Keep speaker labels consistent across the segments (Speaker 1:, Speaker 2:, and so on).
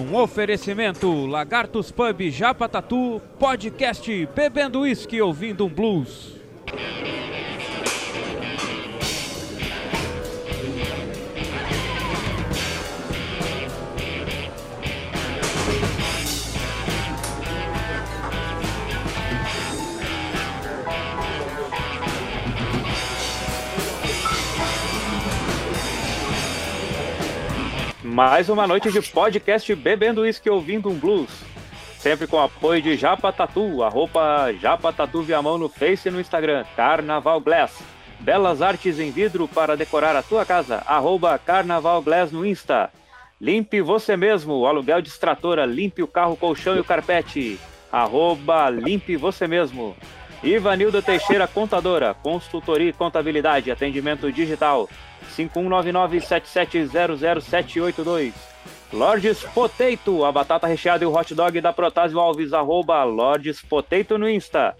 Speaker 1: Num oferecimento Lagartos Pub Japa Tatu, podcast Bebendo Whisky Ouvindo um Blues.
Speaker 2: Mais uma noite de podcast Bebendo Whisky Ouvindo um Blues. Sempre com apoio de Japa Tatu, a roupa Japa Tatu Viamão no Face e no Instagram, Carnaval Glass. Belas artes em vidro para decorar a tua casa, arroba Carnaval Glass no Insta. Limpe você mesmo, aluguel de extratora, limpe o carro, colchão e o carpete, arroba Limpe você mesmo. Ivanilda Teixeira Contadora, consultoria e contabilidade, atendimento digital, 5199-7700-782. Lordes Potato, a batata recheada e o hot dog da Protásio Alves, arroba Lordes Potato no Insta.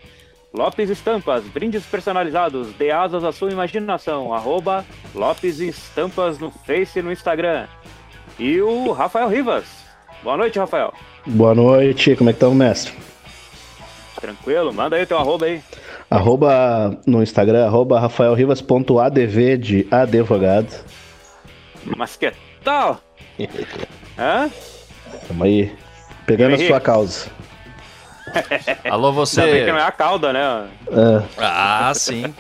Speaker 2: Lopes Estampas, brindes personalizados, dê asas à sua imaginação, arroba Lopes Estampas no Face e no Instagram. E o Rafael Rivas. Boa noite, Rafael.
Speaker 3: Boa noite, como é que tá o mestre?
Speaker 2: Tranquilo? Manda aí teu arroba aí.
Speaker 3: Arroba no Instagram, arroba rafaelrivas.adv de advogado.
Speaker 2: Mas que tal? Hã?
Speaker 3: Tamo aí, pegando a
Speaker 2: Henrique.
Speaker 3: sua causa.
Speaker 4: Alô,
Speaker 2: Ainda bem
Speaker 4: você.
Speaker 2: que não é a cauda, né?
Speaker 3: É,
Speaker 4: Ah, sim.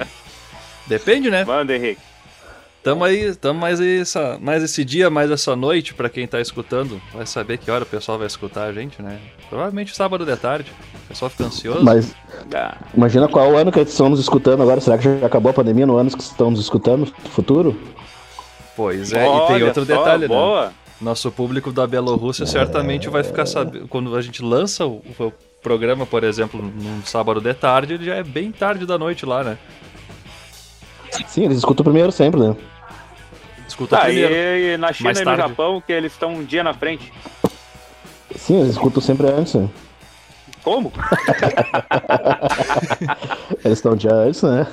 Speaker 4: Depende, né?
Speaker 2: Manda, Henrique.
Speaker 4: Tamo aí, tamo mais, essa, mais esse dia, mais essa noite, pra quem tá escutando. Vai saber que hora o pessoal vai escutar a gente, né? Provavelmente sábado de tarde. O pessoal fica ansioso.
Speaker 3: mas
Speaker 2: Ah,
Speaker 3: imagina qual ano que estão nos escutando agora. Será que já acabou a pandemia no ano que estão nos escutando? Futuro?
Speaker 4: Pois é, e
Speaker 2: olha
Speaker 4: tem outro
Speaker 2: só,
Speaker 4: detalhe, né?
Speaker 2: boa.
Speaker 4: Nosso público da Bielorrússia certamente vai ficar sabendo. Quando a gente lança o, o programa, por exemplo, num sábado de tarde, ele já é bem tarde da noite lá, né?
Speaker 3: Sim, eles escutam primeiro sempre, né?
Speaker 4: Escuta
Speaker 2: Tá,
Speaker 4: primeiro.
Speaker 2: e, e na China
Speaker 4: mais
Speaker 2: e no
Speaker 4: tarde.
Speaker 2: Japão, que eles estão um dia na frente.
Speaker 3: Sim, eles escutam sempre antes. né?
Speaker 2: Como?
Speaker 3: Eles estão um dia antes, né?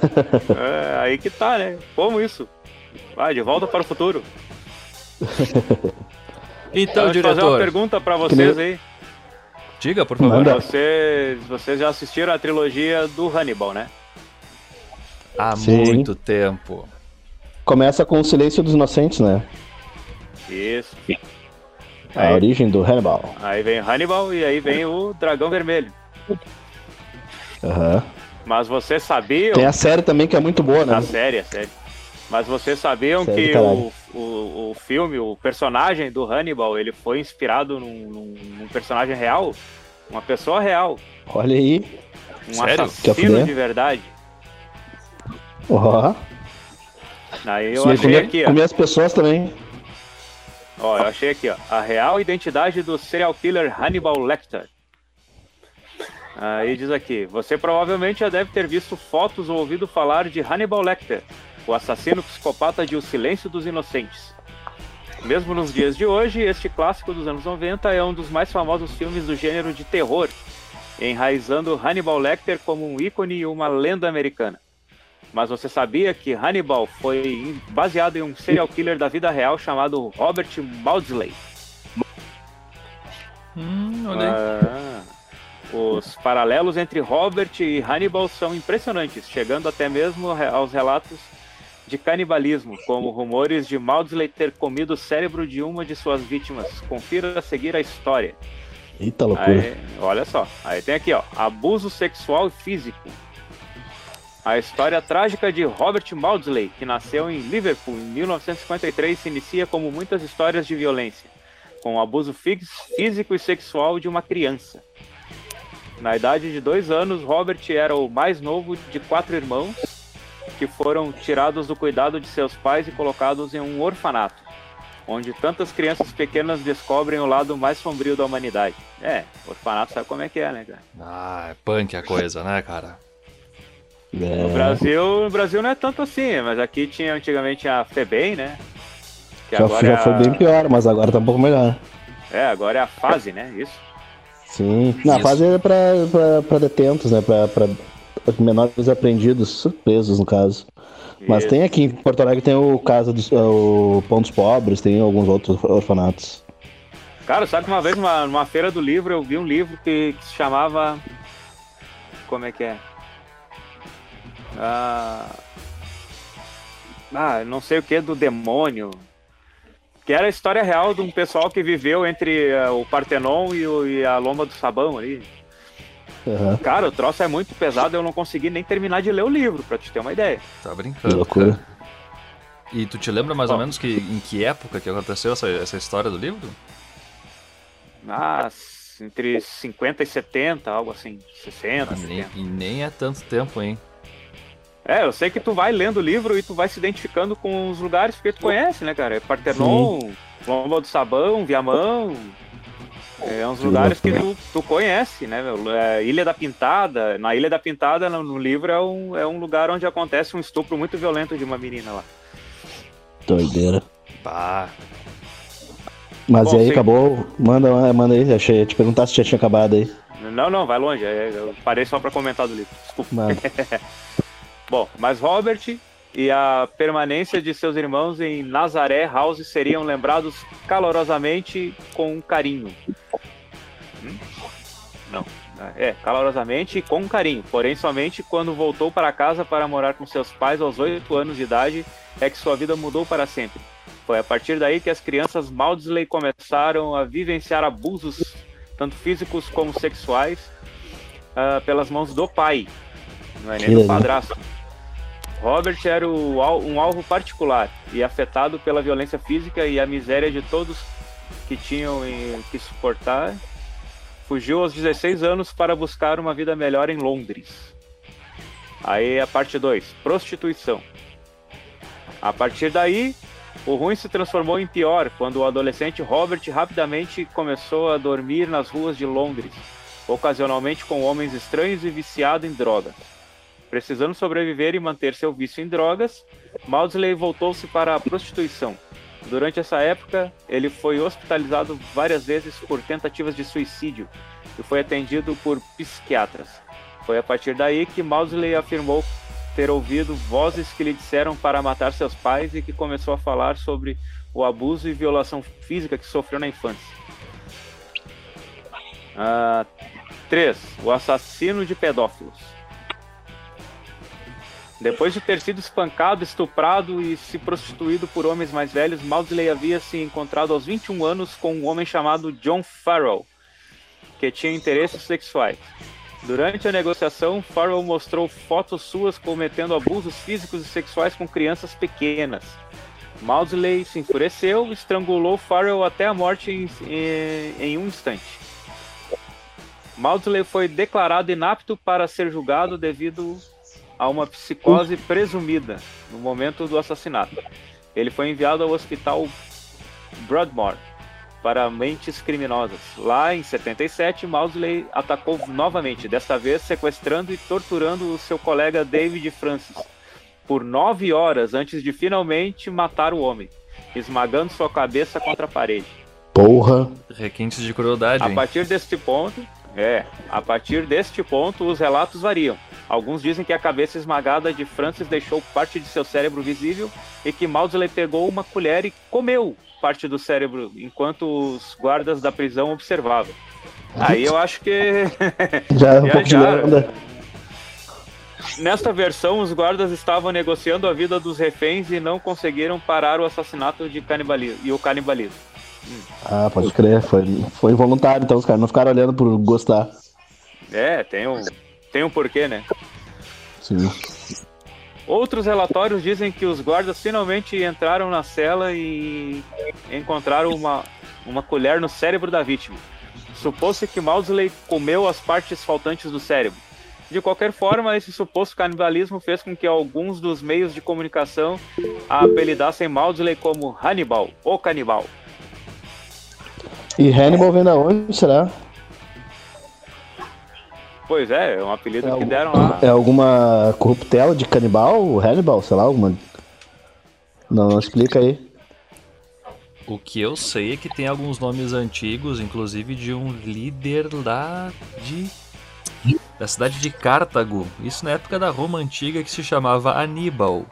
Speaker 2: É, aí que tá, né? Como isso? Vai, de volta para o futuro.
Speaker 4: Então,
Speaker 2: Deixa eu fazer uma pergunta pra vocês aí.
Speaker 4: diga, por favor.
Speaker 3: Manda.
Speaker 2: Vocês, vocês já assistiram a trilogia do Hannibal, né?
Speaker 4: Há
Speaker 3: Sim.
Speaker 4: muito tempo.
Speaker 3: Começa com o Silêncio dos Inocentes, né?
Speaker 2: Isso.
Speaker 3: A
Speaker 2: Aí,
Speaker 3: origem do Hannibal.
Speaker 2: aí vem Hannibal e aí vem o Dragão Vermelho.
Speaker 3: Aham.
Speaker 2: Mas vocês sabiam...
Speaker 3: Tem a série também que é muito boa, né?
Speaker 2: A série, a série. Mas vocês sabiam
Speaker 3: Série,
Speaker 2: que o, o, o filme, o personagem do Hannibal, ele foi inspirado num, num- num personagem real? Uma pessoa real.
Speaker 3: Olha aí.
Speaker 2: Um
Speaker 4: Sério?
Speaker 2: Assassino de verdade.
Speaker 3: Ó.
Speaker 2: Aí eu
Speaker 3: E
Speaker 2: achei
Speaker 3: comer,
Speaker 2: aqui, ó.
Speaker 3: comer as pessoas também.
Speaker 2: Ó, eu achei aqui, ó. A real identidade do serial killer Hannibal Lecter. Aí diz aqui, você provavelmente já deve ter visto fotos ou ouvido falar de Hannibal Lecter, o assassino psicopata de O Silêncio dos Inocentes. Mesmo nos dias de hoje, este clássico dos anos 90 é um dos mais famosos filmes do gênero de terror, enraizando Hannibal Lecter como um ícone e uma lenda americana. Mas você sabia que Hannibal foi baseado em um serial killer da vida real chamado Robert Maudsley?
Speaker 4: Hum, olha aí.
Speaker 2: Ah, os paralelos entre Robert e Hannibal são impressionantes, chegando até mesmo aos relatos de canibalismo, como rumores de Maudsley ter comido o cérebro de uma de suas vítimas. Confira a seguir a história.
Speaker 3: Eita loucura.
Speaker 2: Aí, olha só, aí tem aqui, ó, abuso sexual e físico. A história trágica de Robert Maudsley, que nasceu em Liverpool em 1953, se inicia como muitas histórias de violência, com o abuso fí- físico e sexual de uma criança. Na idade de dois anos, Robert era o mais novo de quatro irmãos que foram tirados do cuidado de seus pais e colocados em um orfanato, onde tantas crianças pequenas descobrem o lado mais sombrio da humanidade. É, orfanato sabe como é que é, né, cara?
Speaker 4: Ah, é punk a coisa, né, cara?
Speaker 2: No
Speaker 3: É,
Speaker 2: Brasil, no Brasil não é tanto assim, mas aqui tinha antigamente a FEBEM, né? Que
Speaker 3: já,
Speaker 2: agora
Speaker 3: já
Speaker 2: é,
Speaker 3: foi bem pior, mas agora tá um pouco melhor.
Speaker 2: é, agora é a fase, né? Isso.
Speaker 3: Sim. Na fase é pra, pra, pra detentos, né? Pra, pra menores apreendidos, presos no caso. Mas
Speaker 2: Isso.
Speaker 3: tem aqui em Porto Alegre tem o Casa dos o Pão dos Pobres, tem alguns outros orfanatos.
Speaker 2: Cara, sabe que uma vez numa, numa feira do livro eu vi um livro que, que se chamava. Como é que é? Ah, ah, não sei o que do demônio. Que era a história real de um pessoal que viveu entre uh, o Partenon e, o, e, a Lomba do Sabão ali. Uhum. Cara, o troço é muito pesado, eu não consegui nem terminar de ler o livro, pra te ter uma ideia.
Speaker 4: Tá brincando. Que loucura. Cara. E tu te lembra mais Bom, ou menos que, em que época que aconteceu essa, essa história do livro?
Speaker 2: Ah, entre 50 e 70, algo assim. 60, ah,
Speaker 4: nem, E nem é tanto tempo, hein?
Speaker 2: É, eu sei que tu vai lendo o livro e tu vai se identificando com os lugares porque tu conhece, né, cara? É Partenon, Lomba do Sabão, Viamão. É uns lugares que tu, tu conhece, né, meu? É, Ilha da Pintada. Na Ilha da Pintada, no, no, livro, é um, é um lugar onde acontece um estupro muito violento de uma menina lá.
Speaker 3: Doideira.
Speaker 4: Pá.
Speaker 3: Mas Bom, e aí, sim. acabou? Manda, manda aí, achei, te perguntar se já tinha acabado aí.
Speaker 2: Não, não, vai longe. É, eu parei só pra comentar do livro. Desculpa. Bom, mas Robert e a permanência de seus irmãos em Nazaré House seriam lembrados calorosamente com carinho. Hum? Não. É, calorosamente e com carinho. Porém, somente quando voltou para casa para morar com seus pais aos oito anos de idade é que sua vida mudou para sempre. Foi a partir daí que as crianças Maudsley começaram a vivenciar abusos, tanto físicos como sexuais, uh, pelas mãos do pai, não é nem do padrasto. Robert era um alvo particular e afetado pela violência física e a miséria de todos que tinham que suportar. Fugiu aos 16 anos para buscar uma vida melhor em Londres. Aí a parte 2, prostituição. A partir daí, o ruim se transformou em pior quando o adolescente Robert rapidamente começou a dormir nas ruas de Londres, ocasionalmente com homens estranhos e viciado em drogas. Precisando sobreviver e manter seu vício em drogas, Maudsley voltou-se para a prostituição. Durante essa época, ele foi hospitalizado várias vezes por tentativas de suicídio e foi atendido por psiquiatras. Foi a partir daí que Maudsley afirmou ter ouvido vozes que lhe disseram para matar seus pais e que começou a falar sobre o abuso e violação física que sofreu na infância. 3. Uh, o assassino de pedófilos. Depois de ter sido espancado, estuprado e se prostituído por homens mais velhos, Maudsley havia se encontrado aos 21 anos com um homem chamado John Farrell, que tinha interesses sexuais. Durante a negociação, Farrell mostrou fotos suas cometendo abusos físicos e sexuais com crianças pequenas. Maudsley se enfureceu e estrangulou Farrell até a morte em, em, em um instante. Maudsley foi declarado inapto para ser julgado devido a uma psicose presumida no momento do assassinato. Ele foi enviado ao hospital Broadmoor para mentes criminosas. Lá em 77, Mausley atacou novamente, desta vez sequestrando e torturando o seu colega David Francis por nove horas antes de finalmente matar o homem, esmagando sua cabeça contra a parede.
Speaker 3: Porra!
Speaker 4: Requintes de crueldade.
Speaker 2: A partir deste ponto, é, a partir deste ponto os relatos variam. Alguns dizem que a cabeça esmagada de Francis deixou parte de seu cérebro visível e que Maudsley pegou uma colher e comeu parte do cérebro enquanto os guardas da prisão observavam. Aí eu acho que.
Speaker 3: Já é um pouco de
Speaker 2: Nesta versão, os guardas estavam negociando a vida dos reféns e não conseguiram parar o assassinato de canibalismo e o canibalismo.
Speaker 3: Hum. Ah, pode crer, foi, foi voluntário, então os caras não ficaram olhando por gostar.
Speaker 2: É, tem um, tem um porquê, né?
Speaker 3: Sim.
Speaker 2: Outros relatórios dizem que os guardas finalmente entraram na cela e encontraram uma, uma colher no cérebro da vítima. Supôs-se que Maudsley comeu as partes faltantes do cérebro. De qualquer forma, esse suposto canibalismo fez com que alguns dos meios de comunicação apelidassem Maudsley como Hannibal, o canibal.
Speaker 3: E Hannibal vem da onde, será?
Speaker 2: Pois é, é um apelido é que deram lá.
Speaker 3: É alguma corruptela de canibal, Hannibal, sei lá, alguma. Não, não explica aí.
Speaker 4: O que eu sei é que tem alguns nomes antigos, inclusive de um líder lá de. da cidade de Cartago. Isso na época da Roma antiga que se chamava Aníbal.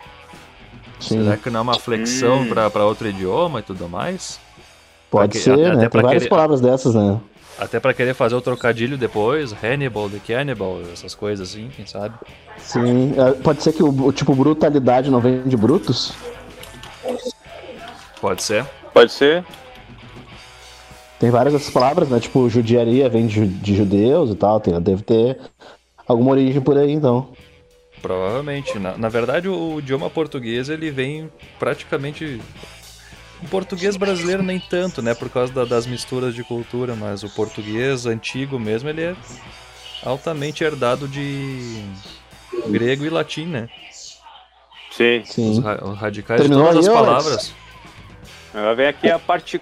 Speaker 4: Sim. Será que não é uma flexão hum. para outro idioma e tudo mais?
Speaker 3: Pode
Speaker 4: que-
Speaker 3: ser,
Speaker 4: até-
Speaker 3: né?
Speaker 4: até
Speaker 3: Tem
Speaker 4: pra
Speaker 3: várias
Speaker 4: querer-
Speaker 3: palavras dessas, né?
Speaker 4: Até pra querer fazer o trocadilho depois, Hannibal, The Cannibal, essas coisas assim, quem sabe?
Speaker 3: Sim. É, Pode ser que o, tipo brutalidade não vem de brutos?
Speaker 4: Pode ser.
Speaker 2: Pode ser.
Speaker 3: Tem várias dessas palavras, né? Tipo, judiaria vem de judeus e tal. Tem, deve ter alguma origem por aí, então.
Speaker 4: Provavelmente. Na, na verdade, o, idioma português ele vem praticamente. O português brasileiro nem tanto, né? Por causa da- das misturas de cultura, mas o português antigo mesmo ele é altamente herdado de grego e latim, né?
Speaker 2: Sim.
Speaker 4: Os,
Speaker 3: Sim.
Speaker 4: ra- os radicais
Speaker 3: Terminou
Speaker 4: de todas as palavras.
Speaker 2: Agora vem aqui a parte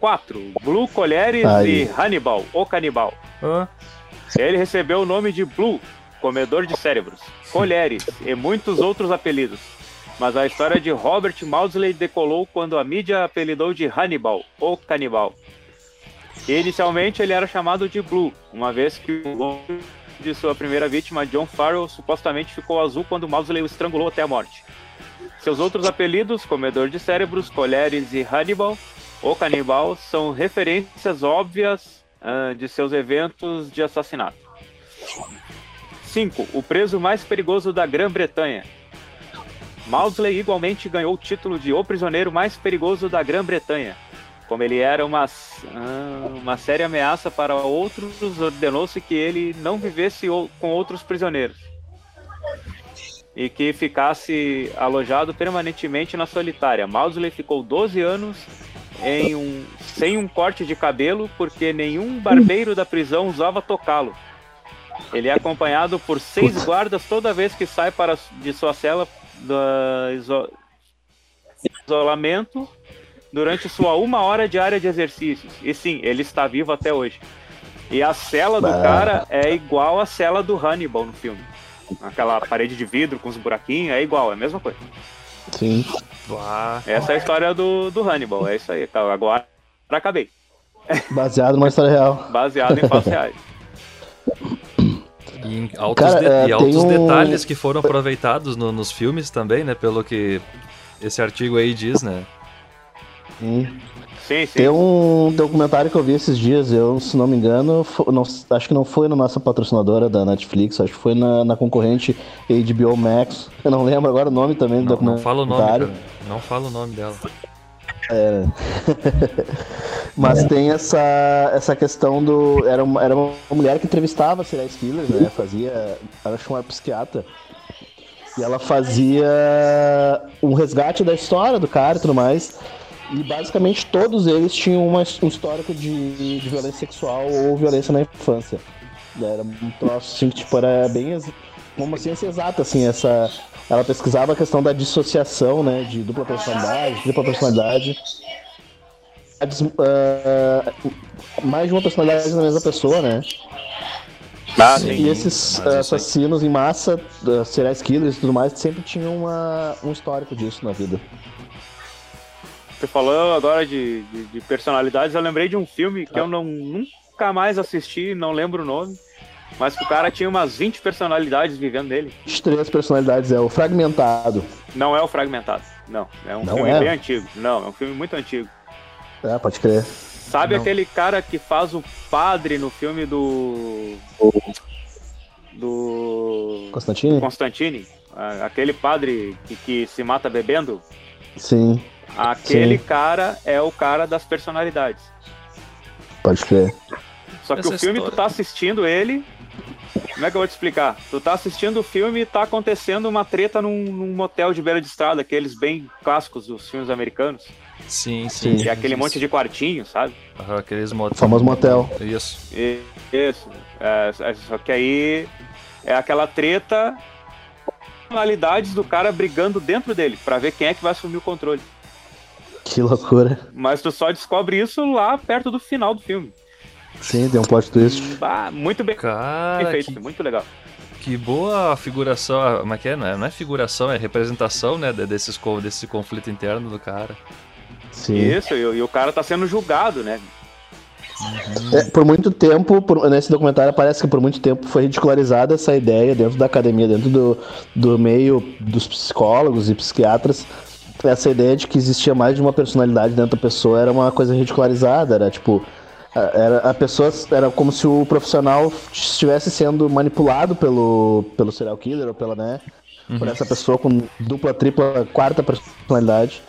Speaker 2: 4. Blue Colheres
Speaker 3: Aí.
Speaker 2: e Hannibal, o canibal.
Speaker 4: Ah,
Speaker 2: Ele recebeu o nome de Blue, comedor de cérebros, Colheres e muitos outros apelidos. Mas a história de Robert Maudsley decolou quando a mídia apelidou de Hannibal, o canibal. Inicialmente ele era chamado de Blue, uma vez que o olho de sua primeira vítima, John Farrell, supostamente ficou azul quando Maudsley o estrangulou até a morte. Seus outros apelidos, comedor de cérebros, Colheres e Hannibal, o canibal, são referências óbvias ah, de seus eventos de assassinato. 5. O preso mais perigoso da Grã-Bretanha. Maudsley igualmente ganhou o título de o prisioneiro mais perigoso da Grã-Bretanha. Como ele era uma, ah, uma séria ameaça para outros, ordenou-se que ele não vivesse com outros prisioneiros e que ficasse alojado permanentemente na solitária. Maudsley ficou 12 anos em um, sem um corte de cabelo porque nenhum barbeiro da prisão usava tocá-lo. Ele é acompanhado por seis guardas toda vez que sai para, de sua cela do iso- isolamento durante sua uma hora diária de exercícios. E sim, ele está vivo até hoje. E a cela do
Speaker 3: Bah.
Speaker 2: cara é igual à cela do Hannibal no filme. Aquela parede de vidro com os buraquinhos, é igual, é a mesma coisa.
Speaker 3: Sim.
Speaker 4: bah.
Speaker 2: Essa é a história do, do Hannibal, é isso aí. Tá, Agora acabei.
Speaker 3: Baseado numa história real.
Speaker 2: Baseado em fatos reais.
Speaker 4: E, em altos,
Speaker 3: Cara,
Speaker 4: de-
Speaker 3: é,
Speaker 4: e altos
Speaker 3: um-
Speaker 4: detalhes que foram aproveitados no- nos filmes também, né? Pelo que esse artigo aí diz, né?
Speaker 3: Sim.
Speaker 2: Sim, sim.
Speaker 3: Tem um documentário que eu vi esses dias, eu, se não me engano, não- acho que não foi na nossa patrocinadora da Netflix, acho que foi na, na concorrente HBO Max. Eu não lembro agora o nome também do
Speaker 4: Não, não
Speaker 3: documentário.
Speaker 4: fala o nome, cara. Não fala o nome dela.
Speaker 3: Mas tem essa, essa questão do. Era uma, era uma mulher que entrevistava serial killers, né? Fazia. Ela chamava psiquiatra. E ela fazia um resgate da história do cara e tudo mais. E basicamente todos eles tinham uma, um histórico de, de violência sexual ou violência na infância. Era um troço assim que tipo, era bem. Uma ciência exata, assim, essa. Ela pesquisava a questão da dissociação, né? De dupla personalidade, tripla personalidade ah, mais de uma personalidade na mesma pessoa, né?
Speaker 2: Ah,
Speaker 4: Sim.
Speaker 3: E esses
Speaker 4: mas
Speaker 3: ah, assassinos em massa, ah, serial killers e tudo mais, sempre tinham uma, um histórico disso na vida.
Speaker 2: Você falou agora de, de, de personalidades, eu lembrei de um filme que eu não, nunca mais assisti, não lembro o nome. Mas que o cara tinha umas 20 personalidades vivendo nele.
Speaker 3: As três personalidades é o fragmentado.
Speaker 2: Não é o Fragmentado. Não, é um
Speaker 3: Não
Speaker 2: filme
Speaker 3: é?
Speaker 2: bem antigo. Não, é um filme muito antigo.
Speaker 3: É, pode crer.
Speaker 2: Sabe
Speaker 4: Não.
Speaker 2: aquele cara que faz o padre no filme do. Do.
Speaker 3: Constantino?
Speaker 2: Constantine? Ah, Aquele padre que, que se mata bebendo?
Speaker 3: Sim,
Speaker 2: Aquele
Speaker 3: Sim.
Speaker 2: cara é o cara das personalidades.
Speaker 3: pode crer.
Speaker 2: Só que
Speaker 4: Essa
Speaker 2: o filme
Speaker 4: história-
Speaker 2: tu tá assistindo ele. Como é que eu vou te explicar? Tu tá assistindo o filme e tá acontecendo uma treta num, num motel de beira de estrada, aqueles bem clássicos dos filmes americanos.
Speaker 4: Sim, sim.
Speaker 3: Sim.
Speaker 2: E aquele monte de quartinho, sabe?
Speaker 4: Aham, Aqueles motos.
Speaker 3: O famoso motel.
Speaker 4: Isso.
Speaker 2: E- Isso. É, é, só que aí é aquela treta personalidades do cara brigando dentro dele, pra ver quem é que vai assumir o controle.
Speaker 3: Que loucura.
Speaker 2: Mas tu só descobre isso lá perto do final do filme.
Speaker 3: Sim, tem um plot twist.
Speaker 2: Bah, muito bem
Speaker 4: Cara,
Speaker 2: feito,
Speaker 4: que,
Speaker 2: muito legal.
Speaker 4: que boa figuração. ah, Como é que é? Não é, não é figuração, é representação, né? de- Desses, desse conflito interno do cara.
Speaker 3: Sim.
Speaker 2: Isso, e, e o cara tá sendo julgado, né?
Speaker 3: É, por muito tempo, por- nesse documentário parece que por muito tempo foi ridicularizada essa ideia dentro da academia, dentro do, do meio dos psicólogos e psiquiatras. essa ideia de que existia mais de uma personalidade dentro da pessoa era uma coisa ridicularizada, era tipo. Era, a pessoa era como se o profissional estivesse sendo manipulado pelo, pelo serial killer ou pela, né? Uhum. Por essa pessoa com dupla, tripla, quarta personalidade.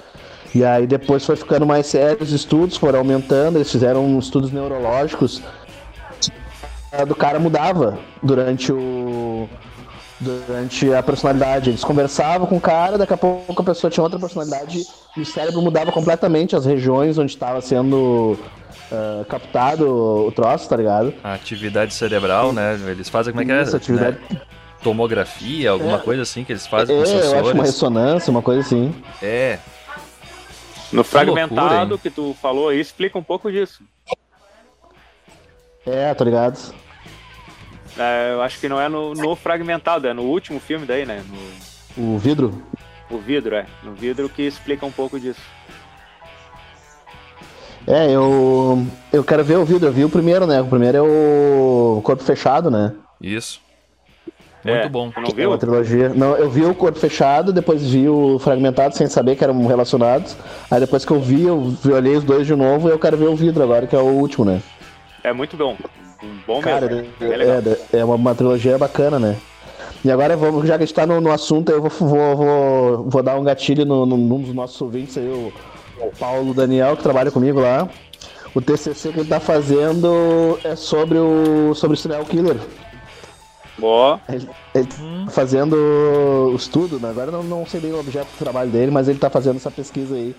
Speaker 3: E aí depois foi ficando mais sério, os estudos foram aumentando, eles fizeram estudos neurológicos. Do cara mudava durante o, durante a personalidade. Eles conversavam com o cara, daqui a pouco a pessoa tinha outra personalidade e o cérebro mudava completamente as regiões onde estava sendo uh, captado o troço, tá ligado?
Speaker 4: A atividade cerebral, né? Eles fazem como é que é? Isso, atividade... Né? Tomografia, alguma é. coisa assim que eles fazem é, com os sensores.
Speaker 3: Eu acho uma ressonância, uma coisa assim.
Speaker 4: É.
Speaker 2: No fragmentado loucura, que tu falou aí, explica um pouco disso.
Speaker 3: É, tô ligado.
Speaker 2: É, eu acho que não é no, no, fragmentado, é no último filme daí, né?
Speaker 3: No... O vidro?
Speaker 2: O vidro, é. No vidro que explica um pouco disso.
Speaker 3: É, eu. Eu quero ver o vidro. Eu vi o primeiro, né? O primeiro é o Corpo Fechado, né?
Speaker 4: Isso. Muito é, bom.
Speaker 2: Não viu? É
Speaker 3: uma trilogia. Não, eu vi o Corpo Fechado, depois vi o Fragmentado sem saber que eram relacionados. Aí depois que eu vi, eu olhei os dois de novo e eu quero ver o vidro agora, que é o último, né?
Speaker 2: É muito bom. Bom
Speaker 3: Cara, mesmo. É, é, é uma, uma, trilogia bacana, né? E agora, vamos, já que a gente tá no, no assunto, eu vou, vou, vou, vou, dar um gatilho no, no, num dos nossos ouvintes aí, o, o Paulo Daniel, que trabalha comigo lá. O TCC que ele tá fazendo é sobre o, sobre o serial killer.
Speaker 2: Boa.
Speaker 3: Ele, ele hum. tá fazendo o estudo, né? agora não, não sei bem o objeto do trabalho dele, mas ele tá fazendo essa pesquisa aí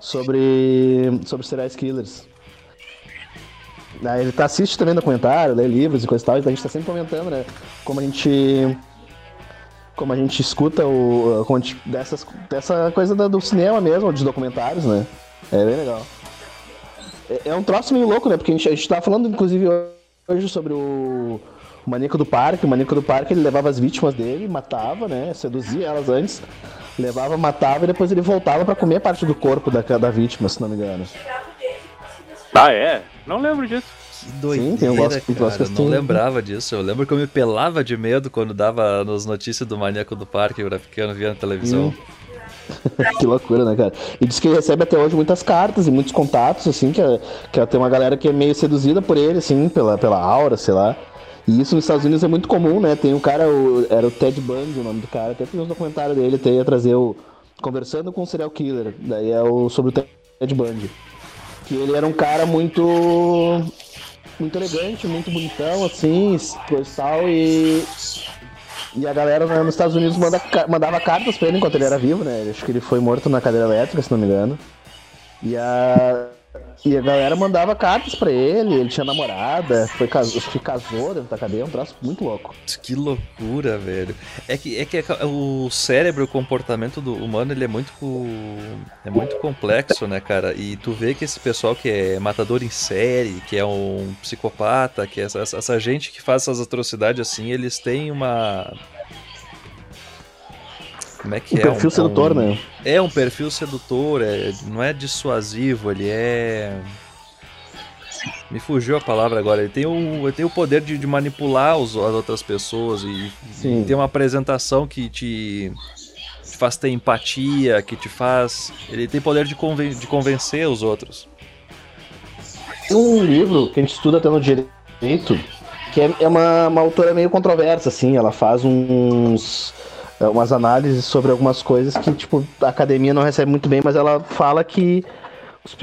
Speaker 3: sobre, sobre serial killers. Ele tá, assiste também documentário, lê livros e coisa e tal, então a gente tá sempre comentando, né? Como a gente. Como a gente escuta o. Como gente, dessas, dessa coisa do cinema mesmo, dos documentários, né? É bem legal. É, é um troço meio louco, né? Porque a gente, a gente tava falando, inclusive, hoje sobre o, o Maníaco do Parque. O Maníaco do Parque ele levava as vítimas dele, matava, né? Seduzia elas antes, levava, matava e depois ele voltava para comer parte do corpo da, da vítima, se não me engano.
Speaker 2: Ah, é? Não lembro disso.
Speaker 4: Que doideira, Sim, tem um gosto, cara. Eu não lembrava disso. Eu lembro que eu me pelava de medo quando dava nos notícias do Maníaco do Parque, eu ficando via na televisão.
Speaker 3: que loucura, né, cara? E diz que ele recebe até hoje muitas cartas e muitos contatos, assim, que, que tem uma galera que é meio seduzida por ele, assim, pela, pela aura, sei lá. E isso nos Estados Unidos é muito comum, né? Tem um cara, o, era o Ted Bundy, o nome do cara, até tem um documentário dele, até ia trazer o. Conversando com o serial killer. Daí é o sobre o Ted Bundy que ele era um cara muito muito elegante, muito bonitão, assim, tal, e e a galera né, nos Estados Unidos manda, mandava cartas pra ele enquanto ele era vivo, né? Acho que ele foi morto na cadeira elétrica, se não me engano. E a e a galera mandava cartas pra ele, ele tinha namorada, foi acho que casou dentro da cadeia, um troço muito louco.
Speaker 4: Que loucura, velho. É que, é que o cérebro, o comportamento do humano, ele é muito é muito complexo, né, cara? E tu vê que esse pessoal que é matador em série, que é um psicopata, que é essa, essa gente que faz essas atrocidades assim, eles têm uma como é que
Speaker 3: um
Speaker 4: é?
Speaker 3: Perfil um, sedutor,
Speaker 4: um,
Speaker 3: né?
Speaker 4: É um perfil sedutor, é, não é dissuasivo, ele é. Me fugiu a palavra agora. Ele tem o, ele tem o poder de, de manipular os, as outras pessoas e, e tem uma apresentação que te, te, faz ter empatia, que te faz. Ele tem poder de, conven, de convencer os outros.
Speaker 3: Tem um livro que a gente estuda até no direito, que é, é uma, uma autora meio controversa, assim. Ela faz uns umas análises sobre algumas coisas que, tipo, a academia não recebe muito bem, mas ela fala que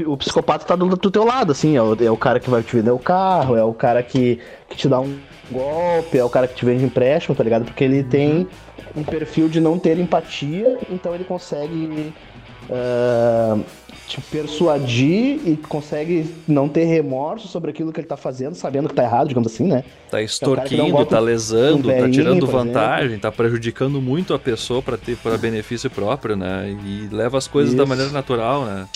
Speaker 3: o psicopata tá do, do teu lado, assim, é o, é o, cara que vai te vender o carro, é o cara que, que te dá um golpe, é o cara que te vende empréstimo, tá ligado? Porque ele tem um perfil de não ter empatia, então ele consegue uh, te persuadir e consegue não ter remorso sobre aquilo que ele tá fazendo, sabendo que tá errado, digamos assim, né?
Speaker 4: Tá extorquindo, é um tá lesando, um tá tirando vantagem, exemplo. tá prejudicando muito a pessoa para ter para benefício próprio, né? E leva as coisas Isso. da maneira natural, né?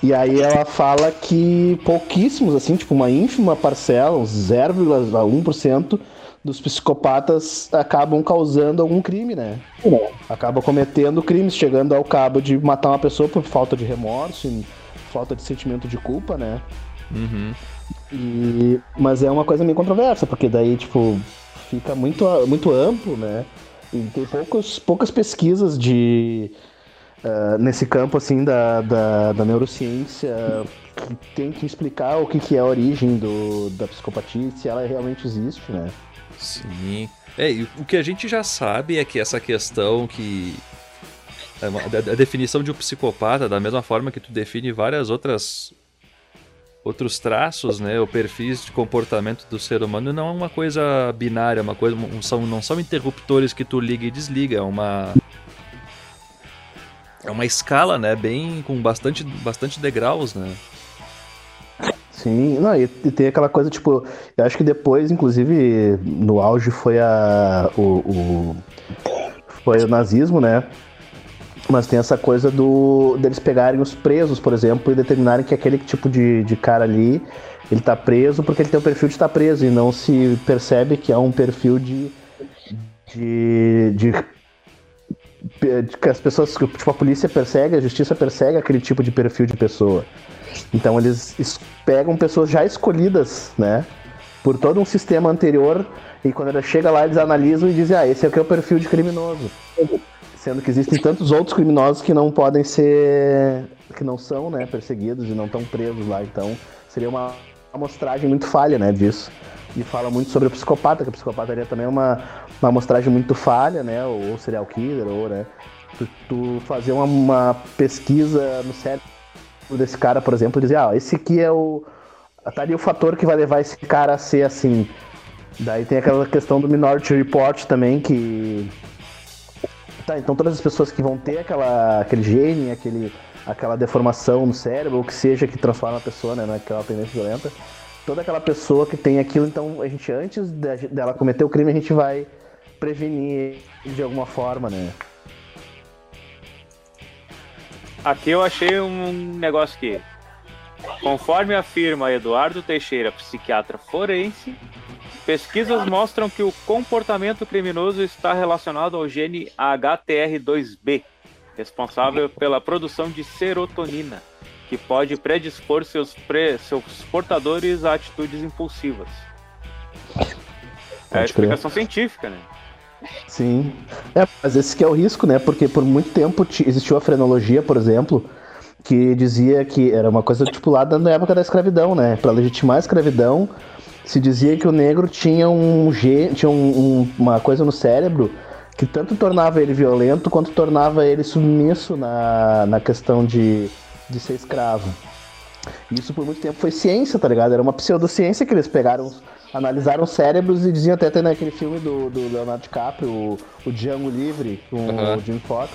Speaker 3: E aí ela fala que pouquíssimos, assim, tipo uma ínfima parcela, uns 0,1% dos psicopatas acabam causando algum crime, né? Acabam cometendo crimes, chegando ao cabo de matar uma pessoa por falta de remorso, falta de sentimento de culpa, né?
Speaker 4: Uhum.
Speaker 3: E, mas é uma coisa meio controversa, porque daí, tipo, fica muito, muito amplo, né? E tem poucos, poucas pesquisas de, uh, nesse campo assim da, da, da neurociência que tem que explicar o que, que é a origem do, da psicopatia se ela realmente existe, né?
Speaker 4: Sim. É, e o que a gente já sabe é que essa questão que. A, a definição de um psicopata, da mesma forma que tu define várias outras outros traços, né, ou perfis de comportamento do ser humano não é uma coisa binária, uma coisa, são, não são interruptores que tu liga e desliga, é uma é uma escala, né, bem com bastante bastante degraus, né.
Speaker 3: Sim, não, e, e, tem aquela coisa, tipo, eu acho que depois, inclusive, no auge foi a. o, o foi o nazismo, né? Mas tem essa coisa do deles pegarem os presos, por exemplo, e determinarem que aquele tipo de, de cara ali, ele tá preso porque ele tem o perfil de estar tá preso, e não se percebe que é um perfil de. de, de que as pessoas, tipo, a polícia persegue, a justiça persegue aquele tipo de perfil de pessoa. Então eles pegam pessoas já escolhidas, né? Por todo um sistema anterior, e quando ela chega lá, eles analisam e dizem, ah, esse aqui é o perfil de criminoso. Sendo que existem tantos outros criminosos que não podem ser. que não são, né, perseguidos e não estão presos lá. Então, seria uma amostragem muito falha, né, disso. E fala muito sobre o psicopata, que o psicopata também é uma, uma amostragem muito falha, né? Ou serial killer, ou, né? Tu, tu fazer uma, uma pesquisa no cérebro desse cara, por exemplo, dizer, ah, esse aqui é o. Tá ali o fator que vai levar esse cara a ser assim. Daí tem aquela questão do Minority Report também, que. Tá, então todas as pessoas que vão ter aquela, aquele gene, aquele, aquela deformação no cérebro, ou que seja que transforma a pessoa, né, naquela tendência violenta, toda aquela pessoa que tem aquilo, então a gente, antes dela cometer o crime, a gente vai prevenir de alguma forma, né?
Speaker 2: Aqui eu achei um negócio que, conforme afirma Eduardo Teixeira, psiquiatra forense, pesquisas mostram que o comportamento criminoso está relacionado ao gene HTR2B, responsável pela produção de serotonina, que pode predispor seus, pre... seus portadores a atitudes impulsivas. É a explicação científica, né?
Speaker 3: Sim. É, mas esse que é o risco, né? Porque por muito tempo existiu a frenologia, por exemplo, que dizia que era uma coisa tipo lá na época da escravidão, né? Para legitimar a escravidão, se dizia que o negro tinha um tinha um, um, uma coisa no cérebro que tanto tornava ele violento quanto tornava ele submisso na, na questão de, de ser escravo. Isso por muito tempo foi ciência, tá ligado? Era uma pseudociência que eles pegaram analisaram cérebros e diziam até, até naquele filme do, do Leonardo DiCaprio, o, o Django Livre, com uhum. o Jim Fox,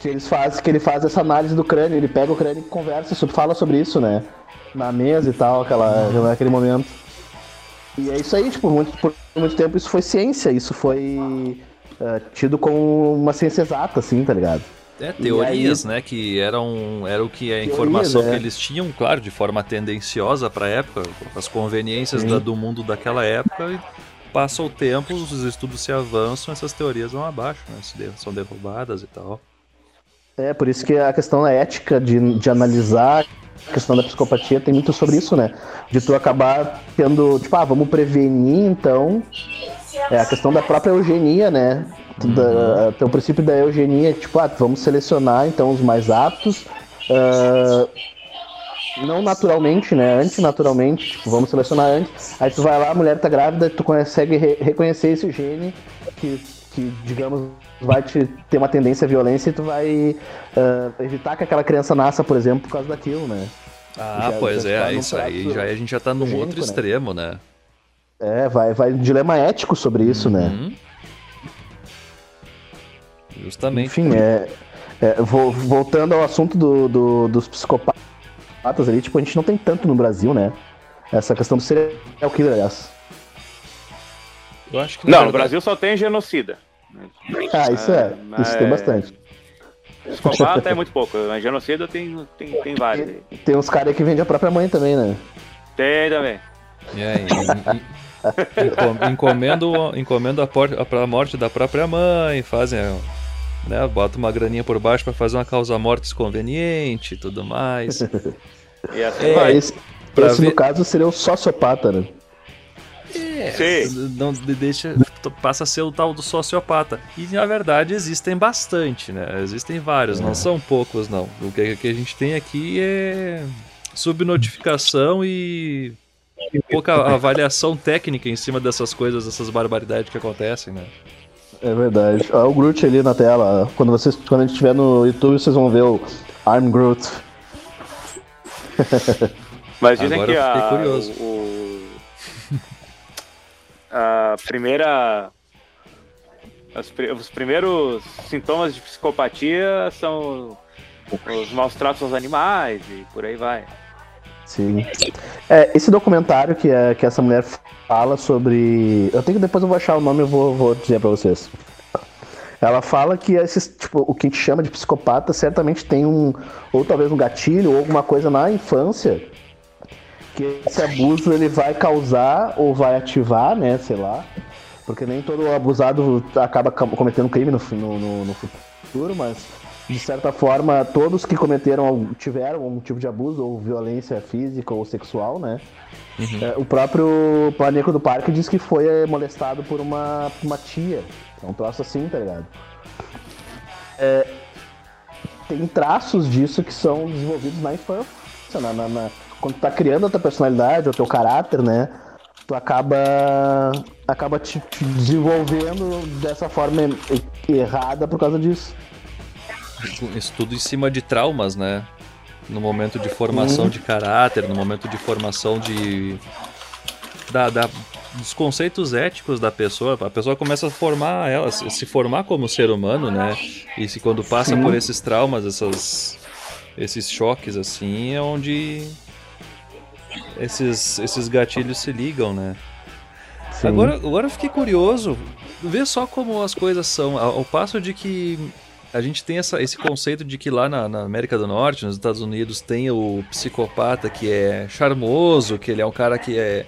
Speaker 3: que eles fazem, que ele faz essa análise do crânio, ele pega o crânio e conversa, fala sobre isso, né? Na mesa e tal, aquela, naquele momento. E é isso aí, tipo, muito, por muito tempo isso foi ciência, isso foi uh, tido como uma ciência exata, assim, tá ligado?
Speaker 4: É, teorias, aí, né? Que eram era o que a informação teorias, é. que eles tinham, claro, de forma tendenciosa para a época, as conveniências da, do mundo daquela época. E passa o tempo, os estudos se avançam, essas teorias vão abaixo, né? São derrubadas e tal.
Speaker 3: É, por isso que a questão da ética de, de analisar a questão da psicopatia tem muito sobre isso, né? De tu acabar tendo, tipo, ah, vamos prevenir, então. É a questão da própria eugenia, né? Da, tem o princípio da eugenia, tipo, ah, vamos selecionar então os mais aptos. Uh, não naturalmente, né? Antinaturalmente, tipo, vamos selecionar antes. Aí tu vai lá, a mulher tá grávida, tu consegue re reconhecer esse gene que, que, digamos, vai te ter uma tendência à violência e tu vai uh, evitar que aquela criança nasça, por exemplo, por causa daquilo, né?
Speaker 4: Ah, já, pois já é, isso aí já a gente já tá num outro né? extremo, né?
Speaker 3: É, vai, vai um dilema ético sobre isso, né? uhum. né?
Speaker 4: Justamente.
Speaker 3: Enfim, é, é, voltando ao assunto do, do, dos psicopatas ali, tipo, a gente não tem tanto no Brasil, né? Essa questão do serial killer, aliás.
Speaker 2: Eu acho que não, no Brasil só tem genocida.
Speaker 3: Ah, isso é. é isso tem bastante.
Speaker 2: Psicopata é muito pouco, mas genocida tem, tem, tem vários.
Speaker 3: Tem, tem uns caras que vendem a própria mãe também, né?
Speaker 2: Tem também.
Speaker 4: E aí, encomendo, encomendo a, por, a morte da própria mãe, fazem né? Bota uma graninha por baixo para fazer uma causa mortes conveniente e tudo mais.
Speaker 2: e assim é, vai.
Speaker 3: Esse, esse ver... no caso seria o sociopata, né?
Speaker 2: Sim.
Speaker 4: não deixa passa a ser o tal do sociopata. E na verdade existem bastante, né? Existem vários, não são poucos não. O que, que a gente tem aqui é subnotificação e pouca avaliação técnica em cima dessas coisas, dessas barbaridades que acontecem, né?
Speaker 3: É verdade. Olha o Groot ali na tela. Quando, vocês, quando a gente estiver no YouTube, vocês vão ver o I'm Groot.
Speaker 2: Mas dizem
Speaker 4: Agora
Speaker 2: que a,
Speaker 4: curioso.
Speaker 2: o- a primeira. as os primeiros sintomas de psicopatia são os maus tratos aos animais e por aí vai.
Speaker 3: Sim. É, esse documentário que, é, que essa mulher fala sobre. Eu tenho que depois eu vou achar o nome e vou, vou dizer pra vocês. Ela fala que esses, tipo, o que a gente chama de psicopata certamente tem um. Ou talvez um gatilho ou alguma coisa na infância. Que esse abuso ele vai causar ou vai ativar, né? Sei lá. Porque nem todo abusado acaba ca- cometendo crime no, no- no futuro, mas de certa forma todos que cometeram tiveram algum tipo de abuso ou violência física ou sexual, né? É, o próprio Planeco do Parque diz que foi é, molestado por uma, uma tia. É um troço assim, tá ligado? É, tem traços disso que são desenvolvidos na infância, na, na- na- quando tu tá criando a tua personalidade, o teu caráter, né? Tu acaba acaba te, te desenvolvendo dessa forma e- errada por causa disso.
Speaker 4: Isso tudo em cima de traumas, né? No momento de formação de caráter, no momento de formação de. Da, da- dos conceitos éticos da pessoa. A pessoa começa a formar ela, se formar como ser humano, né? E se quando passa por esses traumas, essas, esses choques, assim, é onde esses, esses gatilhos se ligam, né?
Speaker 3: Sim.
Speaker 4: Agora, agora eu fiquei curioso. Vê só como as coisas são. Ao, ao passo de que a gente tem essa- esse conceito de que lá na, na América do Norte, nos Estados Unidos, tem o psicopata que é charmoso, que ele é um cara que é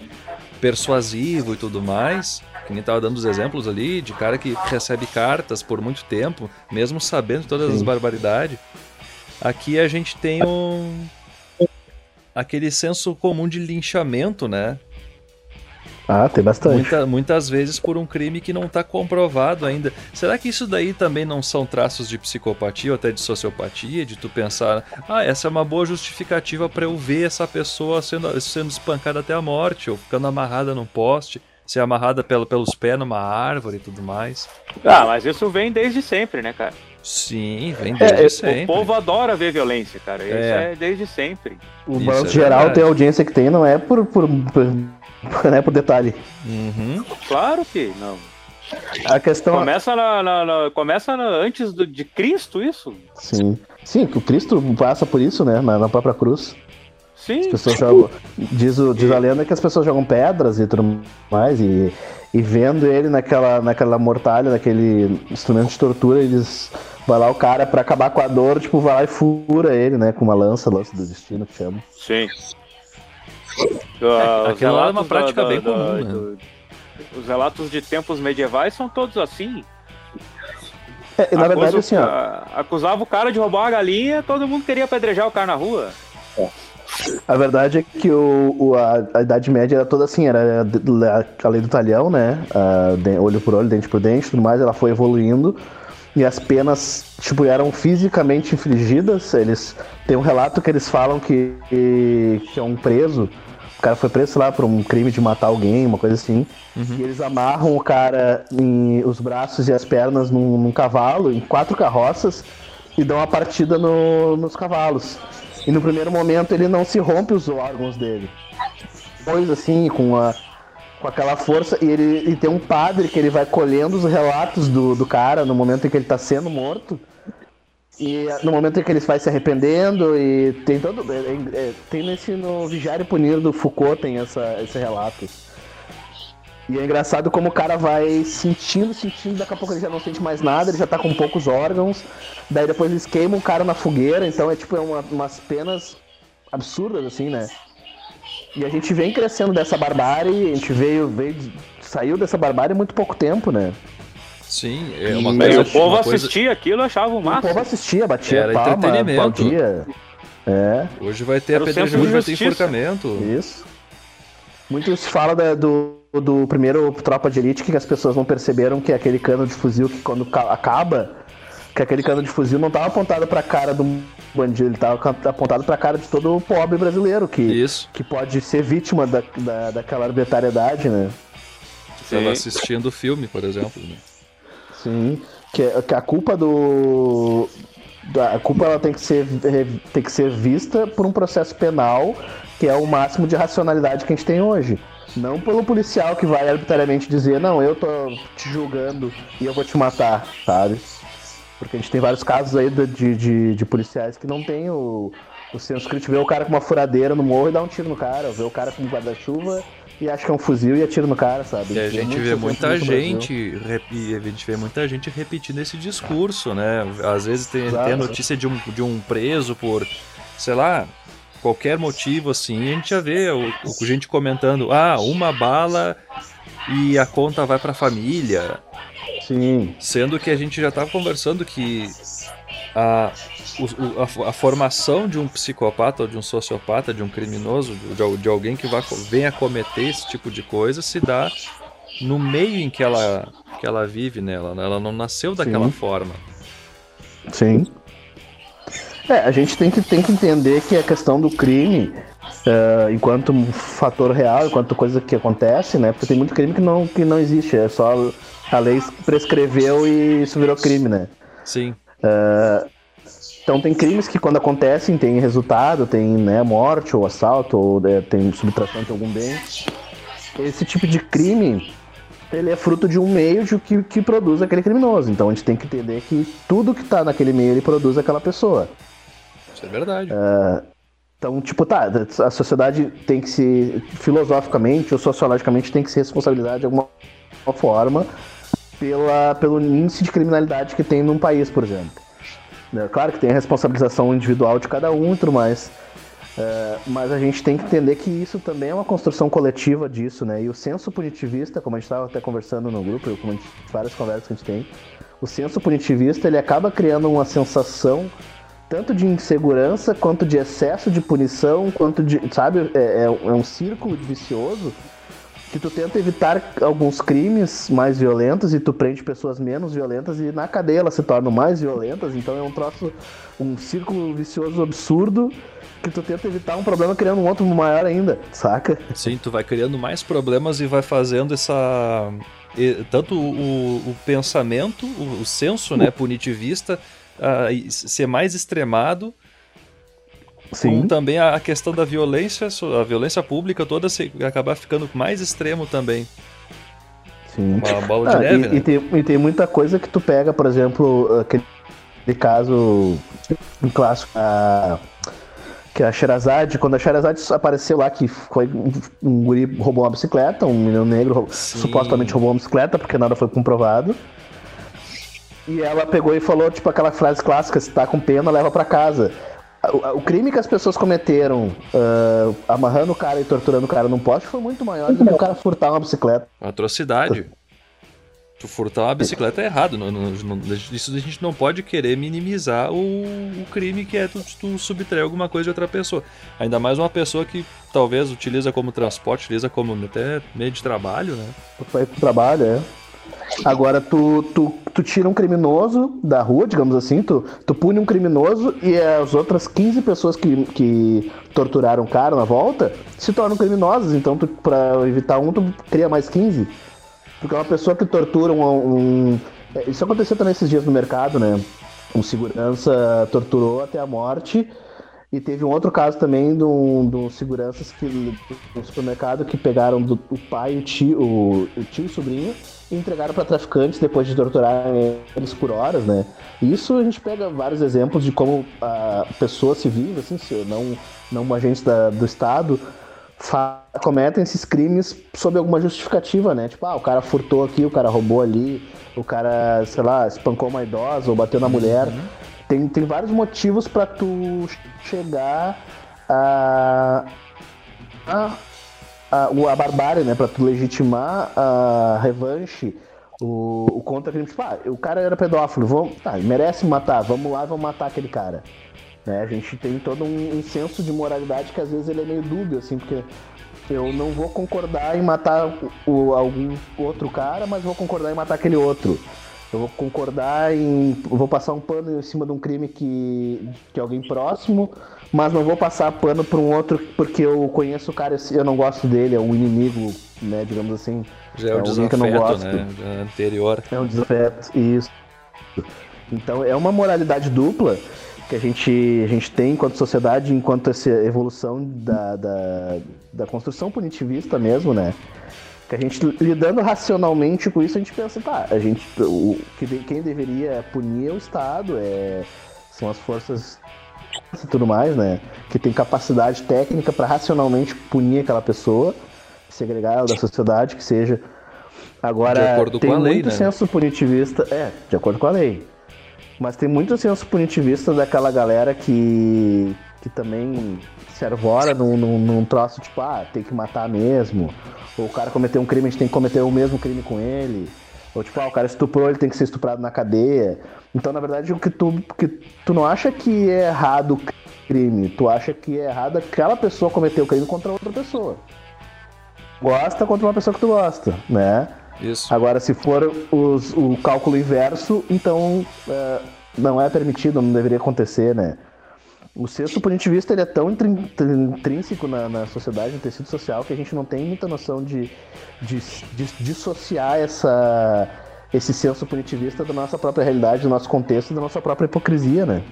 Speaker 4: persuasivo e tudo mais. Que nem tava dando os exemplos ali, de cara que recebe cartas por muito tempo, mesmo sabendo todas as
Speaker 3: Sim.
Speaker 4: barbaridades. Aqui a gente tem um. aquele senso comum de linchamento, né?
Speaker 3: Ah, tem bastante.
Speaker 4: Muita- muitas vezes por um crime que não está comprovado ainda. Será que isso daí também não são traços de psicopatia ou até de sociopatia? De tu pensar, ah, essa é uma boa justificativa para eu ver essa pessoa sendo, sendo espancada até a morte, ou ficando amarrada num poste, ser amarrada pelo, pelos pés numa árvore e tudo mais.
Speaker 2: Ah, mas isso vem desde sempre, né, cara?
Speaker 4: Sim, vem desde
Speaker 3: é, o
Speaker 2: O
Speaker 4: sempre.
Speaker 2: povo adora ver violência, cara. Isso
Speaker 4: É.
Speaker 2: é, desde sempre.
Speaker 3: O balanço
Speaker 4: é
Speaker 3: geral
Speaker 4: verdade.
Speaker 3: tem a audiência que tem, não é por, por, por, não é por detalhe.
Speaker 4: Uhum.
Speaker 2: Claro que não.
Speaker 3: A questão.
Speaker 2: Começa, na, na- na- começa na- antes do- de Cristo, isso?
Speaker 3: Sim. Sim, que o Cristo passa por isso, né? Na, própria cruz.
Speaker 2: Sim.
Speaker 3: As pessoas jogam. Diz, o, diz a lenda que as pessoas jogam pedras e tudo mais. E, e vendo ele naquela, naquela mortalha, naquele instrumento de tortura, eles. Vai lá o cara pra acabar com a dor, tipo, vai lá e fura ele, né? Com uma lança, lança do destino que chama.
Speaker 2: Sim. Ah, os
Speaker 4: aquilo lá é uma prática
Speaker 2: da-
Speaker 4: bem
Speaker 2: da-
Speaker 4: comum, né?
Speaker 2: do- Os relatos de tempos medievais são todos assim.
Speaker 3: É, na
Speaker 2: Acusa
Speaker 3: verdade, assim, ó.
Speaker 2: Acusava o cara de roubar uma galinha, todo mundo queria apedrejar o cara na rua.
Speaker 3: A verdade é que o, o- a, a Idade Média era toda assim, era a, a lei do talhão, né? A de- olho por olho, dente por dente, tudo mais, ela foi evoluindo. E as penas, tipo, eram fisicamente infligidas. Eles tem um relato que eles falam que, que, é um preso. O cara foi preso lá por um crime de matar alguém, uma coisa assim. E eles amarram o cara em os braços e as pernas num, num cavalo, em quatro carroças, e dão a partida no- nos cavalos. E no primeiro momento ele não se rompe os órgãos dele. Depois, assim, com, a, com aquela força, e ele e tem um padre que ele vai colhendo os relatos do, do cara no momento em que ele tá sendo morto. E no momento em que ele vai se arrependendo, e tem todo. é- é- é- tem nesse no Vigiar e Punir do Foucault, tem essa, esse relato. E é engraçado como o cara vai sentindo, sentindo, daqui a pouco ele já não sente mais nada, ele já tá com poucos órgãos, daí depois eles queimam o cara na fogueira, então é tipo é uma- umas penas absurdas, assim, né? E a gente vem crescendo dessa barbárie, a gente veio, veio saiu dessa barbárie há muito pouco tempo, né?
Speaker 4: Sim, é uma
Speaker 3: E-
Speaker 4: coisa.
Speaker 2: o povo
Speaker 4: coisa-
Speaker 2: assistia aquilo e achava o
Speaker 3: O povo
Speaker 2: máximo.
Speaker 3: assistia, batia
Speaker 4: Era
Speaker 3: palma,
Speaker 4: entretenimento.
Speaker 3: aplaudia. É,
Speaker 4: Hoje vai ter apedrejamento,
Speaker 2: de
Speaker 4: vai ter enforcamento.
Speaker 3: isso. Muito se fala da- do, do primeiro Tropa de Elite que as pessoas não perceberam que aquele cano de fuzil que quando acaba, que aquele cano de fuzil não estava apontado para a cara do bandido, ele estava apontado para a cara de todo o pobre brasileiro que,
Speaker 4: Isso.
Speaker 3: que pode ser vítima da, da, daquela arbitrariedade, né?
Speaker 4: Estava assistindo o filme, por exemplo. Né?
Speaker 3: Sim, que, que a culpa do a culpa ela tem que ser tem que ser vista por um processo penal que é o máximo de racionalidade que a gente tem hoje. Não pelo policial que vai arbitrariamente dizer, não, eu tô te julgando e eu vou te matar, sabe? Porque a gente tem vários casos aí de, de, de policiais que não tem o, o senso crítico. Vê o cara com uma furadeira no morro e dá um tiro no cara. Vê o cara com um guarda-chuva e acha que é um fuzil e atira no cara, sabe?
Speaker 4: E a gente vê muita gente, a gente vê muita gente repetindo esse discurso, né? Às vezes tem, tem a notícia de um, de um preso por, sei lá, qualquer motivo assim, a gente já vê o, o gente comentando, ah, uma bala e a conta vai para a família.
Speaker 3: Sim.
Speaker 4: Sendo que a gente já estava conversando que a, o, a, a, formação de um psicopata ou de um sociopata, de um criminoso, de, de alguém que vai, venha cometer esse tipo de coisa, se dá no meio em que ela, que ela vive nela. Né? Ela não nasceu daquela Sim. forma.
Speaker 3: Sim. É, a gente tem que, tem que entender que a questão do crime, uh, enquanto um fator real, enquanto coisa que acontece, né? Porque tem muito crime que não, que não existe, é só a lei prescreveu e isso virou crime, né?
Speaker 4: Sim.
Speaker 3: Uh, então tem crimes que quando acontecem tem resultado, tem né, morte ou assalto, ou né, tem subtração de algum bem. Esse tipo de crime, ele é fruto de um meio de que, que produz aquele criminoso. Então a gente tem que entender que tudo que está naquele meio ele produz aquela pessoa.
Speaker 4: Isso é verdade.
Speaker 3: Uh, então, tipo, tá, a sociedade tem que se, filosoficamente ou sociologicamente, tem que se responsabilizar de alguma forma pela, pelo índice de criminalidade que tem num país, por exemplo. É, claro que tem a responsabilização individual de cada um e tudo mais. É, mas a gente tem que entender que isso também é uma construção coletiva disso, né? E o senso punitivista, como a gente estava até conversando no grupo, como gente, várias conversas que a gente tem, o senso punitivista ele acaba criando uma sensação tanto de insegurança, quanto de excesso de punição, quanto de. Sabe? É, é, é um círculo vicioso que tu tenta evitar alguns crimes mais violentos e tu prende pessoas menos violentas e na cadeia elas se tornam mais violentas. Então é um troço, um círculo vicioso absurdo que tu tenta evitar um problema criando um outro maior ainda, saca?
Speaker 4: Sim, tu vai criando mais problemas e vai fazendo essa. Tanto o, o pensamento, o, o senso né, punitivista uh, ser mais extremado, Sim. também a questão da violência, a violência pública toda se, acabar ficando mais extremo também.
Speaker 3: Sim. Uma bola de ah, neve, e, né? e, tem, e tem muita coisa que tu pega, por exemplo, aquele caso um clássico, a, que é a Sherazade, quando a Sherazade apareceu lá, que foi um, guri roubou uma bicicleta, um menino negro Sim. supostamente roubou uma bicicleta, porque nada foi comprovado. E ela pegou e falou, tipo, aquela frase clássica, se tá com pena, leva para casa. O, o, crime que as pessoas cometeram uh, amarrando o cara e torturando o cara num poste foi muito maior do que o cara furtar uma bicicleta.
Speaker 4: Atrocidade. tu furtar uma bicicleta é errado. Não, não, não, isso a gente não pode querer minimizar o, o crime que é tu, tu subtrair alguma coisa de outra pessoa. Ainda mais uma pessoa que talvez utiliza como transporte, utiliza como até meio de trabalho, né?
Speaker 3: Pra ir pro trabalho, é. Agora, tu, tu, tu tira um criminoso da rua, digamos assim, tu, tu pune um criminoso e as outras 15 pessoas que, que torturaram o cara na volta se tornam criminosas. Então, tu, pra evitar um, tu cria mais 15. Porque uma pessoa que tortura um, um. É, isso aconteceu também esses dias no mercado, né? Um segurança torturou até a morte. E teve um outro caso também de um, de um seguranças que, no supermercado que pegaram do, o pai, o tio, o, o tio e o sobrinho entregaram para traficantes depois de torturar eles por horas, né? E isso a gente pega vários exemplos de como a pessoa civil, assim, não, não agentes da, do Estado, cometem esses crimes sob alguma justificativa, né? Tipo, ah, o cara furtou aqui, o cara roubou ali, o cara, sei lá, espancou uma idosa ou bateu na mulher. Uhum. Tem, tem vários motivos para tu chegar a, a a, a barbárie, né? Pra tu legitimar a revanche, o, o contra-crime. Tipo, ah, o cara era pedófilo, vamos, tá, merece matar, vamos lá, vamos matar aquele cara. Né? A gente tem todo um, um senso de moralidade que às vezes ele é meio dúbio, assim, porque eu não vou concordar em matar o, algum outro cara, mas vou concordar em matar aquele outro. Eu vou concordar em. Vou passar um pano em cima de um crime que, que alguém próximo, mas não vou passar pano para um outro porque eu conheço o cara e eu não gosto dele, é um inimigo, né, digamos assim.
Speaker 4: Já é um é desafeto, que eu não gosto. né? É anterior.
Speaker 3: É um desafeto, isso. Então é uma moralidade dupla que a gente, a gente tem enquanto sociedade, enquanto essa evolução da, da, da construção punitivista mesmo, né? Que a gente lidando racionalmente com isso, a gente pensa, tá, a gente, o, que, quem deveria punir é o Estado, é, são as forças e tudo mais, né? Que tem capacidade técnica para racionalmente punir aquela pessoa, segregar ela da sociedade, que seja. Agora, de acordo tem com a lei, muito né? senso punitivista, é, de acordo com a lei. Mas tem muito senso punitivista daquela galera que, que também se arvora num, num, num troço tipo, ah, tem que matar mesmo. Ou o cara cometeu um crime, a gente tem que cometer o mesmo crime com ele. Ou tipo, ah, o cara estuprou, ele tem que ser estuprado na cadeia. Então, na verdade, o que tu, que tu não acha que é errado o crime, tu acha que é errado aquela pessoa cometer o crime contra outra pessoa. Gosta contra uma pessoa que tu gosta, né?
Speaker 4: Isso.
Speaker 3: Agora, se for os, o cálculo inverso, então é, não é permitido, não deveria acontecer, né? O senso punitivista ele é tão intrínseco na, na, sociedade, no tecido social, que a gente não tem muita noção de, de, de dissociar essa, esse senso punitivista da nossa própria realidade, do nosso contexto, da nossa própria hipocrisia, né?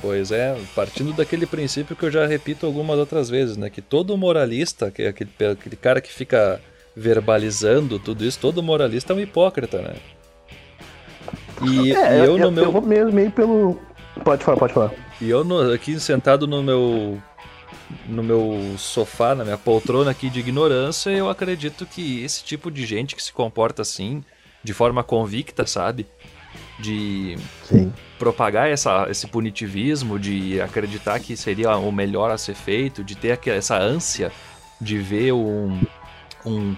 Speaker 4: Pois é, partindo daquele princípio que eu já repito algumas outras vezes, né? Que todo moralista, que é aquele, aquele cara que fica verbalizando tudo isso, todo moralista é um hipócrita, né?
Speaker 3: E, é, e eu, eu, no meu. Eu vou meio, meio pelo. Pode falar, pode falar.
Speaker 4: E eu no, aqui sentado no meu. No meu sofá, na minha poltrona aqui de ignorância, eu acredito que esse tipo de gente que se comporta assim, de forma convicta, sabe? De
Speaker 3: Sim.
Speaker 4: propagar essa, esse punitivismo, de acreditar que seria o melhor a ser feito, de ter essa ânsia de ver um, um,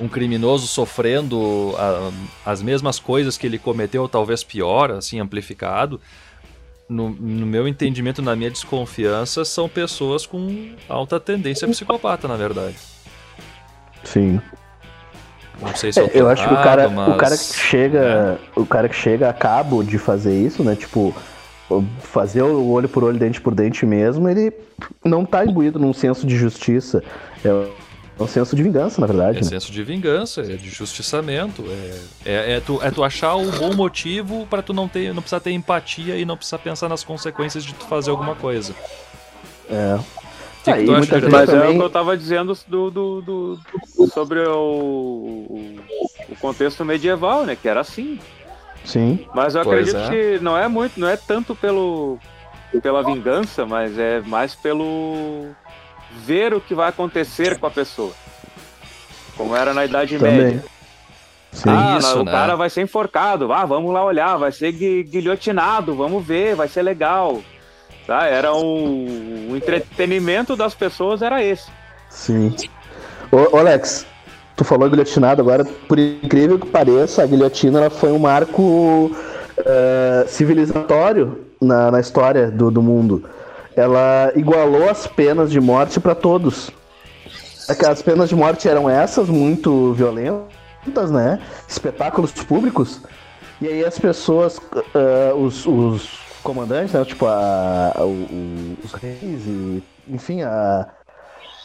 Speaker 4: um criminoso sofrendo a, as mesmas coisas que ele cometeu, talvez pior, assim, amplificado. No, no, meu entendimento, na minha desconfiança, são pessoas com alta tendência psicopata, na verdade.
Speaker 3: Sim.
Speaker 4: Não sei se é,
Speaker 3: eu acho que o cara, mas... o cara que chega, é. o cara que chega a cabo de fazer isso, né? Tipo, fazer o olho por olho, dente por dente mesmo, ele não tá imbuído num senso de justiça. É é um senso de vingança, na verdade. É
Speaker 4: né? senso de vingança, é de justiçamento. É, é, é, tu, é tu achar um bom motivo para tu não ter, não precisar ter empatia e não precisar pensar nas consequências de tu fazer alguma coisa.
Speaker 3: É.
Speaker 2: Que que acha, mas também... é o que eu tava dizendo do, do, do, do sobre o, o, contexto medieval, né? Que era assim.
Speaker 3: Sim.
Speaker 2: Mas eu acredito é. que não é muito, não é tanto pelo pela vingança, mas é mais pelo ver o que vai acontecer com a pessoa. Como era na Idade Também. Média.
Speaker 3: Sim,
Speaker 2: ah,
Speaker 3: isso,
Speaker 2: o né? cara vai ser enforcado. Ah, vamos lá olhar, vai ser guilhotinado, vamos ver, vai ser legal. Tá? Era um, o entretenimento das pessoas era esse.
Speaker 3: Sim. Ô, Alex, tu falou guilhotinado agora, por incrível que pareça, a guilhotina ela foi um marco uh, civilizatório na, na história do, do mundo ela igualou as penas de morte para todos. As penas de morte eram essas, muito violentas, né? Espetáculos públicos. E aí as pessoas, uh, os, os, comandantes, né? Tipo, a, a, o, os reis e, enfim, a,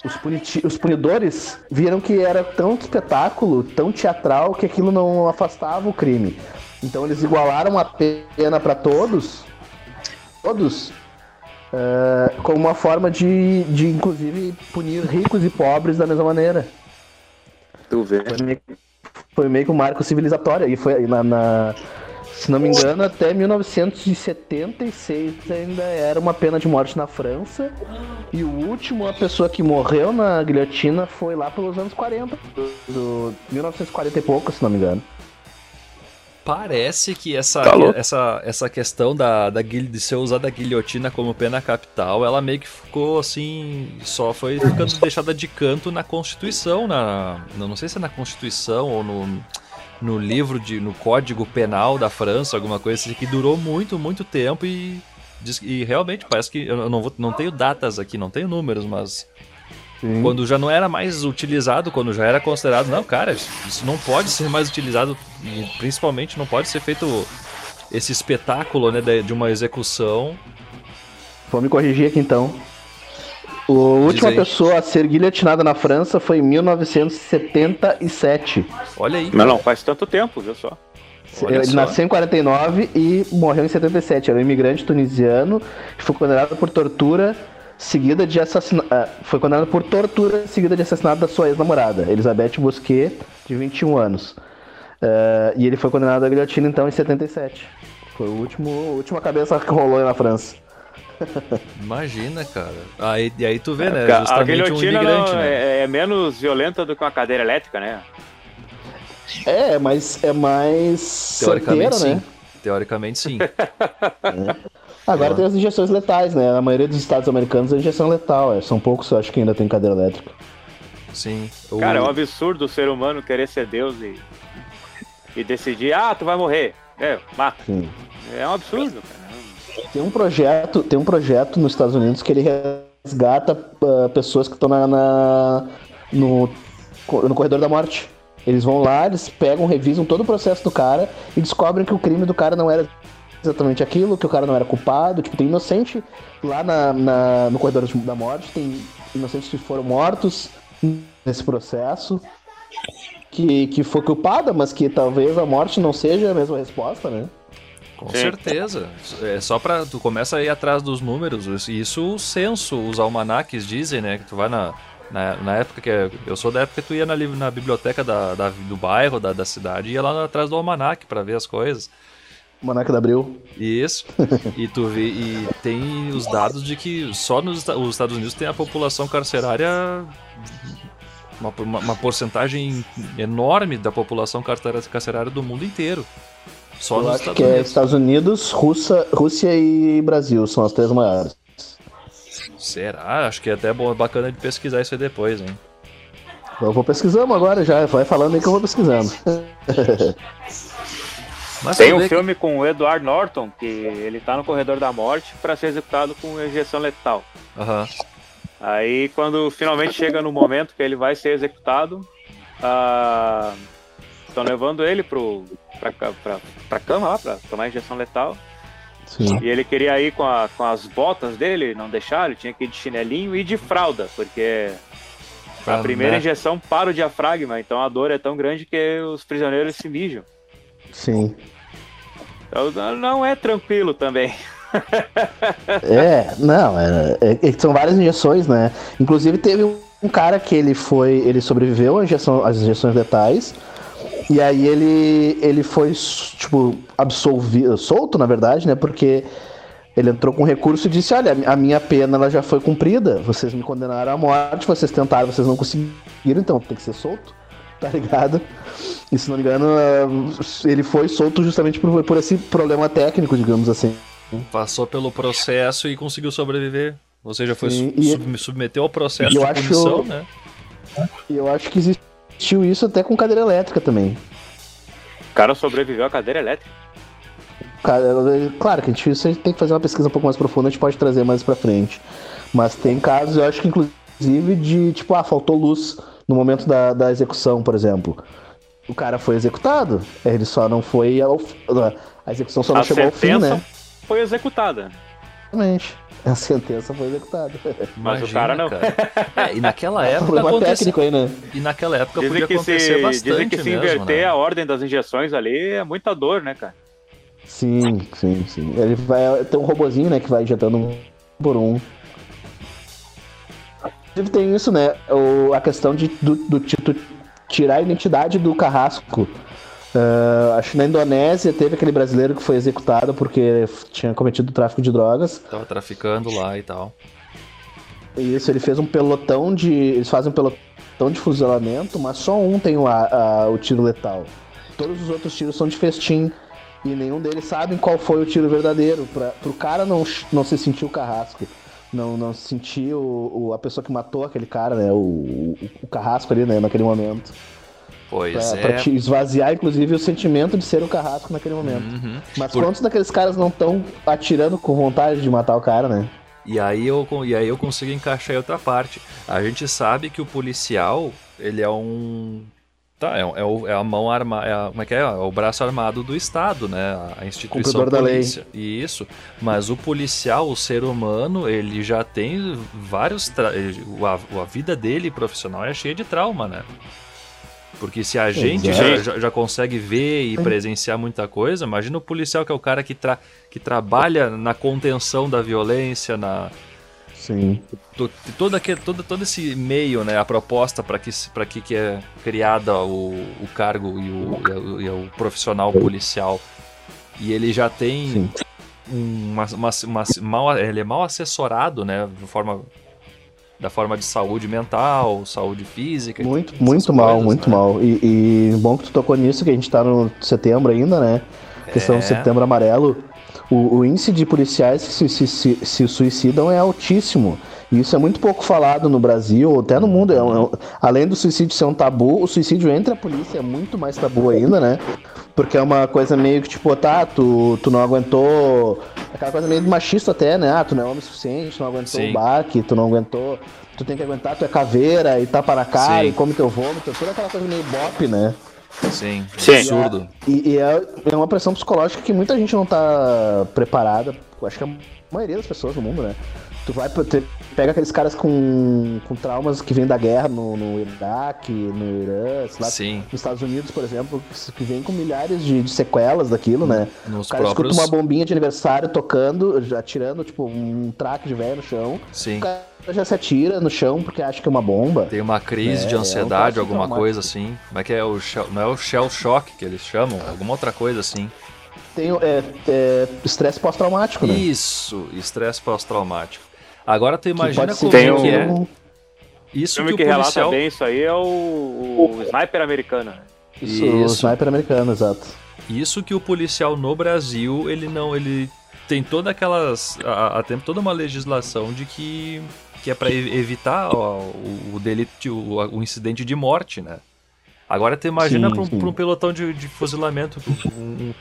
Speaker 3: os, os punidores viram que era tão espetáculo, tão teatral, que aquilo não afastava o crime. Então eles igualaram a pena para todos, todos, uh, como uma forma de, de, inclusive, punir ricos e pobres da mesma maneira.
Speaker 2: Tu vê.
Speaker 3: Foi meio, foi meio que um marco civilizatório. E foi na, na, se não me engano, até 1976 ainda era uma pena de morte na França. E o último, a pessoa que morreu na guilhotina foi lá pelos anos 40. Do 1940 e pouco, se não me engano.
Speaker 4: Parece que essa, tá essa, essa questão da, da, de ser usada a guilhotina como pena capital, ela meio que ficou assim, só foi ficando deixada de canto na Constituição, na, não sei se é na Constituição ou no, no livro, de, no Código Penal da França, alguma coisa assim, que durou muito, muito tempo e E realmente parece que eu não, vou, não tenho datas aqui, não tenho números, mas
Speaker 3: Sim.
Speaker 4: quando já não era mais utilizado, quando já era considerado, não, cara, isso não pode ser mais utilizado e principalmente não pode ser feito esse espetáculo, né, de de uma execução.
Speaker 3: Vou me corrigir aqui então. A última pessoa a ser guilhotinada na França foi em 1977.
Speaker 4: Olha aí.
Speaker 2: Não, não, faz tanto tempo, viu só.
Speaker 4: Olha
Speaker 3: Ele
Speaker 4: só.
Speaker 3: nasceu em 49 e morreu em 77. Era um imigrante tunisiano que foi condenado por tortura seguida de assassinato. foi condenado por tortura seguida de assassinato da sua ex-namorada, Elizabeth Bosquet, de 21 anos. Eh, e ele foi condenado à guilhotina então em 77. Foi o último, a última cabeça que rolou aí na França.
Speaker 4: Imagina, cara. Aí, e aí tu vê, né?
Speaker 2: Porque a
Speaker 4: Justamente um
Speaker 2: guilhotina
Speaker 4: imigrante,
Speaker 2: não-
Speaker 4: né?
Speaker 2: é, é menos violenta do que uma cadeira elétrica, né?
Speaker 3: É, mas é mais
Speaker 4: Teoricamente
Speaker 3: certeiro,
Speaker 4: sim.
Speaker 3: né?
Speaker 4: Teoricamente sim.
Speaker 3: Agora
Speaker 4: Ah.
Speaker 3: tem as injeções letais, né? Na maioria dos estados americanos é injeção letal. é. São poucos, eu acho, que ainda tem cadeira elétrica.
Speaker 4: Sim. O-
Speaker 2: Cara, é um absurdo o ser humano querer ser Deus e, e decidir, ah, tu vai morrer. É, mata.
Speaker 3: Sim.
Speaker 2: É um absurdo, cara.
Speaker 3: Tem um projeto, tem um projeto nos Estados Unidos que ele resgata ah, pessoas que estão na, na- no, no corredor da morte. Eles vão lá, eles pegam, revisam todo o processo do cara e descobrem que o crime do cara não era exatamente aquilo, que o cara não era culpado. Tipo, tem inocente lá na, na- no corredor da morte, tem inocentes que foram mortos nesse processo. Que, que foi culpada, mas que talvez a morte não seja a mesma resposta, né?
Speaker 4: Com
Speaker 2: Sim.
Speaker 4: certeza. É só pra. Tu começa a ir atrás dos números. Isso- Isso o censo, os almanaques dizem, né? Que tu vai na. Na, na época que. Eu sou da época que tu ia na, na biblioteca da, da- do bairro, da, da cidade, e ia lá atrás do almanaque pra ver as coisas.
Speaker 3: Manaca da Abril.
Speaker 4: Isso. e tu vê. E tem os dados de que só nos os Estados Unidos tem a população carcerária. Uma, uma, uma porcentagem enorme da população carcerária do mundo inteiro. Só
Speaker 3: Eu
Speaker 4: nos
Speaker 3: acho
Speaker 4: Estados
Speaker 3: que é
Speaker 4: Unidos.
Speaker 3: Estados Unidos, Rússia, Rússia e Brasil são as três maiores.
Speaker 4: Será? Acho que é até bom, bacana de pesquisar isso aí depois, hein?
Speaker 3: Eu vou pesquisando agora já, vai falando aí que eu vou pesquisando.
Speaker 4: Mas
Speaker 2: Tem um
Speaker 4: que-
Speaker 2: filme com o Edward Norton, que ele tá no corredor da morte pra ser executado com injeção letal.
Speaker 4: Aham.
Speaker 2: Aí, quando finalmente chega no momento que ele vai ser executado, estão levando ele pro, pra, pra, pra cama lá, pra tomar injeção letal.
Speaker 3: Sim.
Speaker 2: E ele queria ir com, a- com as botas dele, não deixaram, ele tinha que ir de chinelinho e de fralda, porque
Speaker 4: Pra,
Speaker 2: a primeira
Speaker 4: né?
Speaker 2: injeção para o diafragma, então a dor é tão grande que os prisioneiros se mijam.
Speaker 3: Sim.
Speaker 2: Então não é tranquilo também.
Speaker 3: É, não, é, é- é são várias injeções, né? Inclusive teve um cara que ele foi, ele sobreviveu às, injeção, injeções letais. E aí ele, ele foi, tipo, absolvido, solto, na verdade, né? Porque ele entrou com recurso e disse, olha, a minha pena ela já foi cumprida, vocês me condenaram à morte, vocês tentaram, vocês não conseguiram, então tem que ser solto, tá ligado? E se não me engano, eh, ele foi solto justamente por, por esse problema técnico, digamos assim.
Speaker 4: Passou pelo processo e conseguiu sobreviver. Ou seja, foi
Speaker 3: Sim, e-
Speaker 4: sub- submeteu ao processo de
Speaker 3: acho-
Speaker 4: punição, né?
Speaker 3: E eu acho que existiu isso até com cadeira elétrica também.
Speaker 2: O cara sobreviveu à cadeira elétrica.
Speaker 3: É- Claro que a gente, isso a gente tem que fazer uma pesquisa um pouco mais profunda, a gente pode trazer mais pra frente. Mas tem casos, eu acho que inclusive de, tipo, ah, faltou luz no momento da, da execução, por exemplo. O cara foi executado, ele só não foi ao, a execução só não
Speaker 2: a
Speaker 3: chegou ao fim,
Speaker 2: sentença
Speaker 3: né?
Speaker 2: foi executada.
Speaker 3: Exatamente. A sentença foi executada.
Speaker 2: Mas o cara não.
Speaker 4: cara. É, e naquela época
Speaker 3: Problema técnico aí, né?
Speaker 4: e naquela época
Speaker 2: Dizem
Speaker 4: podia
Speaker 2: que,
Speaker 4: acontecer
Speaker 2: se,
Speaker 4: bastante
Speaker 2: dizem que se
Speaker 4: mesmo,
Speaker 2: inverter
Speaker 4: né?
Speaker 2: a ordem das injeções ali é muita dor, né, cara?
Speaker 3: Sim, sim, sim. Ele vai ter um robozinho, né, que vai injetando um por um. Inclusive tem isso, né? O, a questão de, do, do Tito tirar a identidade do carrasco. Ah, acho que na Indonésia teve aquele brasileiro que foi executado porque tinha cometido tráfico de drogas.
Speaker 4: Tava traficando lá e tal.
Speaker 3: Isso, ele fez um pelotão de. Eles fazem um pelotão de fuzilamento, mas só um tem o, a- o tiro letal. Todos os outros tiros são de festim. E nenhum deles sabe qual foi o tiro verdadeiro. Pra, pro cara não, não se sentir o carrasco. Não, não se sentir o, o- a pessoa que matou aquele cara, né? O, o, o carrasco ali, né? Naquele momento.
Speaker 4: Pois
Speaker 3: Pra,
Speaker 4: é.
Speaker 3: pra te esvaziar, inclusive, o sentimento de ser o carrasco naquele momento.
Speaker 4: Uhum.
Speaker 3: Mas
Speaker 4: Por-
Speaker 3: quantos daqueles caras não estão atirando com vontade de matar o cara, né?
Speaker 4: E aí eu, e aí eu consigo encaixar em outra parte. A gente sabe que o policial, ele é um. Tá, é, é o- é a mão armada. É como é que é? É o braço armado do Estado, né? A- instituição
Speaker 3: Cumpridor da lei.
Speaker 4: polícia. Isso. Mas o policial, o ser humano, ele já tem vários. tra- A, a vida dele profissional é cheia de trauma, né? Porque se a gente já,
Speaker 2: Exato.
Speaker 4: já, já consegue ver e presenciar muita coisa, imagina o policial que é o cara que, tra que trabalha na contenção da violência, na,
Speaker 3: Sim.
Speaker 4: to- todo, aquele, todo, todo esse meio, né, a proposta para que, que, que é criada o, o cargo e o, e o- profissional policial. E ele já tem
Speaker 3: Sim.
Speaker 4: um- uma, uma, uma- mal, ele é mal assessorado, né, de forma, da forma de saúde mental, saúde física.
Speaker 3: Muito, muito mal,
Speaker 4: coisas,
Speaker 3: muito
Speaker 4: né?
Speaker 3: mal. E, e bom que tu tocou nisso, que a gente tá no setembro ainda, né? Questão
Speaker 4: É.
Speaker 3: do setembro amarelo. O, o índice de policiais que se, se, se, se suicidam é altíssimo. E isso é muito pouco falado no Brasil, ou até no mundo. É um- é um- além do suicídio ser um tabu, o suicídio entre a polícia é muito mais tabu ainda, né? Porque é uma coisa meio que tipo, tá, tu, tu não aguentou. Aquela coisa meio machista até, né? Ah, tu não é homem suficiente, tu não aguentou
Speaker 4: Sim.
Speaker 3: o baque, tu não aguentou. Tu tem que aguentar, tu é caveira e tapa na cara
Speaker 4: Sim.
Speaker 3: e come teu vômito. Toda aquela coisa meio bop, né?
Speaker 4: Sim,
Speaker 2: Sim.
Speaker 4: absurdo.
Speaker 3: E, e é, é uma pressão psicológica que muita gente não tá preparada. Acho que a maioria das pessoas no mundo, né? Tu vai te- pega aqueles caras com, com traumas que vêm da guerra no, no Iraque, no Irã, sei lá,
Speaker 4: Sim,
Speaker 3: nos Estados Unidos, por exemplo, que, vem com milhares de, de sequelas daquilo, né?
Speaker 4: nos
Speaker 3: O cara
Speaker 4: próprios.
Speaker 3: escuta uma bombinha de aniversário tocando, já atirando, tipo, um traque de velho no chão.
Speaker 4: Sim.
Speaker 3: O cara já se atira no chão porque acha que é uma bomba.
Speaker 4: Tem uma crise
Speaker 3: É,
Speaker 4: de
Speaker 3: é um
Speaker 4: ansiedade, alguma coisa assim. Como é que é o shell, não é o shell shock que eles chamam? Alguma outra coisa assim.
Speaker 3: Tem é, é, estresse pós-traumático, né?
Speaker 4: Isso, estresse pós-traumático. Agora tu
Speaker 3: Que
Speaker 4: imagina
Speaker 3: pode ser
Speaker 4: como
Speaker 2: Tem
Speaker 4: é
Speaker 2: um-
Speaker 4: que é isso
Speaker 2: O filme
Speaker 4: que
Speaker 2: que,
Speaker 4: o
Speaker 2: relata
Speaker 4: policial
Speaker 2: bem isso aí é o, o Sniper americano. né?
Speaker 3: Isso, o
Speaker 4: Isso.
Speaker 3: sniper americano, exato.
Speaker 4: Isso que o policial no Brasil, ele não, ele tem toda aquelas, a, a- tem toda uma legislação de que que é para evitar ó, o, o delito, o, o incidente de morte, né? Agora tu imagina para um, um pelotão de, de fuzilamento, um-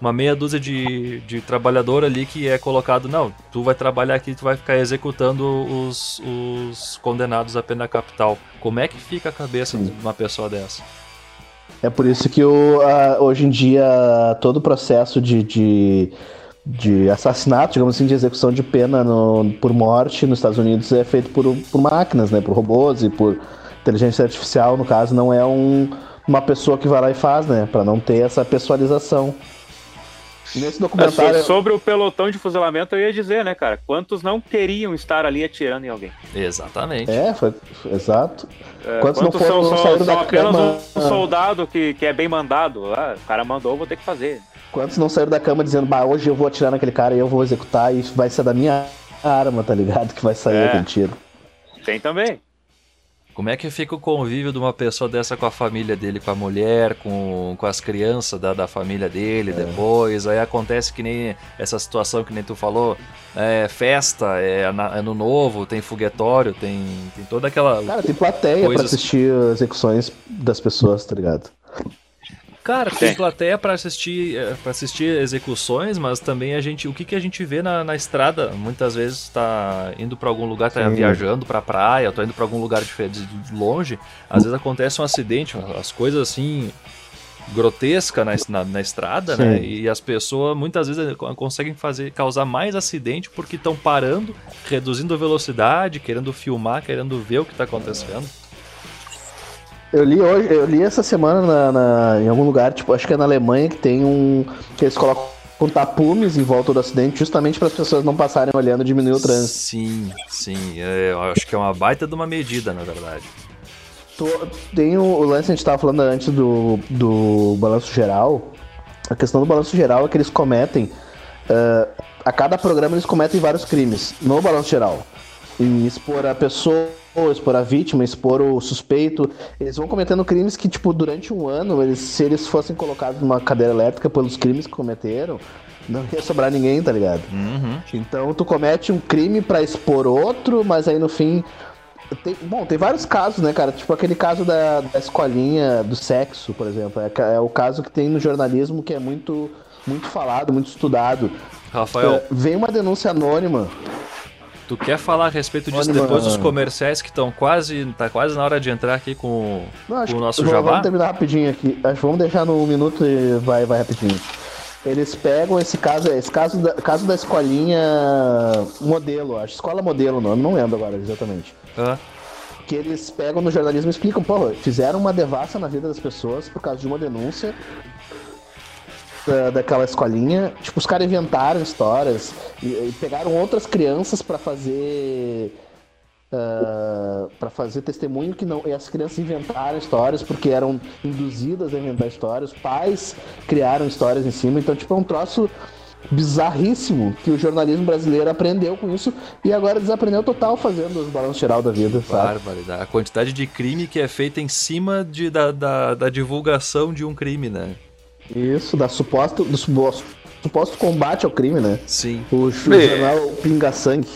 Speaker 4: uma meia dúzia de, de trabalhador ali que é colocado, não, tu vai trabalhar aqui, tu vai ficar executando os, os condenados à pena capital. Como é que fica a cabeça
Speaker 3: Sim.
Speaker 4: de uma pessoa dessa?
Speaker 3: É por isso que a- hoje em dia todo o processo de, de, de assassinato, digamos assim, de execução de pena no- por morte nos Estados Unidos é feito por, por máquinas, né? Por robôs e por inteligência artificial, no caso, não é um, uma pessoa que vai lá e faz, né? Pra não ter essa pessoalização. Nesse documentário.
Speaker 2: sobre o pelotão de fuzilamento, eu ia dizer, né, cara? Quantos não queriam estar ali atirando em alguém?
Speaker 4: Exatamente.
Speaker 3: É, foi, foi- exato.
Speaker 2: É,
Speaker 3: Quantos não
Speaker 2: quantos
Speaker 3: foram-
Speaker 2: são,
Speaker 3: não
Speaker 2: são-
Speaker 3: saíram
Speaker 2: são
Speaker 3: da
Speaker 2: apenas
Speaker 3: cama?
Speaker 2: um soldado que, que é bem mandado? Ah, o cara mandou, vou ter que fazer.
Speaker 3: Quantos não saíram da cama dizendo, bah, hoje eu vou atirar naquele cara e eu vou executar e vai ser da minha arma, tá ligado? Que vai sair
Speaker 2: É.
Speaker 3: aquele tiro.
Speaker 2: Tem também.
Speaker 4: Como é que fica o convívio de uma pessoa dessa com a família dele, com a mulher, com, com as crianças da, da família dele depois? Aí acontece que nem essa situação que nem tu falou, é festa, é ano novo, tem foguetório, tem, tem toda aquela.
Speaker 3: Cara, tem plateia
Speaker 4: Coisas-
Speaker 3: pra assistir as execuções das pessoas, tá ligado?
Speaker 4: Cara, tem
Speaker 2: Tem.
Speaker 4: plateia pra assistir, para assistir execuções, mas também a gente, o que, que a gente vê na, na estrada, muitas vezes tá indo pra algum lugar, tá
Speaker 3: Sim.
Speaker 4: viajando pra praia, tá indo pra algum lugar diferente, de longe, às vezes acontece um acidente, as coisas assim grotescas na, na, na estrada,
Speaker 3: Sim.
Speaker 4: né? E as pessoas muitas vezes co- conseguem fazer causar mais acidente porque estão parando, reduzindo a velocidade, querendo filmar, querendo ver o que tá acontecendo.
Speaker 3: Eu li hoje, eu li essa semana na, na- em algum lugar, tipo, acho que é na Alemanha, que tem um. que eles colocam tapumes em volta do acidente, justamente para as pessoas não passarem olhando e diminuir o trânsito.
Speaker 4: Sim, sim, é, eu acho que é uma baita de uma medida, na verdade.
Speaker 3: Tem o, o lance que a gente tava falando antes do, do balanço geral. A questão do balanço geral é que eles cometem. eh, a cada programa eles cometem vários crimes no balanço geral. E expor a pessoa, expor a vítima, expor o suspeito. Eles vão cometendo crimes que, tipo, durante um ano, eles, se eles fossem colocados numa cadeira elétrica pelos crimes que cometeram, não ia sobrar ninguém, tá ligado?
Speaker 4: Uhum.
Speaker 3: Então tu comete um crime pra expor outro, mas aí no fim Tem, bom, tem vários casos, né, cara? Tipo aquele caso da, da escolinha do sexo, por exemplo. É, é, o caso que tem no jornalismo que é muito, muito falado, muito estudado.
Speaker 4: Rafael,
Speaker 3: É, vem uma denúncia anônima.
Speaker 4: Tu quer falar a respeito disso
Speaker 3: Olha,
Speaker 4: depois dos
Speaker 3: mano.
Speaker 4: comerciais que estão quase. tá quase na hora de entrar aqui com,
Speaker 3: Não,
Speaker 4: com o nosso
Speaker 3: vamos-
Speaker 4: jabá?
Speaker 3: Vamos terminar rapidinho aqui. Acho que vamos deixar no minuto e vai, vai rapidinho. Eles pegam esse caso, esse caso da, caso da escolinha modelo, acho. Escola modelo o nome, não lembro agora exatamente. Que eles pegam no jornalismo e explicam, pô, fizeram uma devassa na vida das pessoas por causa de uma denúncia da, daquela escolinha. Tipo, os caras inventaram histórias e, e pegaram outras crianças pra fazer. para pra fazer testemunho que não. E as crianças inventaram histórias porque eram induzidas a inventar histórias. Pais criaram histórias em cima. Então, tipo, é um troço bizarríssimo que o jornalismo brasileiro aprendeu com isso e agora desaprendeu total fazendo os balanços geral da vida, sabe?
Speaker 4: Barbaridade. A quantidade de crime que é feita em cima de, da, da, da divulgação de um crime, né?
Speaker 3: Isso, da suposto, do suposto, suposto combate ao crime, né?
Speaker 4: Sim.
Speaker 3: O
Speaker 2: É.
Speaker 3: jornal Pinga Sangue.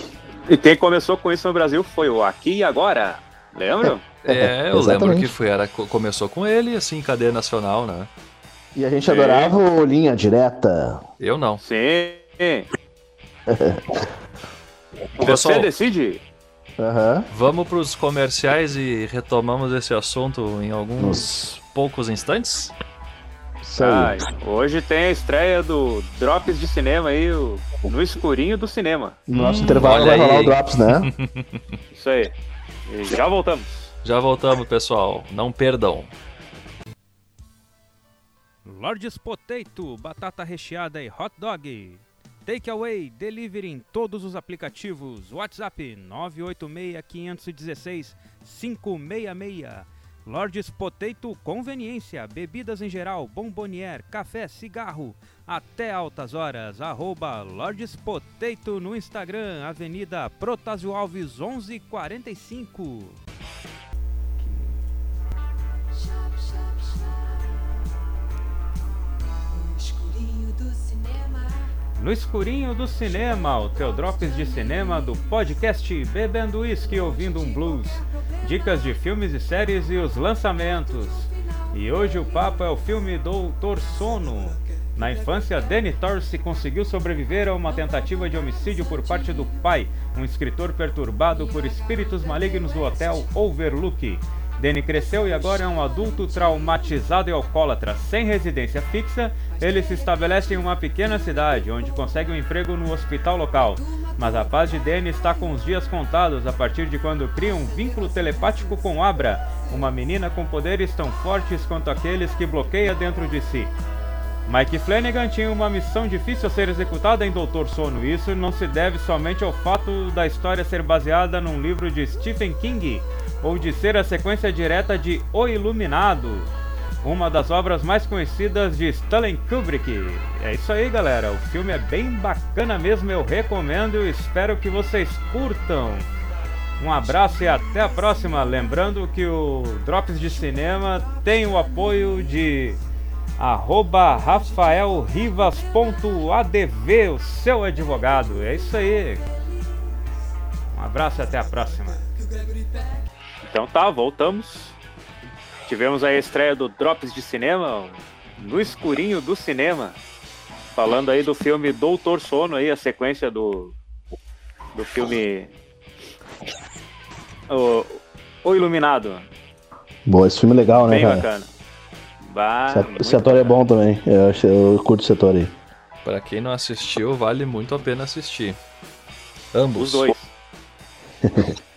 Speaker 2: E quem começou com isso no Brasil foi o Aqui e Agora. Lembram?
Speaker 4: É, eu lembro
Speaker 3: Exatamente.
Speaker 4: que foi, era, co- começou com ele, assim, em cadeia nacional, né?
Speaker 3: E a gente
Speaker 2: Sim.
Speaker 3: adorava o Linha Direta.
Speaker 4: Eu não.
Speaker 2: Sim. Você
Speaker 4: Pessoal,
Speaker 2: decide?
Speaker 3: Aham.
Speaker 4: vamos pros comerciais e retomamos esse assunto em alguns poucos instantes?
Speaker 3: Isso aí.
Speaker 2: Ai, hoje tem a estreia do Drops de Cinema aí, o- no escurinho do cinema.
Speaker 3: No nosso
Speaker 4: Hum,
Speaker 3: intervalo vai rolar o Drops, né?
Speaker 2: Isso aí. E já voltamos.
Speaker 4: Já voltamos, pessoal. Não perdam.
Speaker 1: Lords Potato, batata recheada e hot dog. Takeaway, delivery em todos os aplicativos. WhatsApp 986-516-566. Lords Potato Conveniência, bebidas em geral, bombonier, café, cigarro. Até altas horas, arroba Lords Potato no Instagram, Avenida Protásio Alves 1145.
Speaker 5: No escurinho do cinema,
Speaker 1: o teu drops de cinema do podcast Bebendo Whisky Ouvindo um Blues. Dicas de filmes e séries e os lançamentos. E hoje o papo é o filme Doutor Sono. Na infância, Danny Torrance conseguiu sobreviver a uma tentativa de homicídio por parte do pai, um escritor perturbado por espíritos malignos do hotel Overlook. Danny cresceu e agora é um adulto traumatizado e alcoólatra. Sem residência fixa, ele se estabelece em uma pequena cidade, onde consegue um emprego no hospital local. Mas a paz de Danny está com os dias contados a partir de quando cria um vínculo telepático com Abra, uma menina com poderes tão fortes quanto aqueles que bloqueia dentro de si. Mike Flanagan tinha uma missão difícil a ser executada em Doutor Sono. e Isso não se deve somente ao fato da história ser baseada num livro de Stephen King ou de ser a sequência direta de O Iluminado, uma das obras mais conhecidas de Stanley Kubrick. É isso aí, galera. O filme é bem bacana mesmo, eu recomendo e espero que vocês curtam. Um abraço e até a próxima. Lembrando que o Drops de Cinema tem o apoio de arroba rafaelrivas.adv, o seu advogado. É isso aí. Um abraço e até a próxima.
Speaker 2: Então tá, voltamos. Tivemos a estreia do Drops de Cinema, no escurinho do cinema. Falando aí do filme Doutor Sono aí, a sequência do do filme O, o Iluminado.
Speaker 3: Boa, esse filme é legal, né,
Speaker 2: Bem
Speaker 3: cara?
Speaker 2: bacana. Bah,
Speaker 3: Esse- ator é bom também. Eu, acho, eu curto esse ator aí.
Speaker 4: Pra quem não assistiu, vale muito a pena assistir. Ambos.
Speaker 2: Os dois.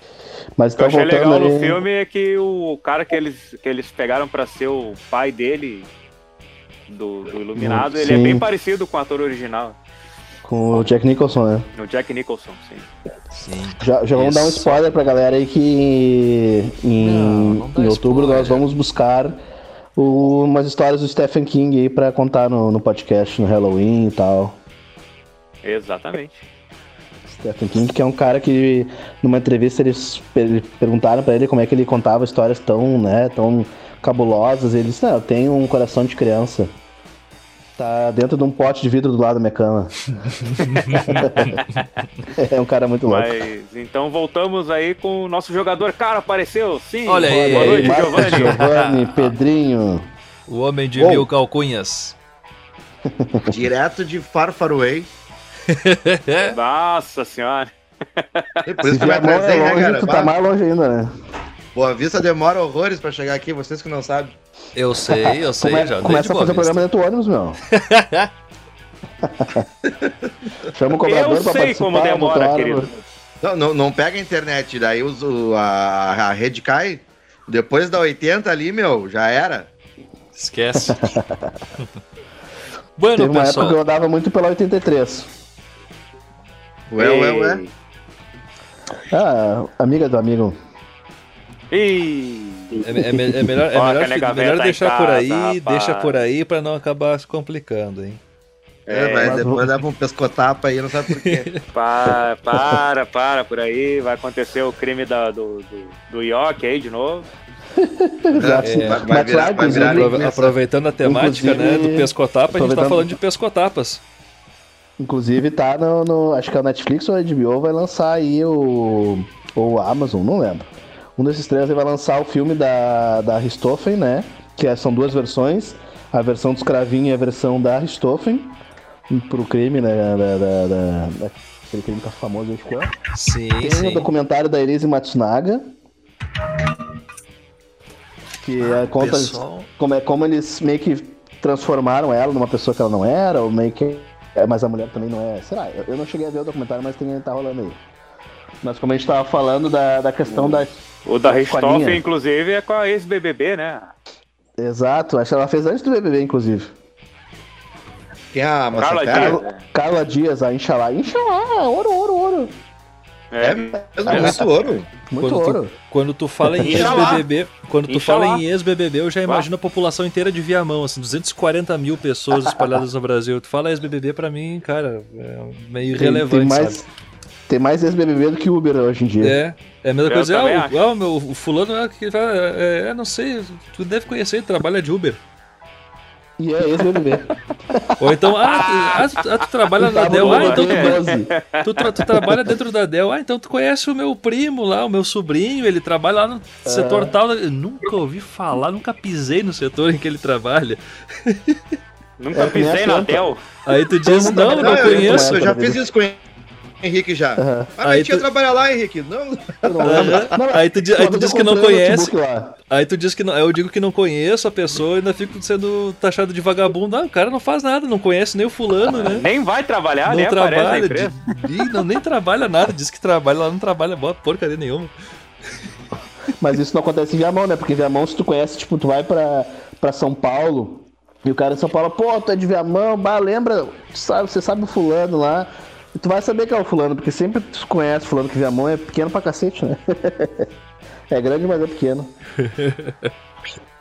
Speaker 3: Mas
Speaker 2: O que eu
Speaker 3: então
Speaker 2: achei legal no filme é que o cara que eles, que eles pegaram pra ser o pai dele, do, do Iluminado, ele é
Speaker 3: Sim.
Speaker 2: bem parecido com o ator original,
Speaker 3: com o Jack Nicholson, né?
Speaker 2: o Jack Nicholson, sim.
Speaker 4: Sim.
Speaker 3: Já, já vamos dar um spoiler pra galera aí que em,
Speaker 4: Não, não
Speaker 3: em outubro
Speaker 4: spoiler.
Speaker 3: nós vamos buscar o- umas histórias do Stephen King aí pra contar no, no podcast, no Halloween e tal.
Speaker 2: Exatamente.
Speaker 3: Stephen King, que é um cara que numa entrevista eles per- perguntaram pra ele como é que ele contava histórias tão, né, tão cabulosas. Ele disse, não, eu tenho um coração de criança. Tá dentro de um pote de vidro do lado da minha cama. é um cara muito louco.
Speaker 2: Mas então voltamos aí com o nosso jogador. Cara, apareceu? Sim.
Speaker 4: Olha aí.
Speaker 2: Boa noite, Giovanni.
Speaker 3: Giovanni, Pedrinho.
Speaker 4: O homem de
Speaker 3: Uou.
Speaker 4: mil calcunhas.
Speaker 6: Direto de Farfaraway.
Speaker 2: Nossa senhora.
Speaker 6: E Por isso
Speaker 3: Se
Speaker 6: que vai trazer,
Speaker 3: é
Speaker 6: né,
Speaker 3: longe,
Speaker 6: cara?
Speaker 3: tu tá mais longe ainda, né?
Speaker 6: Boa Vista demora horrores pra chegar aqui, vocês que não sabem.
Speaker 4: Eu sei, eu sei,
Speaker 3: Come-
Speaker 4: já.
Speaker 3: começa a fazer o programa dentro do ônibus, meu. Chama o cobrador
Speaker 2: Eu
Speaker 3: pra
Speaker 2: sei como demora,
Speaker 3: hora,
Speaker 2: querido.
Speaker 6: Não, não, não pega a internet, daí os- o- a, a rede cai. Depois da 80 ali, meu, já era.
Speaker 4: Esquece. bueno,
Speaker 3: Teve uma época
Speaker 4: pessoal.
Speaker 3: que eu andava muito pela 83.
Speaker 6: Ué, ué, ué.
Speaker 3: Ah, amiga do amigo.
Speaker 2: Ih,
Speaker 4: É, é me- é melhor, é melhor,
Speaker 2: caneca
Speaker 4: fi-
Speaker 2: velha
Speaker 4: melhor deixar por
Speaker 2: casa,
Speaker 4: aí,
Speaker 2: rapaz.
Speaker 4: deixa por aí pra não acabar se complicando, hein?
Speaker 6: É, mas
Speaker 3: mas
Speaker 6: depois leva um pescotapa aí, não sabe por quê.
Speaker 2: para, para, para por aí. Vai acontecer o crime da- do, do, do York aí de novo.
Speaker 6: É, vai- vai virar- vai virar linguiça.
Speaker 4: Aproveitando a temática né, do pescotapa, a gente tá falando de pescotapas.
Speaker 3: Inclusive tá no, no- Acho que a Netflix ou a HBO vai lançar aí o. Ou a Amazon, não lembro. Um desses três vai lançar o filme da, da Richthofen, né? Que é- são duas versões. A versão dos Cravinho e a versão da Richthofen. Pro crime, né? Da, da, da- da- aquele crime que tá famoso hoje qual é?
Speaker 4: Sim,
Speaker 3: Tem o
Speaker 4: sim.
Speaker 3: documentário da Elise Matsunaga. Que é, conta
Speaker 4: Pessoal,
Speaker 3: como, é, como eles meio que transformaram ela numa pessoa que ela não era, ou meio que. É, mas a mulher também não é. Será? Eu, eu não cheguei a ver o documentário, mas tem, tá rolando aí. Mas como a gente tava falando da, da questão da.
Speaker 2: O da. Richthofen, inclusive, é com a ex-BBB, né?
Speaker 3: Exato, acho que ela fez antes do BBB, inclusive.
Speaker 6: Quem é a
Speaker 2: Carla? Dias.
Speaker 3: Carla Dias, a Inxalá. Inxalá, ouro, ouro, ouro.
Speaker 6: É
Speaker 2: É,
Speaker 6: mesmo, muito ouro.
Speaker 3: Muito
Speaker 4: Quando tu-
Speaker 3: ouro.
Speaker 4: quando tu fala em ex-BBB, quando tu
Speaker 2: Inxalá.
Speaker 4: fala em ex-BBB, eu já imagino a população inteira de Viamão, assim, 240 mil pessoas espalhadas no Brasil. Tu fala ex-BBB pra mim, cara, é meio irrelevante,
Speaker 3: tem mais,
Speaker 4: sabe?
Speaker 3: tem mais ex-BBB do que Uber hoje em dia.
Speaker 4: É, é a mesma
Speaker 2: Eu
Speaker 4: coisa. Ah, o, ah, meu, o fulano é, que vai- é, é, não sei, tu deve conhecer, ele trabalha de Uber.
Speaker 3: E é ex-BBB.
Speaker 4: Ou então, ah, tu, ah, tu, ah, tu trabalha na
Speaker 3: Tava
Speaker 4: Dell, ah, então tu,
Speaker 3: 12.
Speaker 4: tu, tra- tu trabalha dentro da Dell, ah, então tu conhece o meu primo lá, o meu sobrinho, ele trabalha lá no setor tal. Eu nunca ouvi falar, nunca pisei no setor em que ele trabalha.
Speaker 2: Nunca
Speaker 3: É
Speaker 2: pisei na. Dell.
Speaker 4: Aí tu diz,
Speaker 3: tá
Speaker 4: não, não
Speaker 6: eu-
Speaker 4: conheço.
Speaker 6: Eu já fiz isso com Henrique já. Ah,
Speaker 4: Aí tu-
Speaker 6: trabalhar lá, Henrique. Não,
Speaker 3: não
Speaker 4: Aí tu, aí tu diz que não conhece. Aí tu diz que não. Eu digo que não conheço a pessoa e ainda fico sendo taxado de vagabundo. Ah, o cara não faz nada, não conhece nem o fulano, né?
Speaker 2: Nem vai trabalhar,
Speaker 4: não
Speaker 2: nem aparece na
Speaker 4: trabalha.
Speaker 2: empresa.
Speaker 4: de- Ih, não, nem trabalha nada. Diz que trabalha lá, não trabalha bota porcaria nenhuma.
Speaker 3: Mas isso não acontece em Viamão, né? Porque Viamão, se tu conhece, tipo, tu vai pra, pra São Paulo e o cara de São Paulo, pô, tu é de Viamão, bah, lembra, sabe, você sabe o fulano lá. Tu vai saber que é o fulano, porque sempre tu conhece o fulano que Viamão é pequeno pra cacete, né? é grande, mas é pequeno.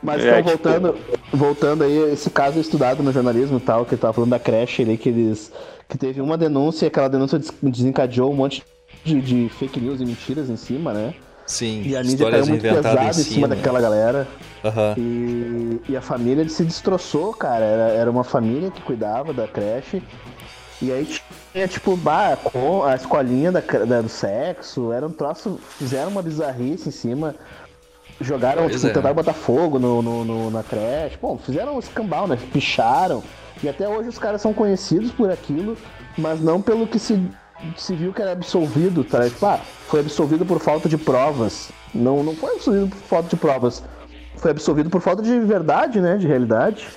Speaker 3: Mas
Speaker 2: É,
Speaker 3: então,
Speaker 2: tipo-
Speaker 3: voltando, voltando aí, esse caso estudado no jornalismo e tal, que eu tava falando da creche ali, que eles. que teve uma denúncia e aquela denúncia des- desencadeou um monte de, de fake news e mentiras em cima, né?
Speaker 4: Sim,
Speaker 3: E a mídia caiu muito pesada
Speaker 4: em
Speaker 3: em cima
Speaker 4: cima.
Speaker 3: daquela galera.
Speaker 4: Aham.
Speaker 3: E, e a família se destroçou, cara. Era, era uma família que cuidava da creche. E aí tinha, tipo, bah, com a escolinha da, da- do sexo. Era um troço. Fizeram uma bizarrice em cima. Jogaram,
Speaker 4: Pois
Speaker 3: tipo,
Speaker 4: é.
Speaker 3: tentaram botar fogo no, no- no- na creche. Bom, fizeram um escambau, né? Picharam. E até hoje os caras são conhecidos por aquilo, mas não pelo que se, se viu que era absolvido, tá? Tipo, ah, foi absolvido por falta de provas. Não, não foi absolvido por falta de provas. Foi absolvido por falta de verdade, né? De realidade.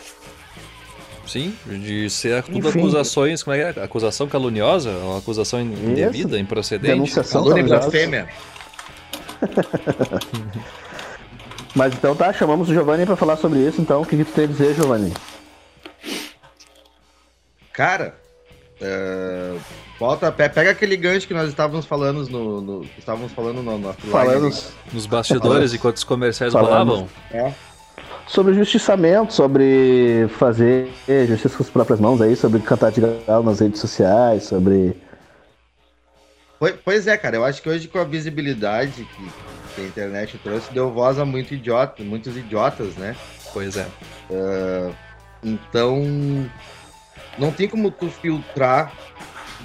Speaker 4: Sim, de ser tudo
Speaker 3: Enfim.
Speaker 4: acusações. Como é que é? Acusação caluniosa? Uma acusação indevida, improcedente?
Speaker 3: Denunciação
Speaker 6: calúnia e
Speaker 3: caluniosa.
Speaker 6: blasfêmia.
Speaker 3: Mas então tá, chamamos o Giovanni pra falar sobre isso, então. O que, que tu tem a dizer, Giovanni?
Speaker 6: Cara, é, volta, pe- pega aquele gancho que nós estávamos falando no, no- estávamos falando no live
Speaker 3: Falando
Speaker 6: ali.
Speaker 4: Nos bastidores, enquanto os comerciais
Speaker 3: Falamos.
Speaker 4: rolavam.
Speaker 3: Sobre justiçamento, sobre fazer justiça com as próprias mãos aí, sobre cantar de galo nas redes sociais, sobre.
Speaker 6: Pois- é, cara, eu acho que hoje com a visibilidade que, a internet trouxe, deu voz a muito idiota, muitos idiotas, né?
Speaker 4: Pois é.
Speaker 6: Então, não tem como tu filtrar,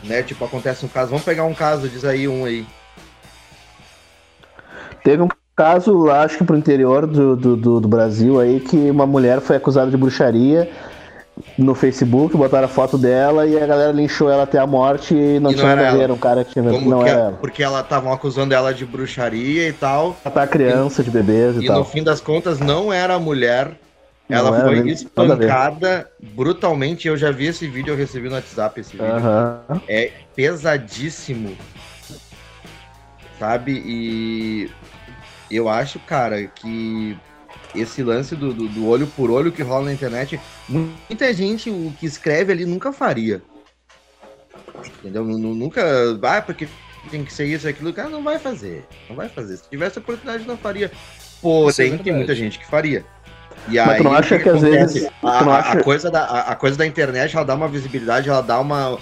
Speaker 6: né? Tipo, acontece um caso, vamos pegar um caso, diz aí um aí.
Speaker 3: Teve um caso lá, acho que pro interior do, do, do, do Brasil aí, que uma mulher foi acusada de bruxaria no Facebook, botaram a foto dela e a galera linchou ela até a morte e não
Speaker 6: E não
Speaker 3: tinha nada
Speaker 6: era
Speaker 3: a ver, era um cara que tinha
Speaker 6: Como
Speaker 3: não
Speaker 6: que
Speaker 3: era
Speaker 6: é-
Speaker 3: ela.
Speaker 6: porque ela estavam acusando ela de bruxaria e tal.
Speaker 3: Matar criança de bebês e,
Speaker 6: E
Speaker 3: tal.
Speaker 6: no fim das contas não era a mulher.
Speaker 3: Não
Speaker 6: Ela
Speaker 3: era,
Speaker 6: foi espancada brutalmente. Eu já vi esse vídeo, eu recebi no WhatsApp esse vídeo. É pesadíssimo. Sabe? E eu acho, cara, que esse lance do, do, do olho por olho que rola na internet, muita gente o que escreve ali nunca faria. Entendeu? Nu- nu- Nunca. Ah, porque tem que ser isso, aquilo. Cara, não vai fazer. Não vai fazer. Se tivesse oportunidade, não faria.
Speaker 4: Isso é
Speaker 6: Porém, tem muita gente que faria. E
Speaker 3: Mas tu não
Speaker 6: aí, o
Speaker 3: acha
Speaker 6: que
Speaker 3: que às vezes-
Speaker 6: A,
Speaker 3: acha-
Speaker 6: a coisa da, a, a coisa da internet, ela dá uma visibilidade, ela dá uma.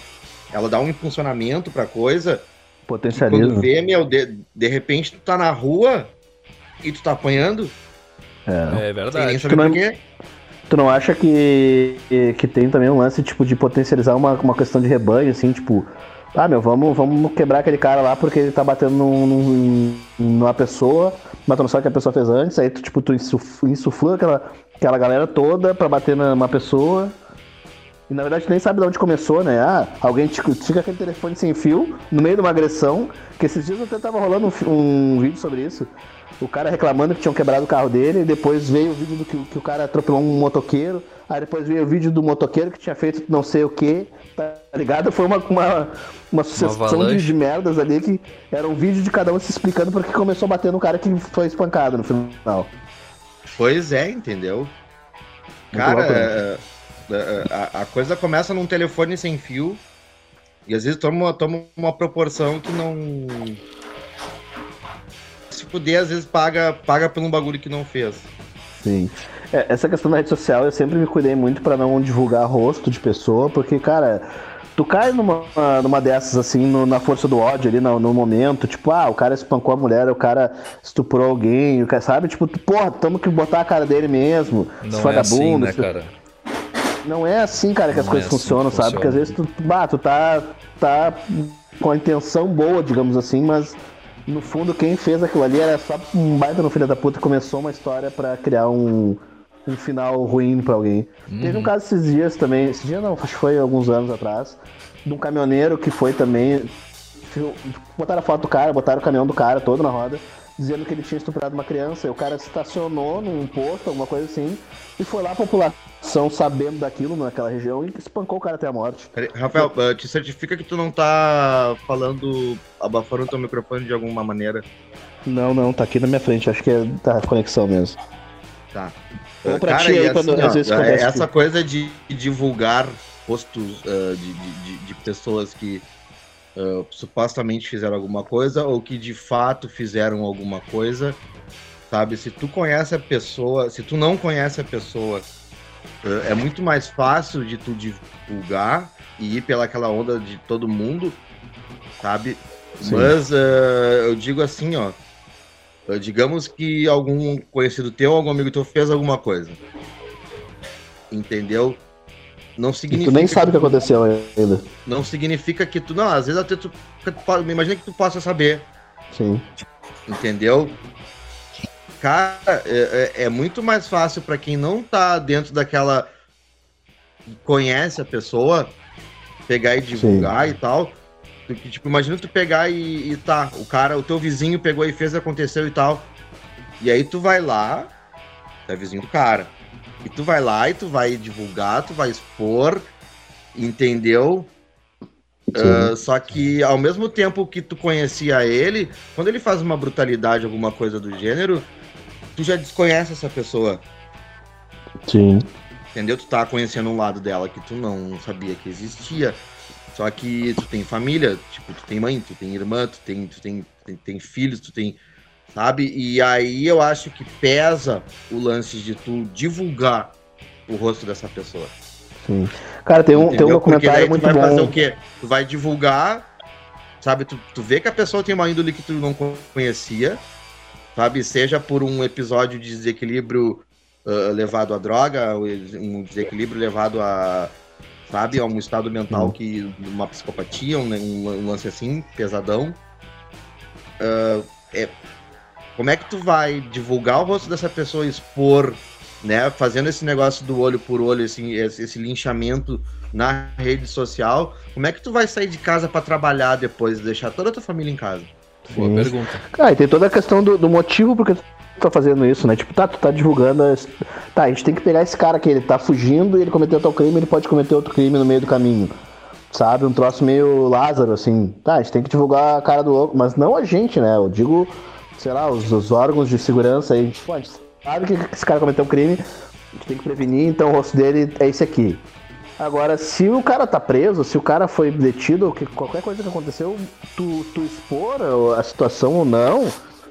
Speaker 6: Ela dá um impulsionamento pra coisa. Quando
Speaker 3: Potencialismo.
Speaker 6: vê, meu, de, de repente tu tá na rua e tu tá apanhando,
Speaker 3: É.
Speaker 4: É verdade.
Speaker 3: Tu não-
Speaker 6: por quê.
Speaker 3: Tu não acha que, que tem também um lance, tipo, de potencializar uma, uma questão de rebanho, assim, tipo, ah, meu, vamos, vamos quebrar aquele cara lá porque ele tá batendo num, num- numa pessoa, mas tu não sabe o que a pessoa fez antes, aí tu, tipo, tu insuf- insufla aquela, aquela galera toda pra bater numa pessoa. E na verdade nem sabe de onde começou, né? Ah, alguém fica aquele telefone sem fio no meio de uma agressão, que esses dias até tava rolando um, um vídeo sobre isso. O cara reclamando que tinham quebrado o carro dele, e depois veio o vídeo do que, que o cara atropelou um motoqueiro, aí depois veio o vídeo do motoqueiro que tinha feito não sei o que, tá ligado? Foi uma, uma, uma sucessão de,
Speaker 4: avalanche.
Speaker 3: de merdas ali que era um vídeo de cada um se explicando porque começou a bater no cara que foi espancado no final.
Speaker 6: Pois é, entendeu?
Speaker 3: Muito
Speaker 6: Cara,
Speaker 3: louco, né?
Speaker 6: É, é, a, a coisa começa num telefone sem fio e às vezes toma, uma- toma uma proporção que não. Se puder, às vezes paga, paga por um bagulho que não fez.
Speaker 3: Sim. É, essa questão da rede social eu sempre me cuidei muito pra não divulgar rosto de pessoa, porque, cara, tu cai numa, numa dessas assim, no- na força do ódio ali, no, no momento, tipo, ah, o cara espancou a mulher, o cara estuprou alguém, o cara, sabe? Tipo, porra, tamo que botar a cara dele mesmo, esse
Speaker 4: Não é assim,
Speaker 3: vagabundo.
Speaker 4: né,
Speaker 3: esse-
Speaker 4: cara?
Speaker 3: Não é assim, cara, que as
Speaker 4: Não
Speaker 3: coisas
Speaker 4: é assim
Speaker 3: funcionam,
Speaker 4: que
Speaker 3: sabe? Porque às vezes tu, bah, tu tá, tá com a intenção boa, digamos assim, mas no fundo quem fez aquilo ali era só um baita no filho da puta que começou uma história pra criar um, um final ruim pra alguém. Teve um
Speaker 4: Uhum.
Speaker 3: caso esses dias também, esses dias não, acho que foi alguns anos atrás, de um caminhoneiro que foi também. Botaram a foto do cara, botaram o caminhão do cara todo na roda, dizendo que ele tinha estuprado uma criança. E o cara estacionou num posto, alguma coisa assim, e foi lá a população sabendo daquilo naquela região e espancou o cara até a morte.
Speaker 6: Rafael, eh, te certifica que tu não tá falando, abafando teu microfone de alguma maneira.
Speaker 3: Não, não, tá aqui na minha frente, acho que é da conexão mesmo.
Speaker 6: Tá.
Speaker 3: Ou pra
Speaker 6: Cara,
Speaker 3: ti aí, quando
Speaker 6: assim,
Speaker 3: às vezes acontece
Speaker 6: essa
Speaker 3: que-
Speaker 6: coisa de divulgar postos de, de, de- de pessoas que ah, supostamente fizeram alguma coisa ou que de fato fizeram alguma coisa, sabe? Se tu conhece a pessoa, se tu não conhece a pessoa, ah, é muito mais fácil de tu divulgar e ir pelaquela onda de todo mundo, sabe?
Speaker 3: Sim.
Speaker 6: Mas ah, eu digo assim, ó. Digamos que algum conhecido teu, algum amigo teu fez alguma coisa. Entendeu? Não
Speaker 3: E
Speaker 6: significa.
Speaker 3: tu nem sabe o que aconteceu ainda.
Speaker 6: Não significa que tu. Não, às vezes até tu. Imagina que tu possa saber.
Speaker 3: Sim.
Speaker 6: Entendeu? Cara, é, é- é muito mais fácil pra quem não tá dentro daquela. conhece a pessoa, pegar e divulgar e tal. do que, tipo, imagina tu pegar e, e tá, o cara, o teu vizinho pegou e fez, aconteceu e tal. E aí tu vai lá, tu é vizinho do cara. E tu vai lá e tu vai divulgar, tu vai expor, entendeu? Ah, só que ao mesmo tempo que tu conhecia ele, quando ele faz uma brutalidade, alguma coisa do gênero, tu já desconhece essa pessoa.
Speaker 3: Sim.
Speaker 6: Entendeu? Tu tá conhecendo um lado dela que tu não sabia que existia. Só que tu tem família, tipo, tu tem mãe, tu tem irmã, tu tem, tu tem, tem, tem filhos, tu tem. Sabe? E aí eu acho que pesa o lance de tu divulgar o rosto dessa pessoa.
Speaker 3: Sim. Cara, tem um, tem um
Speaker 6: Entendeu? Porque daí
Speaker 3: documentário
Speaker 6: tu
Speaker 3: muito
Speaker 6: vai fazer
Speaker 3: bom.
Speaker 6: o quê? Tu vai divulgar, sabe? Tu, tu vê que a pessoa tem uma índole que tu não conhecia, sabe? Seja por um episódio de desequilíbrio ah, levado à droga, um desequilíbrio levado a, sabe? É um estado mental que. uma psicopatia, um, um- lance assim, pesadão. Ah, é, como é que tu vai divulgar o rosto dessa pessoa, expor, né? Fazendo esse negócio do olho por olho, assim, esse, esse linchamento na rede social. Como é que tu vai sair de casa pra trabalhar depois e deixar toda a tua família em casa?
Speaker 4: Boa
Speaker 3: Sim.
Speaker 4: pergunta.
Speaker 3: Ah, e tem toda a questão do, do motivo porque tu tá fazendo isso, né? Tipo, tá, tu tá divulgando. as- Tá, a gente tem que pegar esse cara que ele tá fugindo e ele cometeu tal crime, ele pode cometer outro crime no meio do caminho. Sabe? Um troço meio Lázaro, assim. Tá, a gente tem que divulgar a cara do louco, mas não a gente, né? Eu digo, sei lá, os, os órgãos de segurança aí. Tipo, a gente sabe que esse cara cometeu um crime, a gente tem que prevenir, então o rosto dele é esse aqui. Agora, se o cara tá preso, se o cara foi detido, que qualquer coisa que aconteceu, tu, tu expor a situação ou não,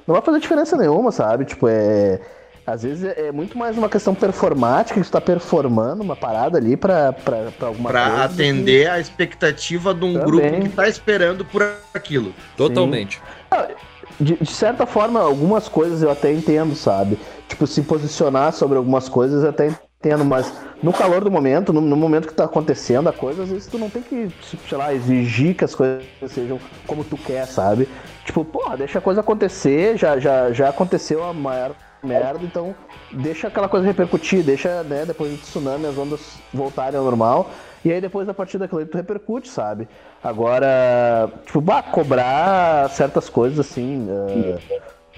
Speaker 3: não vai fazer diferença nenhuma, sabe? Tipo, é. Às vezes é é muito mais uma questão performática, que tu tá performando uma parada ali pra, pra, pra alguma
Speaker 6: Pra
Speaker 3: coisa. que-
Speaker 6: atender a expectativa de um
Speaker 3: Também.
Speaker 6: grupo que tá esperando por aquilo.
Speaker 4: Totalmente.
Speaker 3: De, de certa forma, algumas coisas eu até entendo, sabe? Tipo, se posicionar sobre algumas coisas eu até entendo, mas no calor do momento, no, no momento que tá acontecendo a coisa, às vezes tu não tem que, sei lá, exigir que as coisas sejam como tu quer, sabe? Tipo, porra, deixa a coisa acontecer, já, já, já aconteceu a maior merda, então deixa aquela coisa repercutir, deixa, né, depois do tsunami as ondas voltarem ao normal, e aí depois a partir daquilo ali tu repercute, sabe? Agora, tipo, bah, cobrar certas coisas assim, eh,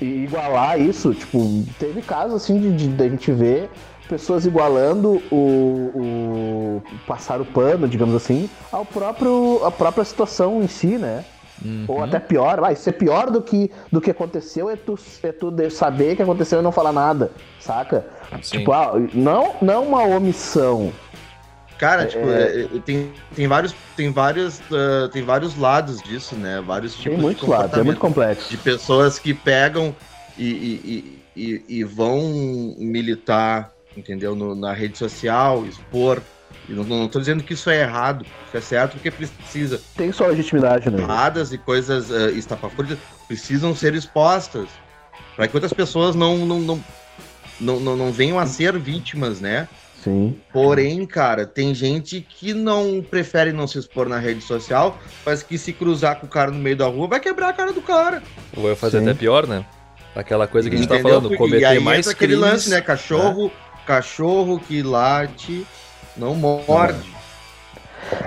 Speaker 3: e igualar isso, tipo, teve casos assim de, de, de a gente ver pessoas igualando o, o passar o pano, digamos assim, ao próprio a própria situação em si, né?
Speaker 4: Uhum.
Speaker 3: Ou até pior, vai, isso é pior do que do que aconteceu é tu, é tu saber que aconteceu e não falar nada, saca?
Speaker 4: Sim.
Speaker 3: Tipo, ah, não, não uma omissão.
Speaker 6: Cara, tipo, é- é- tem, tem vários, tem vários, ah, tem vários lados disso, né? Vários tipos
Speaker 3: Tem
Speaker 6: de
Speaker 3: muitos lados, é muito complexo.
Speaker 6: de pessoas que pegam e, e, e, e- vão militar, entendeu? No- na rede social, expor. E não, não tô dizendo que isso é errado, isso é certo porque precisa.
Speaker 3: Tem sua legitimidade, né?
Speaker 6: Erradas e coisas uh, estapafúrdias precisam ser expostas para que outras pessoas não não, não, não, não, não venham a ser vítimas, né?
Speaker 3: Sim.
Speaker 6: Porém, cara, tem gente que não prefere não se expor na rede social, mas que se cruzar com o cara no meio da rua vai quebrar a cara do cara.
Speaker 4: Ou vai fazer
Speaker 3: Sim.
Speaker 4: até pior, né? Aquela coisa que a gente tá
Speaker 6: Entendeu?
Speaker 4: falando,
Speaker 6: e
Speaker 4: cometer
Speaker 6: aí
Speaker 4: mais
Speaker 6: entra aquele
Speaker 4: crimes.
Speaker 6: lance, né? Cachorro, cachorro que late não morde.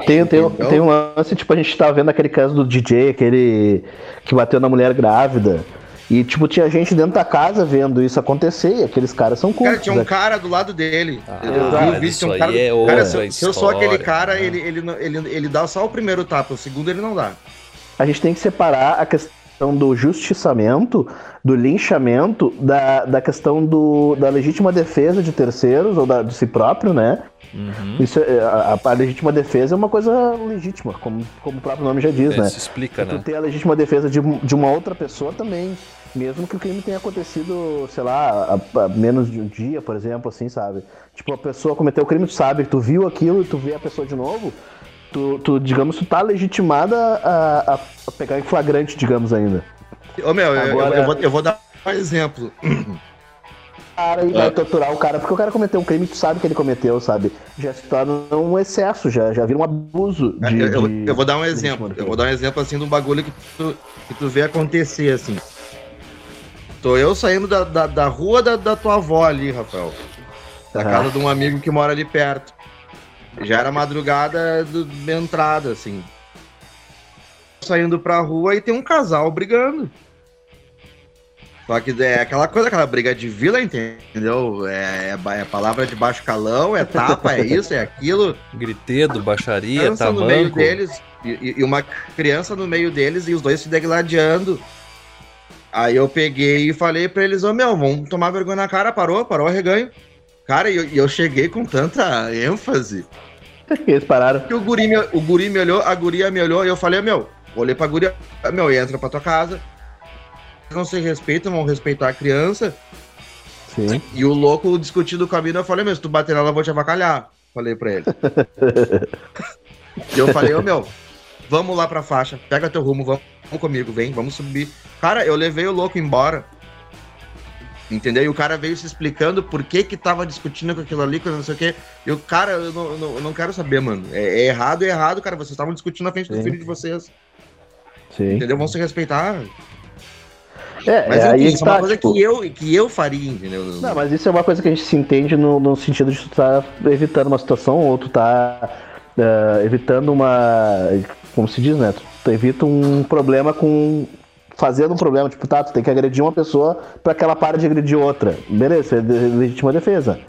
Speaker 3: Tem, tem, tem um lance, tipo, a gente tava vendo aquele caso do DJ, aquele que bateu na mulher grávida. E, tipo, tinha gente dentro da casa vendo isso acontecer, e aqueles caras são
Speaker 6: Cara,
Speaker 3: cultos.
Speaker 6: tinha um
Speaker 3: né?
Speaker 6: cara do lado dele.
Speaker 4: Ah,
Speaker 6: eu vi o vídeo,
Speaker 4: isso
Speaker 6: tinha um
Speaker 4: aí
Speaker 6: cara.
Speaker 4: é
Speaker 6: cara, se, eu- se eu sou aquele
Speaker 4: história,
Speaker 6: cara,
Speaker 4: né?
Speaker 6: ele, ele, ele, ele dá só o primeiro tapa, o segundo ele não dá.
Speaker 3: A gente tem que separar a questão do justiçamento, do linchamento, da, da questão do, da legítima defesa de terceiros, ou da, de si próprio, né?
Speaker 4: Uhum.
Speaker 3: Isso é- a, a legítima defesa é uma coisa legítima, como, como o próprio nome já diz,
Speaker 4: É,
Speaker 3: né?
Speaker 4: Isso explica,
Speaker 3: Tu
Speaker 4: né?
Speaker 3: ter a legítima defesa de, de uma outra pessoa também. Mesmo que o crime tenha acontecido, sei lá, há, há menos de um dia, por exemplo, assim, sabe? Tipo, a pessoa cometeu o crime, tu sabe, tu viu aquilo e tu vê a pessoa de novo, tu, tu digamos, tu tá legitimada a, a- pegar em flagrante, digamos, ainda.
Speaker 6: Ô, meu, eu- eu,
Speaker 3: Agora-
Speaker 6: eu vou, eu vou dar um exemplo.
Speaker 3: cara e vai torturar o cara, porque o cara cometeu um crime, tu sabe que ele cometeu, sabe? Já se torna um excesso, já, já vira um abuso de.
Speaker 6: eu, eu- eu vou dar um exemplo. Eu vou dar um exemplo assim de um bagulho que tu, que tu vê acontecer assim. Tô eu saindo da, da, da rua da, da tua avó ali, Rafael. Da casa de um amigo que mora ali perto. Já era madrugada do, da entrada, assim. Saindo pra rua e tem um casal brigando. Só que é aquela coisa, aquela briga de vila, entendeu? É, é, é palavra de baixo calão, é tapa, é isso, é aquilo
Speaker 4: Gritedo, baixaria,
Speaker 6: criança no meio deles e, e- uma criança no meio deles e os dois se degladiando. Aí eu peguei e falei pra eles, ô meu, vamos tomar vergonha na cara, parou, parou o reganho. Cara, e eu, e eu cheguei com tanta ênfase
Speaker 3: Eles pararam.
Speaker 6: que o guri, me, o guri me olhou, a guria me olhou e eu falei, meu, olhei pra guria, meu, entra pra tua casa. Não se respeitam, vão respeitar a criança.
Speaker 3: Sim.
Speaker 6: E o louco discutindo com a mina, eu falei, meu, se tu bater nela, eu vou te avacalhar. Falei pra ele. e eu falei, ô meu, vamos lá pra faixa, pega teu rumo, vamos, vamos comigo, vem, vamos subir. Cara, eu levei o louco embora. Entendeu? E o cara veio se explicando por que que tava discutindo com aquilo ali, com não sei o quê. E o cara, eu não, eu não, eu não quero saber, mano. É, é errado, é errado, cara. Vocês estavam discutindo na frente do
Speaker 3: Sim.
Speaker 6: filho de vocês.
Speaker 3: Sim.
Speaker 6: Entendeu? Vão se respeitar.
Speaker 3: É,
Speaker 6: Mas
Speaker 3: é, aí
Speaker 6: isso
Speaker 3: que
Speaker 6: é uma
Speaker 3: tá,
Speaker 6: coisa
Speaker 3: tipo,
Speaker 6: que, eu, que eu faria, entendeu?
Speaker 3: Não, mas isso é uma coisa que a gente se entende no, no sentido de tu tá evitando uma situação ou tu tá eh, evitando uma. Como se diz, né? Tu evita um problema com. Fazendo um problema, tipo, tá, tu tem que agredir uma pessoa pra que ela pare de agredir outra. Beleza, é legítima defesa.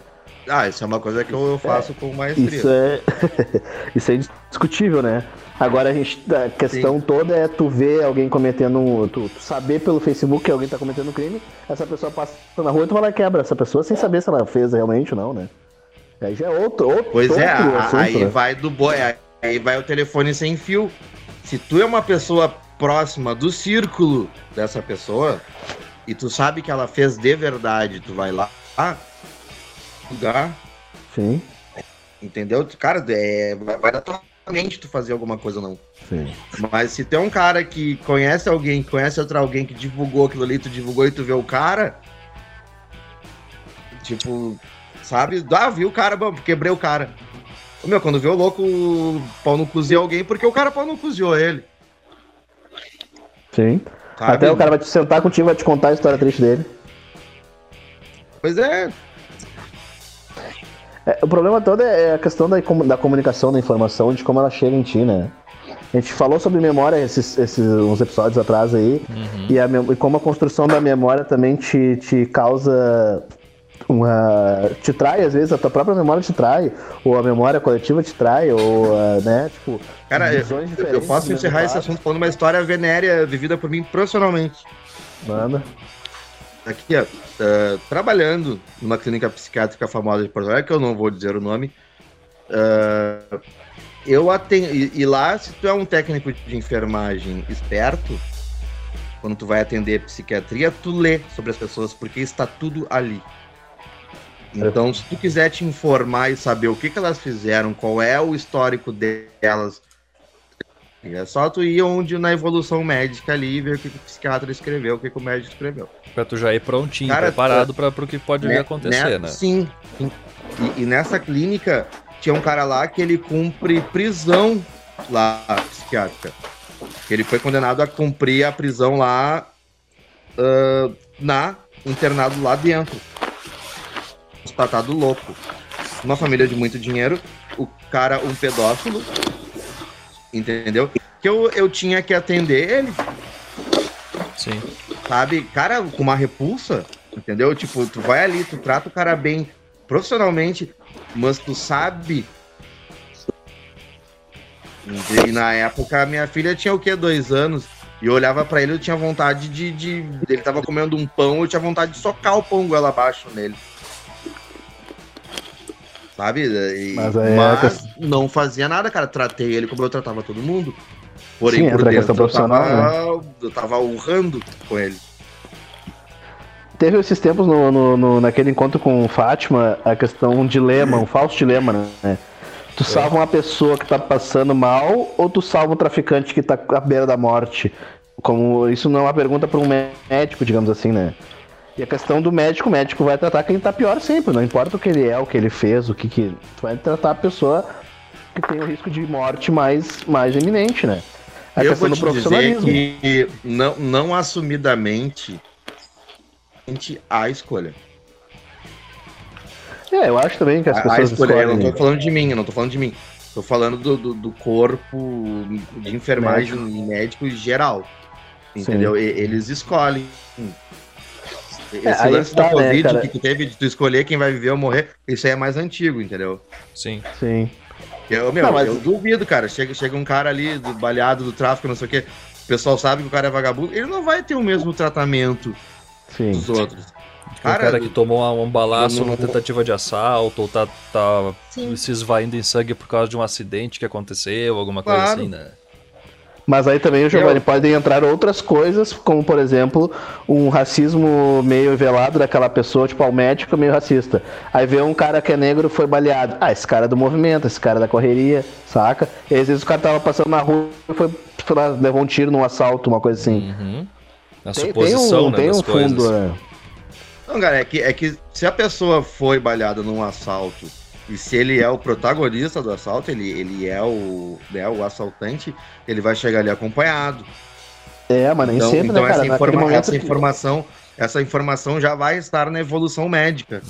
Speaker 6: Ah, isso é uma coisa que eu, faço com maestria.
Speaker 3: Isso é. isso é indiscutível, né? Agora a gente. A questão toda é tu ver alguém cometendo um. Tu, tu saber pelo Facebook que alguém tá cometendo um crime, essa pessoa passa na rua e tu vai lá e quebra essa pessoa sem saber se ela fez realmente ou não, né? Aí já é outro. outro
Speaker 6: Pois é,
Speaker 3: outro
Speaker 6: a-
Speaker 3: assunto,
Speaker 6: aí
Speaker 3: né?
Speaker 6: vai do boi, aí vai o telefone sem fio. Se tu é uma pessoa próxima do círculo dessa pessoa e tu sabe que ela fez de verdade, tu vai lá lugar,
Speaker 3: Sim,
Speaker 6: entendeu? Cara, é, vai, vai da tua mente tu fazer alguma coisa não.
Speaker 3: sim.
Speaker 6: Mas se tem um cara que conhece alguém, conhece outro alguém que divulgou aquilo ali, tu divulgou e tu vê o cara, tipo, sabe? Ah, vi o cara, bom, quebrei o cara. Meu, quando vê o louco, o pau não cozinhou alguém, porque o cara pau não cozinhou ele.
Speaker 3: Sim.
Speaker 6: sabe?
Speaker 3: Até o cara vai te sentar contigo e vai te contar a história triste dele.
Speaker 6: Pois é,
Speaker 3: É, o problema todo é a questão da, da comunicação da informação, de como ela chega em ti, né? A gente falou sobre memória esses, esses uns episódios atrás aí, e, a e como a construção da memória também te, te causa uma. te trai, às vezes, a tua própria memória te trai, ou a memória coletiva te trai, ou, ah, né, tipo.
Speaker 6: cara, eu, eu posso encerrar esse assunto falando uma história venérea vivida por mim profissionalmente.
Speaker 3: Manda.
Speaker 6: aqui, ó, ah, trabalhando numa clínica psiquiátrica famosa de Porto Alegre, que eu não vou dizer o nome, ah, eu atendo, e, e lá, se tu é um técnico de enfermagem esperto, quando tu vai atender psiquiatria, tu lê sobre as pessoas, porque está tudo ali. Então, se tu quiser te informar e saber o que, que elas fizeram, qual é o histórico delas, é só tu ir onde na evolução médica ali e ver o que, que o psiquiatra escreveu, o que, que o médico escreveu.
Speaker 4: Pra tu já ir prontinho,
Speaker 6: Cara,
Speaker 4: preparado pra, pro que pode
Speaker 6: Né-
Speaker 4: acontecer, né?
Speaker 6: Sim. sim. E, e nessa clínica tinha um cara lá que ele cumpre prisão lá psiquiátrica. Ele foi condenado a cumprir a prisão lá ah, na internado lá dentro. Tratado louco. Uma família de muito dinheiro, o cara um pedófilo, entendeu? Que eu, eu tinha que atender ele
Speaker 4: Sim.
Speaker 6: sabe? Cara, com uma repulsa, entendeu? Tipo, tu vai ali, tu trata o cara bem profissionalmente, mas tu sabe. E na época, minha filha tinha o quê? Dois anos. E eu olhava pra ele, eu tinha vontade de, de. Ele tava comendo um pão, eu tinha vontade de socar o pão goela abaixo nele. Sabe? E-
Speaker 3: Mas é
Speaker 6: mas não fazia nada, cara. Tratei ele como eu tratava todo mundo. Porém,
Speaker 3: Sim,
Speaker 6: por
Speaker 3: a questão
Speaker 6: dentro, eu
Speaker 3: profissional, né?
Speaker 6: tava, eu tava urrando com ele.
Speaker 3: Teve esses tempos no, no- no- naquele encontro com Fátima a questão um dilema, um falso dilema, né? Tu salva uma pessoa que tá passando mal ou tu salva um traficante que tá à beira da morte? Como isso não é uma pergunta para um médico, digamos assim, né? E a questão do médico, o médico vai tratar quem tá pior sempre, não importa o que ele é, o que ele fez, o que que. Tu vai tratar a pessoa que tem o risco de morte mais, mais iminente, né? A
Speaker 6: eu
Speaker 3: questão
Speaker 6: vou
Speaker 3: do
Speaker 6: te dizer
Speaker 3: profissionalismo.
Speaker 6: que não, não assumidamente a escolha.
Speaker 3: É, eu acho também que as
Speaker 6: A, a
Speaker 3: pessoas
Speaker 6: escolha, eu não
Speaker 3: escolhem.
Speaker 6: tô falando de mim, eu não tô falando de mim. Tô falando do, do, do corpo de enfermagem e médico em geral. Entendeu? Eles escolhem. Esse
Speaker 3: É,
Speaker 6: lance
Speaker 3: tá,
Speaker 6: da
Speaker 3: né,
Speaker 6: Covid
Speaker 3: cara?
Speaker 6: que tu teve de tu escolher quem vai viver ou morrer, isso aí é mais antigo, entendeu?
Speaker 4: Sim.
Speaker 3: Sim.
Speaker 6: Eu, meu,
Speaker 3: Não, mas-
Speaker 6: eu duvido, cara. Chega, chega um cara ali do baleado do tráfico, não sei o quê. O pessoal sabe que o cara é vagabundo. Ele não vai ter o mesmo tratamento
Speaker 3: Sim.
Speaker 6: dos outros.
Speaker 4: O
Speaker 6: Cara,
Speaker 4: cara que tomou um- balaço numa tentativa de assalto, ou tá, tá
Speaker 6: Sim.
Speaker 4: se esvaindo em sangue por causa de um acidente que aconteceu, alguma coisa
Speaker 6: Claro.
Speaker 4: assim, né?
Speaker 3: Mas aí também, o Giovanni,
Speaker 6: Eu-
Speaker 3: podem entrar outras coisas, como por exemplo, um racismo meio velado daquela pessoa, tipo, ao médico meio racista. Aí vê um cara que é negro foi baleado. Ah, esse cara é do movimento, esse cara é da correria, saca? E às vezes o cara tava passando na rua e foi, sei lá, levou um tiro num assalto, uma coisa assim.
Speaker 4: Uhum. A
Speaker 3: Tem, tem
Speaker 4: suposição,
Speaker 3: um,
Speaker 4: né,
Speaker 3: tem
Speaker 4: das
Speaker 3: um
Speaker 4: coisas.
Speaker 3: fundo, né?
Speaker 6: Não, cara, é que, é que se a pessoa foi baleada num assalto e se ele é o protagonista do assalto, ele, ele é o, né, o assaltante, ele vai chegar ali acompanhado.
Speaker 3: É, mas nem
Speaker 6: Então,
Speaker 3: sempre,
Speaker 6: então
Speaker 3: né, cara?
Speaker 6: essa, informa- essa
Speaker 3: que-
Speaker 6: informação, essa informação já vai estar na evolução médica.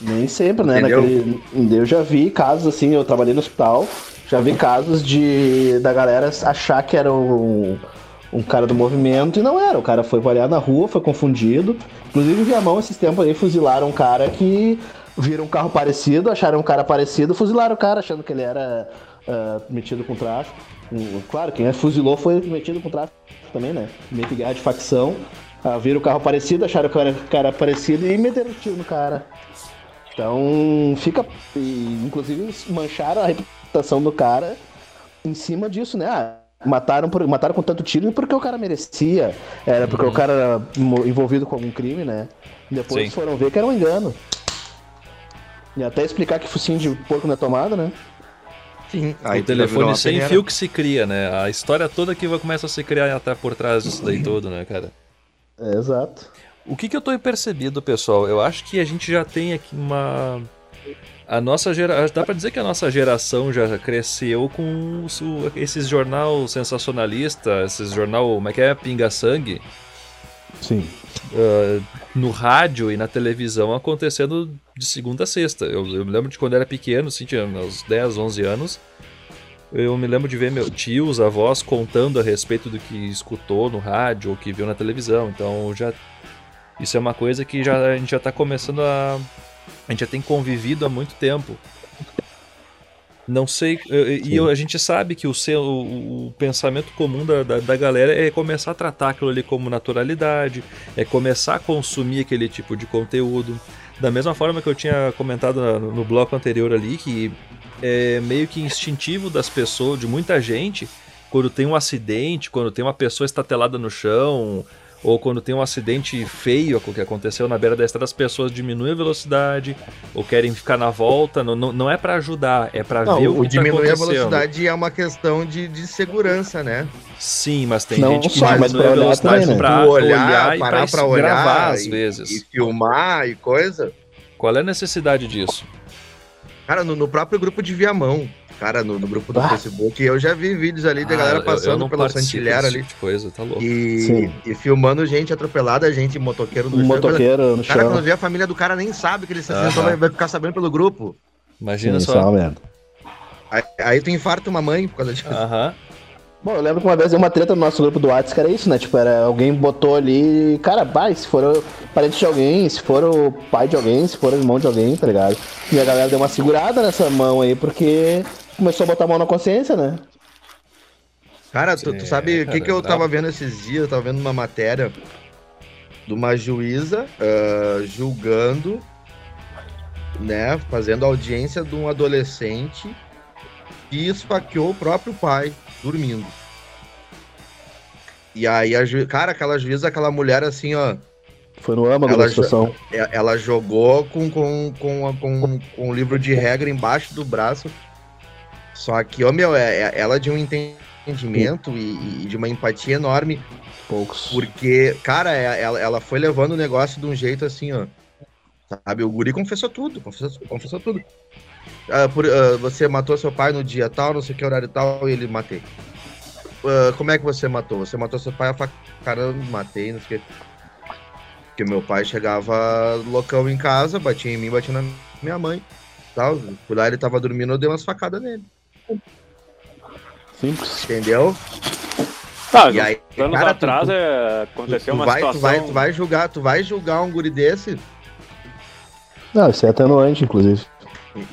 Speaker 3: Nem sempre, né? Naquele... Eu já vi casos assim, eu trabalhei no hospital, já vi casos de da galera achar que era um, um cara do movimento e não era. O cara foi baleado na rua, foi confundido. Inclusive, em Viamão, esses tempos aí, fuzilaram um cara que viram um carro parecido, acharam um cara parecido, fuzilaram o cara achando que ele era ah, metido com tráfico. Claro, quem fuzilou foi metido com tráfico também, né? Meio que guerra de facção. Ah, viram o carro parecido, acharam que era cara parecido e meteram o tiro no cara. Então fica. e, inclusive mancharam a reputação do cara em cima disso, né? Ah, mataram, por, mataram com tanto tiro porque o cara merecia. Era porque o cara era envolvido com algum crime, né? Depois
Speaker 4: Sim.
Speaker 3: foram ver que era um engano. E até explicar que focinho de porco não é tomada, né?
Speaker 6: Sim.
Speaker 4: o telefone sem fio que se cria, né? A história toda que vai começar a se criar até por trás disso daí todo, né, cara?
Speaker 3: É, exato.
Speaker 4: O que, que eu tô percebido, pessoal? Eu acho que a gente já tem aqui uma. A nossa geração. Dá pra dizer que a nossa geração já cresceu com esses jornal sensacionalista, esses jornal. Como é que é? Pinga Sangue.
Speaker 3: Sim.
Speaker 4: ah, no rádio e na televisão acontecendo de segunda a sexta. Eu, eu me lembro de quando era pequeno, assim, tinha uns 10, 11 anos. Eu me lembro de ver meu tio, os avós contando a respeito do que escutou no rádio ou que viu na televisão. Então já isso é uma coisa que já, a gente já tá começando a a gente já tem convivido há muito tempo. Não sei, e eu- a gente sabe que o, seu, o, o pensamento comum da, da, da galera é começar a tratar aquilo ali como naturalidade, é começar a consumir aquele tipo de conteúdo. Da mesma forma que eu tinha comentado no, no bloco anterior ali, que é meio que instintivo das pessoas, de muita gente, quando tem um acidente, quando tem uma pessoa estatelada no chão, ou quando tem um acidente feio que aconteceu na beira da estrada, as pessoas diminuem a velocidade, ou querem ficar na volta. Não, não, não é pra ajudar, é pra
Speaker 6: Não,
Speaker 4: ver o
Speaker 6: o
Speaker 4: que tá
Speaker 6: diminuir a
Speaker 4: acontecendo.
Speaker 6: velocidade é uma questão de, de segurança, né?
Speaker 4: Sim, mas tem
Speaker 3: Não
Speaker 4: gente que
Speaker 3: só, mas
Speaker 4: diminui a
Speaker 3: pra olhar
Speaker 4: velocidade
Speaker 3: né?
Speaker 4: pra
Speaker 6: Tu
Speaker 4: olhar, e
Speaker 6: parar
Speaker 4: pra,
Speaker 6: pra olhar
Speaker 4: gravar às
Speaker 6: e-
Speaker 4: vezes.
Speaker 6: E filmar e coisa.
Speaker 4: Qual é a necessidade disso?
Speaker 6: Cara, no, no próprio grupo de Viamão, cara, no, no grupo do
Speaker 3: Ah.
Speaker 6: Facebook, eu já vi vídeos ali da
Speaker 4: Ah,
Speaker 6: galera
Speaker 4: eu- eu
Speaker 6: passando
Speaker 4: participo
Speaker 6: Santilhar ali.
Speaker 4: tipo de coisa, tá louco.
Speaker 6: E,
Speaker 3: Sim.
Speaker 6: e filmando gente atropelada, gente motoqueiro no
Speaker 3: Um
Speaker 6: chão.
Speaker 3: motoqueiro no
Speaker 6: Cara,
Speaker 3: chão.
Speaker 6: quando vê a família do cara nem sabe que ele se acidentou, vai, vai ficar sabendo pelo grupo.
Speaker 4: Imagina
Speaker 3: Sim, isso é
Speaker 4: só.
Speaker 3: uma merda.
Speaker 6: Aí, aí tu infarta uma mãe por causa disso.
Speaker 4: Aham.
Speaker 3: Bom, eu lembro que uma vez deu uma treta no nosso grupo do WhatsApp que era isso, né? Tipo, era alguém botou ali, cara, vai, se for o parente de alguém, se for o pai de alguém, se for o irmão de alguém, tá ligado? E a galera deu uma segurada nessa mão aí, porque começou a botar a mão na consciência, né?
Speaker 6: Cara, tu, tu sabe o que, que eu tava vendo esses dias? Eu tava vendo uma matéria de uma juíza ah, julgando, né, fazendo audiência de um adolescente que esfaqueou o próprio pai dormindo. E aí, a ju... cara, aquela juíza, aquela mulher assim, ó,
Speaker 3: Foi no âmago
Speaker 6: Ela
Speaker 3: da situação.
Speaker 6: é- ela jogou com, com, com, com, com o livro de regra embaixo do braço. Só que, ó, meu, é, é- ela de um entendimento e, e de uma empatia enorme,
Speaker 3: Poucos.
Speaker 6: porque, cara, é- ela, ela foi levando o negócio de um jeito assim, ó. Sabe, o guri confessou tudo, confessou, confessou tudo. Ah, por- ah, você matou seu pai no dia tal, não sei que horário tal, e ele matei. Ah, como é que você matou? Você matou seu pai a facada, matei, não sei o que. Porque meu pai chegava loucão em casa, batia em mim, batia na minha mãe. Tal. Por lá ele tava dormindo, eu dei umas facadas nele.
Speaker 3: Simples.
Speaker 6: Entendeu?
Speaker 2: Tá,
Speaker 6: E aí,
Speaker 2: anos
Speaker 6: cara, tu-
Speaker 2: atrás
Speaker 6: tu-
Speaker 2: é, aconteceu
Speaker 6: tu
Speaker 2: uma
Speaker 6: vai,
Speaker 2: situação.
Speaker 6: tu, vai, tu vai julgar, tu vai julgar um guri desse,
Speaker 3: Não, isso é atenuante, inclusive.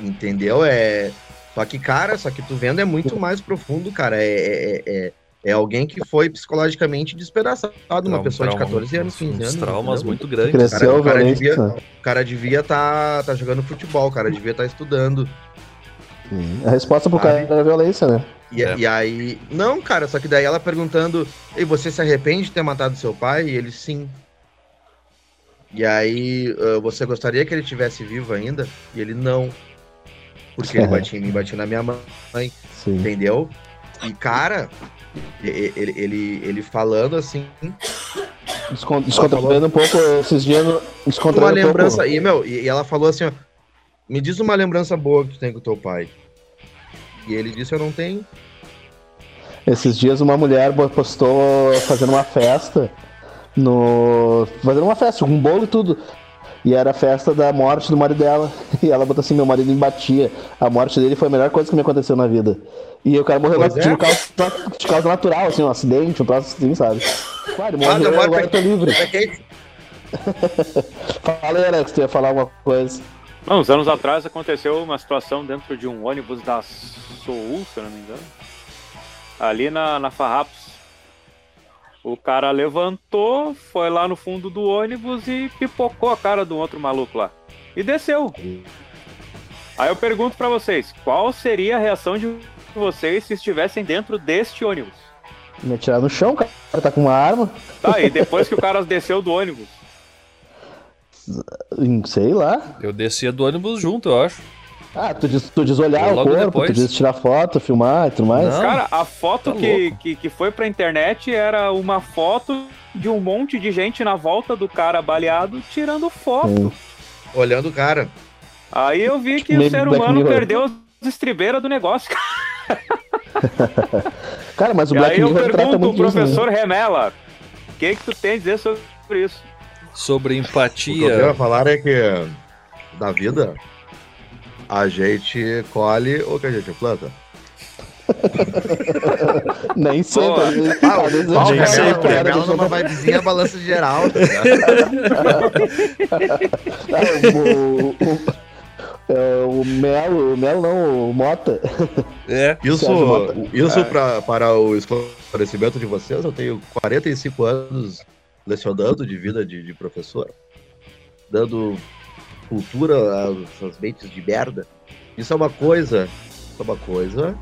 Speaker 6: entendeu? É. Só que, cara, só que tu vendo é muito mais profundo, cara. É, é, é, é alguém que foi psicologicamente despedaçado, uma
Speaker 4: Trauma-
Speaker 6: pessoa de
Speaker 4: trauma-
Speaker 6: 14 anos, 15
Speaker 4: uns
Speaker 6: anos.
Speaker 4: traumas
Speaker 6: entendeu?
Speaker 4: muito grandes.
Speaker 3: Cresceu
Speaker 6: o cara devia-
Speaker 3: né?
Speaker 6: O cara devia estar tá, jogando futebol, o cara devia estar estudando.
Speaker 3: A resposta pro cara era violência, né?
Speaker 6: E,
Speaker 4: É.
Speaker 6: e aí. Não, cara, só que daí ela perguntando: Ei, você se arrepende de ter matado seu pai? E ele sim. E aí, ah, você gostaria que ele estivesse vivo ainda? E ele não. Porque ele batia em mim, batia na minha mãe,
Speaker 3: Sim.
Speaker 6: entendeu? E, cara, e- e- ele, ele, ele falando assim,
Speaker 3: Descon- Descontrolando um pouco esses dias.
Speaker 6: Uma
Speaker 3: Descontrolando um
Speaker 6: lembrança.
Speaker 3: pouco.
Speaker 6: E, meu, e, e ela falou assim, ó. Me diz uma lembrança boa que tu tem com teu pai. E ele disse, eu não tenho.
Speaker 3: Esses dias uma mulher postou fazendo uma festa no. Fazendo uma festa, um bolo e tudo. E era a festa da morte do marido dela. E ela botou assim, meu marido me batia. A morte dele foi a melhor coisa que me aconteceu na vida. E o cara morreu
Speaker 6: Pois
Speaker 3: de,
Speaker 6: é.
Speaker 3: causa, de causa natural, assim, um acidente, um troço assim, sabe? Claro, morreu,
Speaker 6: morte
Speaker 3: agora eu tô livre.
Speaker 6: É quente.
Speaker 3: Fala aí, Alex, tu ia falar alguma coisa.
Speaker 2: Não, uns anos atrás aconteceu uma situação dentro de um ônibus da Soul, se eu não me engano. Ali na, na Farrapos. O cara levantou, foi lá no fundo do ônibus e pipocou a cara do outro maluco lá. E desceu. Aí eu pergunto pra vocês, qual seria a reação de vocês se estivessem dentro deste ônibus?
Speaker 3: Me atirar no chão, o cara tá com uma arma.
Speaker 2: Tá, e depois que o cara desceu do ônibus?
Speaker 3: Hum, Sei lá.
Speaker 4: Eu descia do ônibus junto, eu acho.
Speaker 3: Ah, tu diz, tu diz olhar
Speaker 4: Eu
Speaker 3: o corpo,
Speaker 4: depois.
Speaker 3: tu diz tirar foto, filmar e tudo mais.
Speaker 4: Não.
Speaker 2: Cara, a foto
Speaker 4: tá
Speaker 2: que, que, que foi pra internet era uma foto de um monte de gente na volta do cara baleado tirando foto.
Speaker 3: Sim.
Speaker 6: Olhando o cara.
Speaker 2: Aí eu vi que
Speaker 3: Meio
Speaker 2: o ser humano
Speaker 3: Mirror.
Speaker 2: perdeu as estribeiras do negócio.
Speaker 3: Cara, mas o
Speaker 2: E
Speaker 3: Black
Speaker 2: aí eu
Speaker 3: Mirror trata
Speaker 2: pergunto
Speaker 3: muito
Speaker 2: pro
Speaker 3: disso, né?
Speaker 2: professor Remela, o que, que tu tem a dizer sobre isso?
Speaker 4: Sobre
Speaker 6: O que eu
Speaker 4: empatia.
Speaker 6: falar é que na vida a gente colhe o que a gente planta.
Speaker 3: Nem sempre. Às vezes-
Speaker 6: Ah,
Speaker 3: às vezes
Speaker 6: o
Speaker 3: eu
Speaker 4: gente
Speaker 3: quero,
Speaker 4: sempre,
Speaker 3: quero,
Speaker 6: numa
Speaker 3: botar-
Speaker 6: vibezinha balança geral. tá?
Speaker 3: Ah, o, o, é, o Melo, o Melo não, o Mota.
Speaker 4: É.
Speaker 6: Isso,
Speaker 3: Mota.
Speaker 6: isso pra, para o esclarecimento de vocês, eu tenho 45 anos lecionando de vida de, de professor, dando cultura às, às mentes de merda. Isso é uma coisa, é uma coisa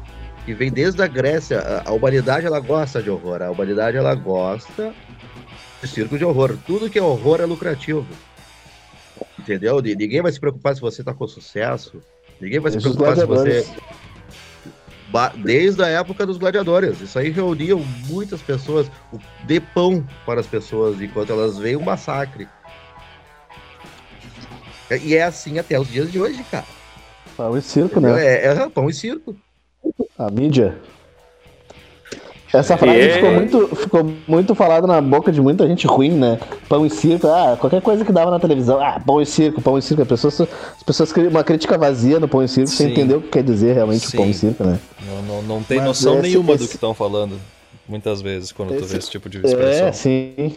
Speaker 6: que vem desde a Grécia. A, a humanidade ela gosta de horror, a humanidade ela gosta de circo de horror. Tudo que é horror é lucrativo. Entendeu? Ni- Ninguém vai se preocupar se você tá com sucesso. Ninguém vai se preocupar se você desde a época dos gladiadores. Isso aí reuniam muitas pessoas, o- de pão para as pessoas, enquanto elas veem um massacre. É- E é assim até os dias de hoje, cara.
Speaker 3: Pão e circo, né?
Speaker 6: É, é pão e circo.
Speaker 3: A mídia. Essa frase
Speaker 2: É.
Speaker 3: ficou, muito, ficou muito falada na boca de muita gente ruim, né? Pão e circo, ah, qualquer coisa que dava na televisão, ah, pão e circo, pão e circo. As pessoas, as pessoas criam uma crítica vazia no pão e circo sem
Speaker 4: Sim.
Speaker 3: entender o que quer dizer realmente o pão e
Speaker 4: Sim.
Speaker 3: circo, né?
Speaker 4: Não, não, não tem
Speaker 3: Mas
Speaker 4: noção
Speaker 3: esse-
Speaker 4: nenhuma do
Speaker 3: esse-
Speaker 4: que estão falando. Muitas vezes, quando tu
Speaker 3: Esse-
Speaker 4: vê esse tipo de expressão.
Speaker 3: É, sim.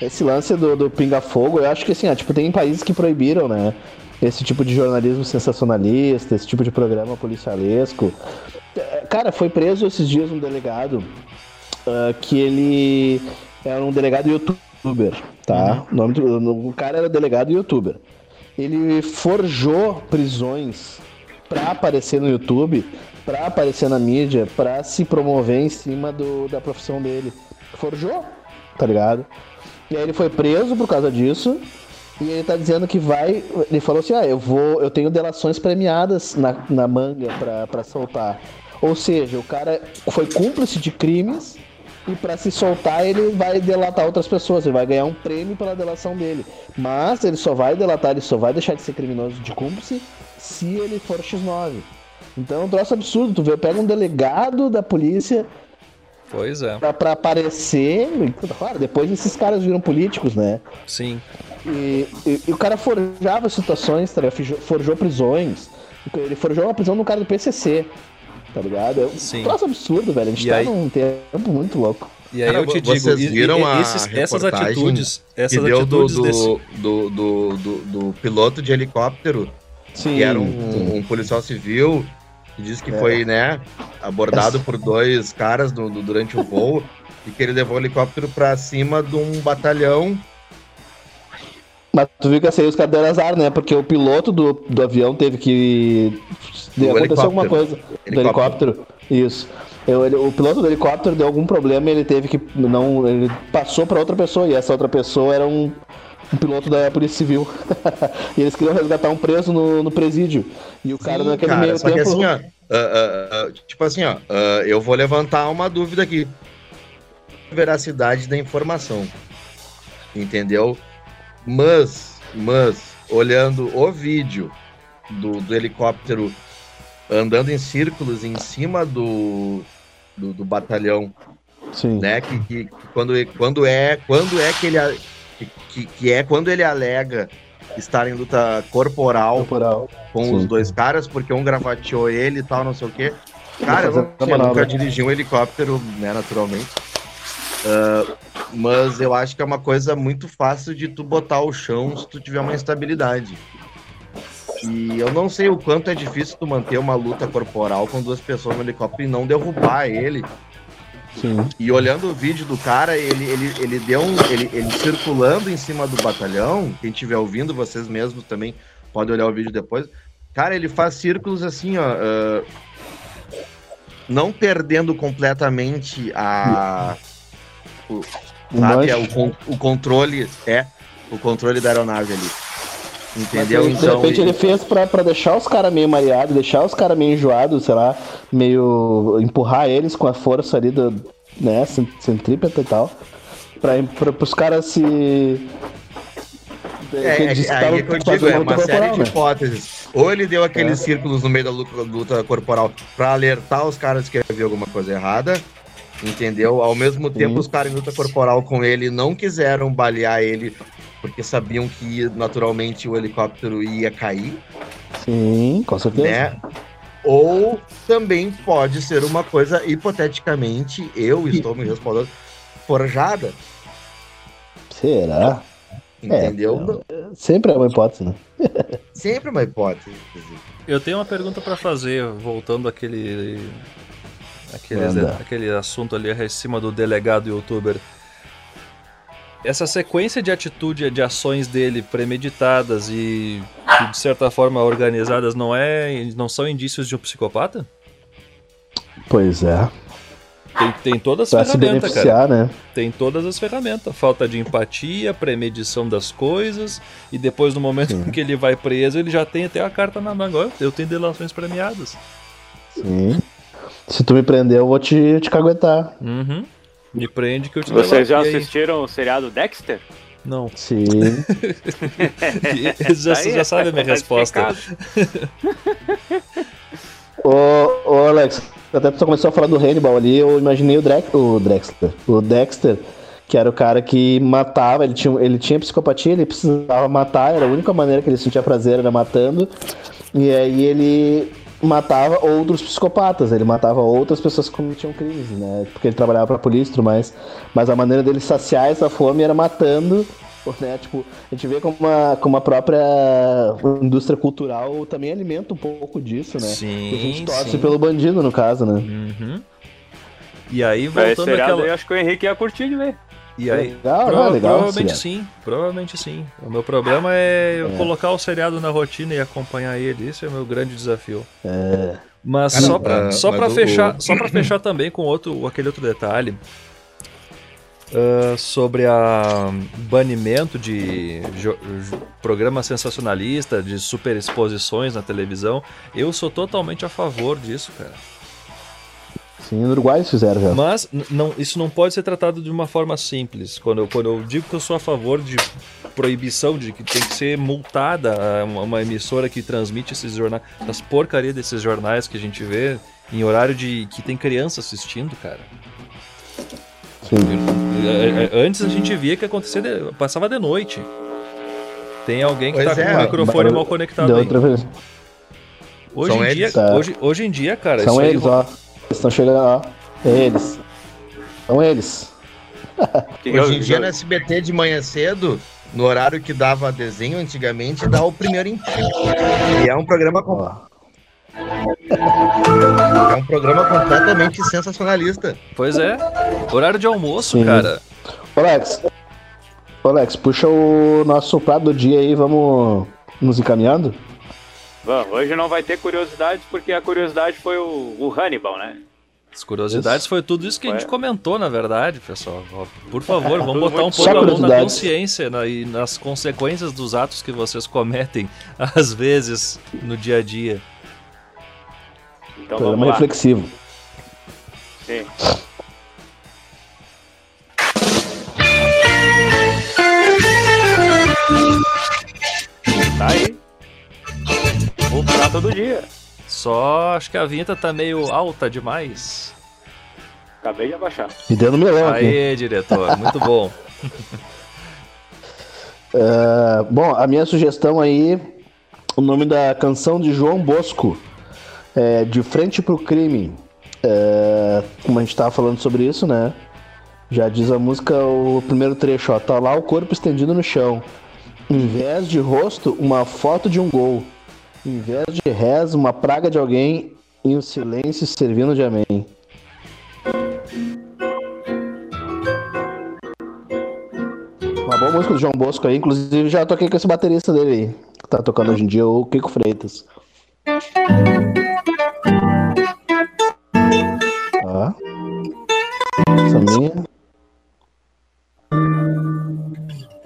Speaker 3: Esse lance do, do pinga-fogo, eu acho que assim, ó, tipo, tem países que proibiram, né? Esse tipo de jornalismo sensacionalista, esse tipo de programa policialesco. É, Cara, foi preso esses dias um delegado ah, que ele era um delegado youtuber, tá? O nome do o cara era delegado youtuber. Ele forjou prisões pra aparecer no YouTube, pra aparecer na mídia, pra se promover em cima do, da profissão dele. Forjou, tá ligado? E aí ele foi preso por causa disso. E ele tá dizendo que vai. Ele falou assim: ah, eu vou. Eu tenho delações premiadas na, na manga pra, pra soltar. Ou seja, o cara foi cúmplice de crimes e pra se soltar ele vai delatar outras pessoas. Ele vai ganhar um prêmio pela delação dele. Mas ele só vai delatar, ele só vai deixar de ser criminoso de cúmplice se ele for X9. Então é um troço absurdo. Tu vê, pega um delegado da polícia
Speaker 4: Pois é,
Speaker 3: pra, pra aparecer. Claro, depois esses caras viram políticos, né?
Speaker 4: sim.
Speaker 3: E, e- e o cara forjava situações, tá ligado? Forjou, prisões. Ele forjou uma prisão no cara do PCC, tá ligado? É um
Speaker 4: Sim.
Speaker 3: troço absurdo, velho. A gente
Speaker 4: E
Speaker 3: tá
Speaker 4: aí-
Speaker 3: num tempo muito louco.
Speaker 4: E aí
Speaker 6: Cara,
Speaker 4: eu te
Speaker 6: vocês
Speaker 4: digo, e- e-
Speaker 6: viram a
Speaker 4: esses- essas atitudes,
Speaker 6: Que
Speaker 4: essas
Speaker 6: do,
Speaker 4: atitudes
Speaker 6: do,
Speaker 4: desse.
Speaker 6: do, do, do- do piloto de helicóptero,
Speaker 3: Sim.
Speaker 6: que era um, um policial civil, que disse que
Speaker 3: É.
Speaker 6: foi, né, abordado por dois caras no- no- durante o voo, e que ele levou o helicóptero pra cima de um batalhão
Speaker 3: Mas tu viu que assim, os caras deram azar, né? Porque o piloto do, do avião teve que.
Speaker 6: Do
Speaker 3: aconteceu alguma coisa. Do helicóptero. Isso. Eu- ele- o piloto do helicóptero deu algum problema e ele teve que. Não, ele passou pra outra pessoa. E essa outra pessoa era um, um piloto da Polícia Civil. e eles queriam resgatar um preso no, no presídio. E o cara
Speaker 6: Sim,
Speaker 3: naquele
Speaker 6: cara,
Speaker 3: meio tempo.
Speaker 6: assim, ó, ah, ah, ah, tipo assim, ó, eu vou levantar uma dúvida aqui. Veracidade da informação. Entendeu? Mas, mas, olhando o vídeo do, do helicóptero andando em círculos em cima do, do, do batalhão,
Speaker 3: Sim.
Speaker 6: né? Que, que, quando, quando é quando é que ele que, que, é quando ele alega estar em luta corporal
Speaker 3: Corporal.
Speaker 6: com
Speaker 3: Sim.
Speaker 6: os dois caras, porque um gravateou ele e tal, não sei o quê. Cara, eu, não,
Speaker 3: Fazendo
Speaker 6: sei, eu nunca dirigi um helicóptero, né, naturalmente. Ah, mas eu acho que é uma coisa muito fácil de tu botar ao chão se tu tiver uma instabilidade. E eu não sei o quanto é difícil tu manter uma luta corporal com duas pessoas no helicóptero e não derrubar ele.
Speaker 3: Sim.
Speaker 6: E olhando o vídeo do cara, ele, ele, ele deu um. Ele, ele circulando em cima do batalhão. Quem estiver ouvindo, vocês mesmos também podem olhar o vídeo depois. Cara, ele faz círculos assim, ó. ah, não perdendo completamente a. O,
Speaker 3: Um
Speaker 6: sabe, é, o, o controle. É, o controle da aeronave ali. Entendeu?
Speaker 3: Mas,
Speaker 6: Então.
Speaker 3: de repente
Speaker 6: ele-
Speaker 3: ele fez pra, pra deixar os caras meio mareados, deixar os caras meio enjoados, sei lá, meio empurrar eles com a força ali do, né, cent- centrípeta e tal. Pra, pra, pros caras se.
Speaker 6: É, é, aí é que eu digo, é uma série
Speaker 3: corporal,
Speaker 6: de
Speaker 3: né?
Speaker 6: hipóteses. Ou ele deu aqueles
Speaker 3: É.
Speaker 6: círculos no meio da luta, luta corporal pra alertar os caras que havia alguma coisa errada, entendeu? Ao mesmo tempo,
Speaker 3: Sim.
Speaker 6: os caras em luta corporal com ele não quiseram balear ele porque sabiam que naturalmente o helicóptero ia cair,
Speaker 3: Sim, com certeza.
Speaker 6: né? Ou também pode ser uma coisa, hipoteticamente, eu estou me respondendo, forjada,
Speaker 3: Será?
Speaker 6: entendeu?
Speaker 3: É, Sempre é uma hipótese, né?
Speaker 6: Sempre uma hipótese.
Speaker 4: Eu tenho uma pergunta pra fazer, voltando àquele. Aquele, aquele assunto ali em cima do delegado youtuber. Essa sequência de atitude, de ações dele premeditadas e que, de certa forma organizadas não é, não são indícios de um psicopata?
Speaker 3: Pois é.
Speaker 4: Tem, tem todas
Speaker 3: Pra
Speaker 4: as
Speaker 3: se
Speaker 4: ferramentas, cara.
Speaker 3: né?
Speaker 4: Tem todas as ferramentas. Falta de empatia, premedição das coisas. E depois, no momento
Speaker 3: Sim.
Speaker 4: em que ele vai preso, ele já tem até a carta na mão. Ó, Eu tenho delações premiadas.
Speaker 3: Sim. Se tu me prender, eu vou te, te caguetar.
Speaker 4: Uhum. Me prende que eu te
Speaker 2: Vocês já assistiram o seriado Dexter?
Speaker 4: Não.
Speaker 3: Sim.
Speaker 4: Já,
Speaker 2: Aí,
Speaker 4: já sabem a minha resposta.
Speaker 3: ô, ô, Alex, até tu começou a falar do Hannibal ali, eu imaginei o, Drex, o Drexler. O Dexter, que era o cara que matava, ele tinha, ele tinha psicopatia, ele precisava matar, era a única maneira que ele sentia prazer, era matando. E aí ele matava outros psicopatas, ele matava outras pessoas que cometiam crimes, né? Porque ele trabalhava pra polícia e tudo mais. Mas a maneira dele saciar essa fome era matando, né? Tipo, a gente vê como a, como a própria indústria cultural também alimenta um pouco disso, né?
Speaker 4: Sim,
Speaker 3: a gente torce
Speaker 4: sim.
Speaker 3: pelo bandido, no caso, né?
Speaker 4: Uhum. E aí,
Speaker 2: Mas
Speaker 4: voltando àquela.
Speaker 2: aí, acho que o Henrique ia curtir de ver.
Speaker 4: E aí,
Speaker 3: Legal,
Speaker 4: prova-
Speaker 3: né? Legal,
Speaker 4: provavelmente
Speaker 3: seriado.
Speaker 4: sim, provavelmente sim. O meu problema é eu
Speaker 3: É.
Speaker 4: colocar o seriado na rotina e acompanhar ele. Esse é o meu grande desafio.
Speaker 3: É.
Speaker 4: Mas
Speaker 6: Cara,
Speaker 4: só pra,
Speaker 6: ah,
Speaker 4: só
Speaker 6: mas
Speaker 4: pra
Speaker 6: o-
Speaker 4: fechar, só para fechar também com outro, aquele outro detalhe ah, sobre a banimento de programa sensacionalista, de super exposições na televisão. Eu sou totalmente a favor disso, cara.
Speaker 3: Sim, no Uruguai eles fizeram já.
Speaker 4: Mas não, isso não pode ser tratado de uma forma simples. Quando eu, quando eu digo que eu sou a favor de proibição, de que tem que ser multada a uma, uma emissora que transmite esses jornais, as porcarias desses jornais que a gente vê em horário de que tem criança assistindo, cara.
Speaker 3: Sim.
Speaker 4: É, é, Antes a gente via que acontecia, de- passava de noite. Tem alguém que
Speaker 6: Pois
Speaker 4: tá com
Speaker 6: é,
Speaker 4: o microfone mal conectado
Speaker 3: Deu
Speaker 4: aí.
Speaker 3: outra vez.
Speaker 4: Hoje
Speaker 6: São
Speaker 4: em, dia?
Speaker 3: Tá.
Speaker 4: hoje, hoje em dia, cara,
Speaker 3: São
Speaker 4: isso aí
Speaker 3: eles, ó. Eles estão chegando, ó. É eles. São eles.
Speaker 2: Que
Speaker 6: Hoje
Speaker 2: eu-
Speaker 6: em dia no SBT de manhã cedo, no horário que dava desenho antigamente, dá o primeiro emprego. E é um programa com- é um programa completamente sensacionalista.
Speaker 4: Pois é. Horário de almoço,
Speaker 3: Sim.
Speaker 4: cara.
Speaker 3: Ô, Alex. Ô, Alex, puxa o nosso prato do dia aí, vamos nos encaminhando?
Speaker 2: Vamos, hoje não vai ter curiosidades, porque a curiosidade foi o, o Hannibal, né?
Speaker 4: As curiosidades foi tudo isso que a gente comentou, na verdade, pessoal. Por favor, vamos botar um pouco a mão na consciência na- e nas consequências dos atos que vocês cometem, às vezes, no dia a dia.
Speaker 2: Então
Speaker 3: Programa
Speaker 2: vamos lá.
Speaker 3: reflexivo.
Speaker 2: Sim. Todo dia.
Speaker 4: Só acho que a vinheta tá meio alta demais.
Speaker 2: Acabei de abaixar.
Speaker 3: Me deu no melão aqui.
Speaker 4: Aê, diretor, muito bom.
Speaker 3: É, bom, a minha sugestão aí, o nome da canção de João Bosco, é De Frente pro Crime. É, como a gente tava falando sobre isso, né? Já diz a música, o primeiro trecho, ó. Tá lá o corpo estendido no chão. Em vez de rosto, uma foto de um gol. Em vez de rez, uma praga de alguém. E um silêncio servindo de amém. Uma boa música do João Bosco aí, inclusive já toquei com esse baterista dele aí, que tá tocando hoje em dia, o Kiko Freitas. Ó. Essa minha.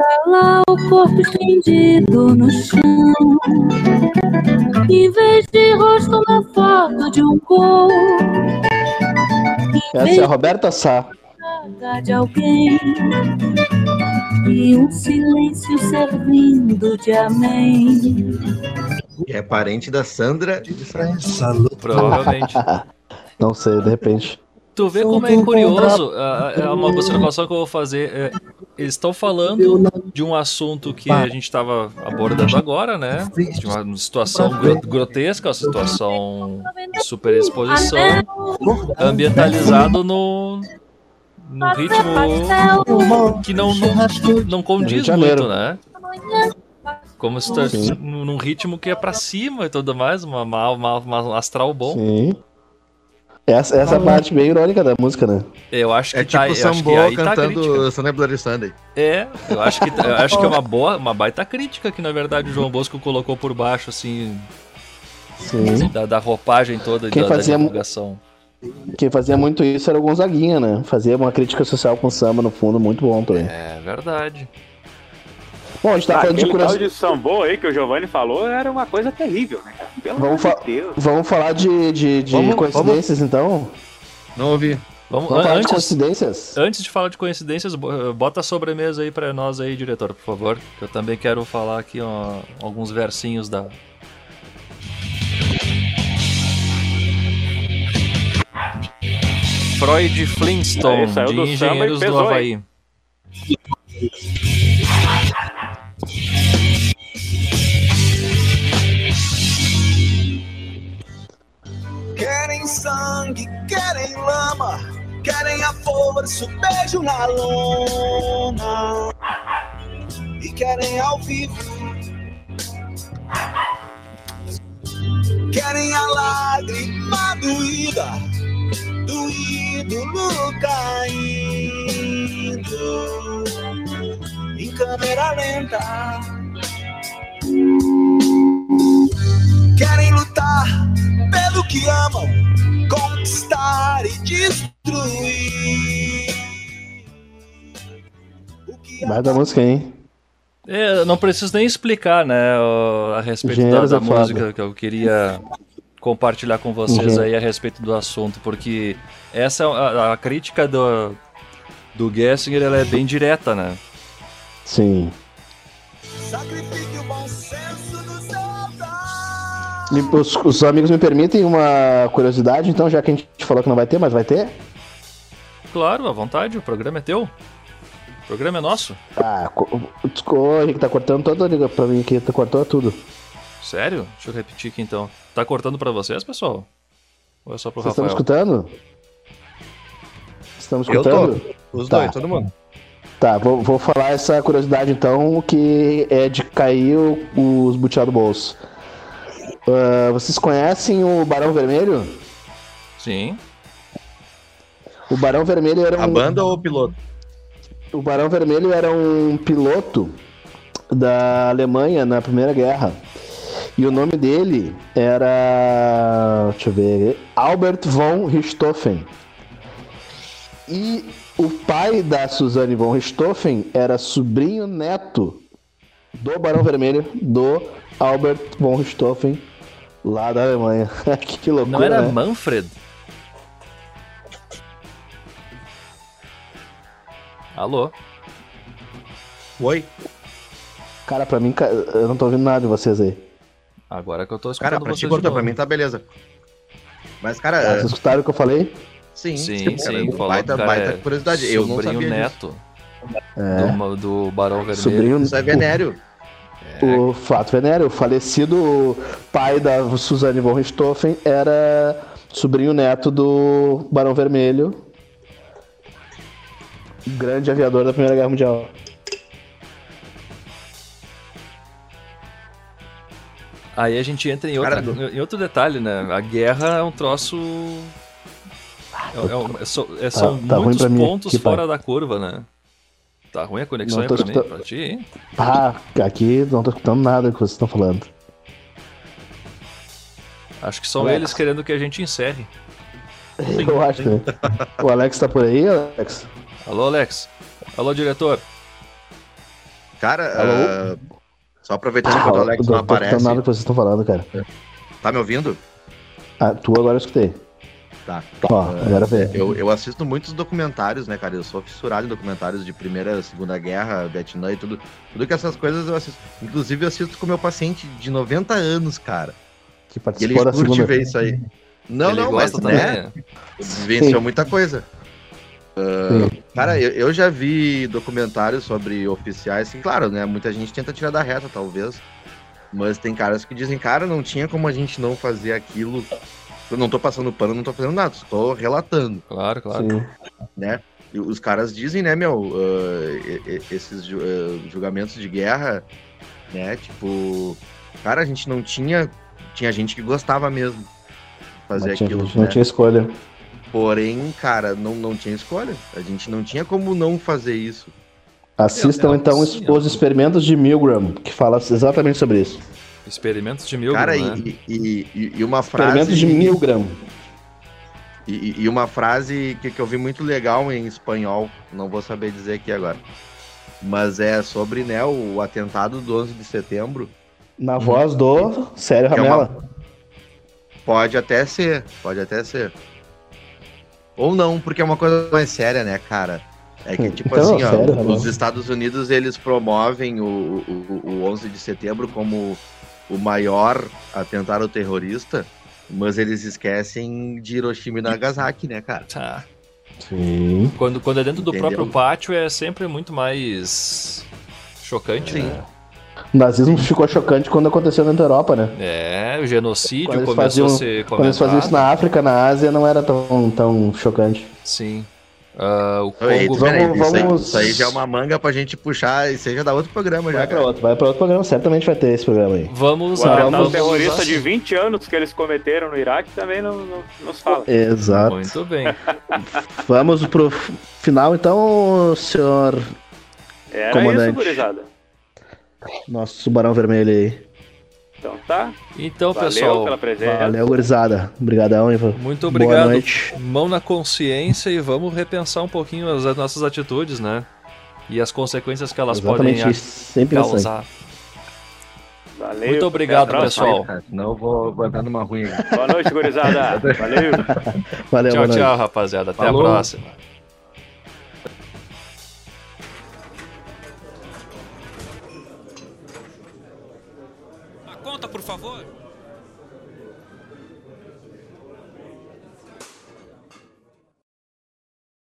Speaker 7: Tá lá o corpo estendido no chão. Em vez de rosto, uma foto de um gol.
Speaker 3: Essa é a Roberta Sá.
Speaker 7: de alguém. E um silêncio servindo de amém.
Speaker 6: Que é parente da Sandra e do Israel.
Speaker 4: Provavelmente.
Speaker 3: Não sei, de repente.
Speaker 4: Tu vê como é curioso, ah, é uma observação que eu vou fazer. é, eles estão falando de um assunto que a gente estava abordando agora, né? De uma situação gro- grotesca, uma situação de superexposição, ambientalizado no, no ritmo que não, não, não condiz muito, né? Como se tá num ritmo que é pra cima e tudo mais, uma, uma, uma- uma astral bom.
Speaker 3: Sim. Essa, essa é a parte bem irônica da música, né?
Speaker 4: Eu acho que
Speaker 6: É
Speaker 4: tá,
Speaker 6: tipo Sambo
Speaker 4: aí tá
Speaker 6: cantando Sunday Bloody Sunday.
Speaker 4: É, eu acho que eu acho que é uma boa, uma baita crítica que na verdade o João Bosco colocou por baixo assim
Speaker 3: Sim.
Speaker 4: da, da roupagem toda
Speaker 3: Quem
Speaker 4: da, da
Speaker 3: fazia-
Speaker 4: divulgação.
Speaker 3: Quem fazia muito isso era o Gonzaguinha, né? Fazia uma crítica social com samba no fundo, muito bom também.
Speaker 4: É verdade.
Speaker 3: Bom, a gente tá
Speaker 2: Ah,
Speaker 3: falando de curiosidade.
Speaker 2: de Sambo aí que o Giovanni falou era uma coisa terrível, né, cara? Pelo
Speaker 3: Vamos
Speaker 2: amor
Speaker 3: fa-
Speaker 2: de Deus.
Speaker 3: Vamos falar de, de, de
Speaker 6: Vamos-
Speaker 3: coincidências, então?
Speaker 6: Não ouvi.
Speaker 4: Vamos,
Speaker 3: Vamos falar de
Speaker 4: antes,
Speaker 3: coincidências?
Speaker 4: antes de falar de coincidências, bo- bota a sobremesa aí pra nós aí, diretor, por favor. Que eu também quero falar aqui ó, alguns versinhos da Freud Flintstone,
Speaker 2: Aí, saiu
Speaker 4: de
Speaker 2: do
Speaker 4: Engenheiros do
Speaker 2: pesou,
Speaker 4: Havaí.
Speaker 8: Querem sangue, querem lama, querem a força, o beijo na lona. E querem ao vivo. Querem a lágrima doída do ídolo caindo em câmera lenta. Querem lutar pelo que amam, conquistar e destruir. Que
Speaker 3: Vai da música, hein?
Speaker 4: É, eu não preciso nem explicar, né, a respeito da,
Speaker 3: Engenheiros
Speaker 4: da
Speaker 3: é
Speaker 4: música que eu queria compartilhar com vocês
Speaker 3: Engenhe-
Speaker 4: aí a respeito do assunto, porque essa é a, a crítica do, do Gessinger, ela é bem direta, né?
Speaker 3: Sim.
Speaker 8: sacrifique o bom senso do seu altar.
Speaker 3: Os, os amigos me permitem uma curiosidade, então, já que a gente falou que não vai ter, mas vai ter?
Speaker 4: Claro, à vontade, o programa é teu. O programa é nosso.
Speaker 3: Ah, co- desculpa, a gente tá cortando toda a liga pra mim aqui, tá cortou tudo.
Speaker 4: Sério? Deixa eu repetir aqui então. Tá cortando pra vocês, pessoal? Ou é só pro
Speaker 3: Vocês
Speaker 4: Rafael?
Speaker 3: escutando? Estamos
Speaker 6: Eu tô.
Speaker 3: escutando?
Speaker 6: Os
Speaker 3: Tá.
Speaker 6: dois, todo mundo.
Speaker 3: Tá, vou, vou falar essa curiosidade então, que é de cair o- os butiá do bolso. Ah, vocês conhecem o Barão Vermelho?
Speaker 4: Sim.
Speaker 3: O Barão Vermelho era um.
Speaker 6: A banda ou o piloto?
Speaker 3: O Barão Vermelho era um piloto da Alemanha na Primeira Guerra. E o nome dele era. Deixa eu ver. Albert von Richthofen. E o pai da Suzanne von Richthofen era sobrinho neto do Barão Vermelho, do Albert von Richthofen, lá da Alemanha. que loucura,
Speaker 4: Não era
Speaker 3: né?
Speaker 4: Manfred? Alô?
Speaker 6: Oi?
Speaker 3: Cara, pra mim, eu não tô ouvindo nada de vocês aí.
Speaker 4: Agora que eu tô escutando
Speaker 6: Cara, pra ti
Speaker 4: vocês de
Speaker 6: cortou, pra mim tá beleza. Mas, cara,
Speaker 3: Ah, Vocês escutaram o que eu falei?
Speaker 6: Sim,
Speaker 4: Sim,
Speaker 6: cara,
Speaker 4: sim, falou
Speaker 6: baita,
Speaker 4: cara
Speaker 6: baita
Speaker 4: é
Speaker 6: curiosidade. Eu não
Speaker 4: sobrinho
Speaker 6: sabia disso.
Speaker 4: neto
Speaker 3: É.
Speaker 4: do, do Barão Vermelho.
Speaker 3: Sobrinho.
Speaker 6: Isso é venéreo.
Speaker 3: O Fato Venéreo, o falecido pai da Suzane von Richthofen, era sobrinho neto do Barão Vermelho, grande aviador da Primeira Guerra Mundial.
Speaker 4: Aí a gente entra em, outra-
Speaker 6: Cara,
Speaker 4: em outro detalhe, né? A guerra é um troço. É, é é so- é- são
Speaker 3: tá ruim
Speaker 4: muitos
Speaker 3: mim
Speaker 4: pontos fora da curva, né? Tá ruim a conexão
Speaker 3: Não
Speaker 4: aí
Speaker 3: tô
Speaker 4: pra mim? Pra ti, hein?
Speaker 3: Ah, aqui não tô escutando nada do que vocês estão falando.
Speaker 4: Acho que são
Speaker 3: Alex.
Speaker 4: eles querendo que a gente encerre.
Speaker 3: Eu acho, né? O Alex tá por aí, Alex?
Speaker 4: Alô, Alex? Alô, diretor?
Speaker 6: Cara,
Speaker 3: Alô?
Speaker 6: ah, só aproveitando enquanto o Alex
Speaker 3: não
Speaker 6: não
Speaker 3: tô
Speaker 6: aparece.
Speaker 3: escutando nada do que vocês estão falando, cara.
Speaker 6: Tá me ouvindo?
Speaker 3: Ah, tu agora eu escutei.
Speaker 6: Tá.
Speaker 3: Ó, agora vê.
Speaker 6: Eu, eu assisto muitos documentários, né, cara? Eu sou fissurado em documentários de Primeira, Segunda Guerra, Vietnã e tudo. Tudo que essas coisas eu assisto. Inclusive, eu assisto com meu paciente de 90 anos, cara.
Speaker 3: Que
Speaker 6: E ele
Speaker 3: participou da
Speaker 6: curte
Speaker 3: segunda.
Speaker 6: ver isso aí. Não,
Speaker 4: Ele
Speaker 6: não, mas,
Speaker 4: gosta
Speaker 6: né?
Speaker 4: também.
Speaker 6: Vivenciou
Speaker 3: Sim.
Speaker 6: muita coisa.
Speaker 3: Sim.
Speaker 6: Cara, eu, eu já vi documentários sobre oficiais, assim, claro, né? Muita gente tenta tirar da reta, talvez. Mas tem caras que dizem, cara, não tinha como a gente não fazer aquilo. Eu não tô passando pano, não tô fazendo nada, só tô relatando,
Speaker 4: Claro, claro.
Speaker 3: Sim.
Speaker 6: né? E os caras dizem, né, meu, e- esses ju- ah, julgamentos de guerra, né? Tipo, cara, a gente não tinha. Tinha gente que gostava mesmo de fazer
Speaker 3: Não tinha,
Speaker 6: aquilo.
Speaker 3: não
Speaker 6: né?
Speaker 3: tinha escolha.
Speaker 6: Porém, cara, não, não tinha escolha. A gente não tinha como não fazer isso.
Speaker 3: Assistam
Speaker 4: É, é,
Speaker 3: então os,
Speaker 4: sim,
Speaker 3: os
Speaker 4: é.
Speaker 3: experimentos de Milgram, que fala exatamente sobre isso.
Speaker 4: Experimentos de mil,
Speaker 6: cara,
Speaker 4: né?
Speaker 6: e, e, e- e uma frase.
Speaker 3: Experimentos de Milgram.
Speaker 6: E, e uma frase que, que eu vi muito legal em espanhol, não vou saber dizer aqui agora. Mas é sobre né, o atentado do 11 de setembro.
Speaker 3: Na voz do Sério
Speaker 6: Que é uma-
Speaker 3: Ramela.
Speaker 6: Pode até ser, pode até ser. Ou não, porque é uma coisa mais séria, né, cara? É que, tipo
Speaker 3: Então,
Speaker 6: assim, ó,
Speaker 3: sério,
Speaker 6: os Estados Unidos, eles promovem o, o, o 11 de setembro como o maior atentado terrorista, mas eles esquecem de Hiroshima e Nagasaki, né, cara?
Speaker 4: Tá.
Speaker 3: Sim.
Speaker 4: Quando, quando é dentro do
Speaker 6: Entendeu?
Speaker 4: próprio pátio é sempre muito mais chocante,
Speaker 6: Sim.
Speaker 4: né?
Speaker 3: O nazismo ficou chocante quando aconteceu na Europa, né?
Speaker 4: É, o genocídio
Speaker 3: Quando
Speaker 4: começou
Speaker 3: faziam-
Speaker 4: a ser
Speaker 3: Quando eles faziam isso
Speaker 4: comentado.
Speaker 3: na África, na Ásia, não era tão, tão chocante.
Speaker 4: Sim. Ah, o Congo...
Speaker 6: né?
Speaker 3: vamos-
Speaker 6: isso, aí,
Speaker 3: vamos-
Speaker 6: isso aí já é uma manga pra gente puxar e seja da outro programa já,
Speaker 3: Vai pra outro, vai pra outro programa, certamente vai ter esse programa aí.
Speaker 4: Vamos
Speaker 2: O atentado
Speaker 3: vamos-
Speaker 2: terrorista de 20 anos que eles cometeram no Iraque também não, não, não se fala.
Speaker 3: Exato.
Speaker 4: Muito bem.
Speaker 3: Vamos pro final então, senhor
Speaker 2: Era
Speaker 3: Comandante.
Speaker 2: isso, gurizada.
Speaker 3: nosso tubarão vermelho aí.
Speaker 2: Então tá.
Speaker 4: Então,
Speaker 2: Valeu
Speaker 4: pessoal,
Speaker 2: pela presença.
Speaker 3: Valeu, gurizada. Obrigadão, Ivan.
Speaker 4: muito
Speaker 3: Boa
Speaker 4: obrigado.
Speaker 3: noite.
Speaker 4: Mão na consciência e vamos repensar um pouquinho as, as nossas atitudes, né? E as consequências que elas
Speaker 3: Exatamente
Speaker 4: podem
Speaker 3: isso. Sempre pensando.
Speaker 4: causar.
Speaker 2: Valeu.
Speaker 4: Muito obrigado,
Speaker 2: próxima.
Speaker 4: pessoal.
Speaker 6: Eu vou, vou entrar numa ruim.
Speaker 2: Boa noite, gurizada. Valeu.
Speaker 3: Valeu,
Speaker 4: Tchau,
Speaker 3: boa
Speaker 4: tchau, rapaziada. Até
Speaker 6: Falou.
Speaker 4: a próxima. Volta, por favor.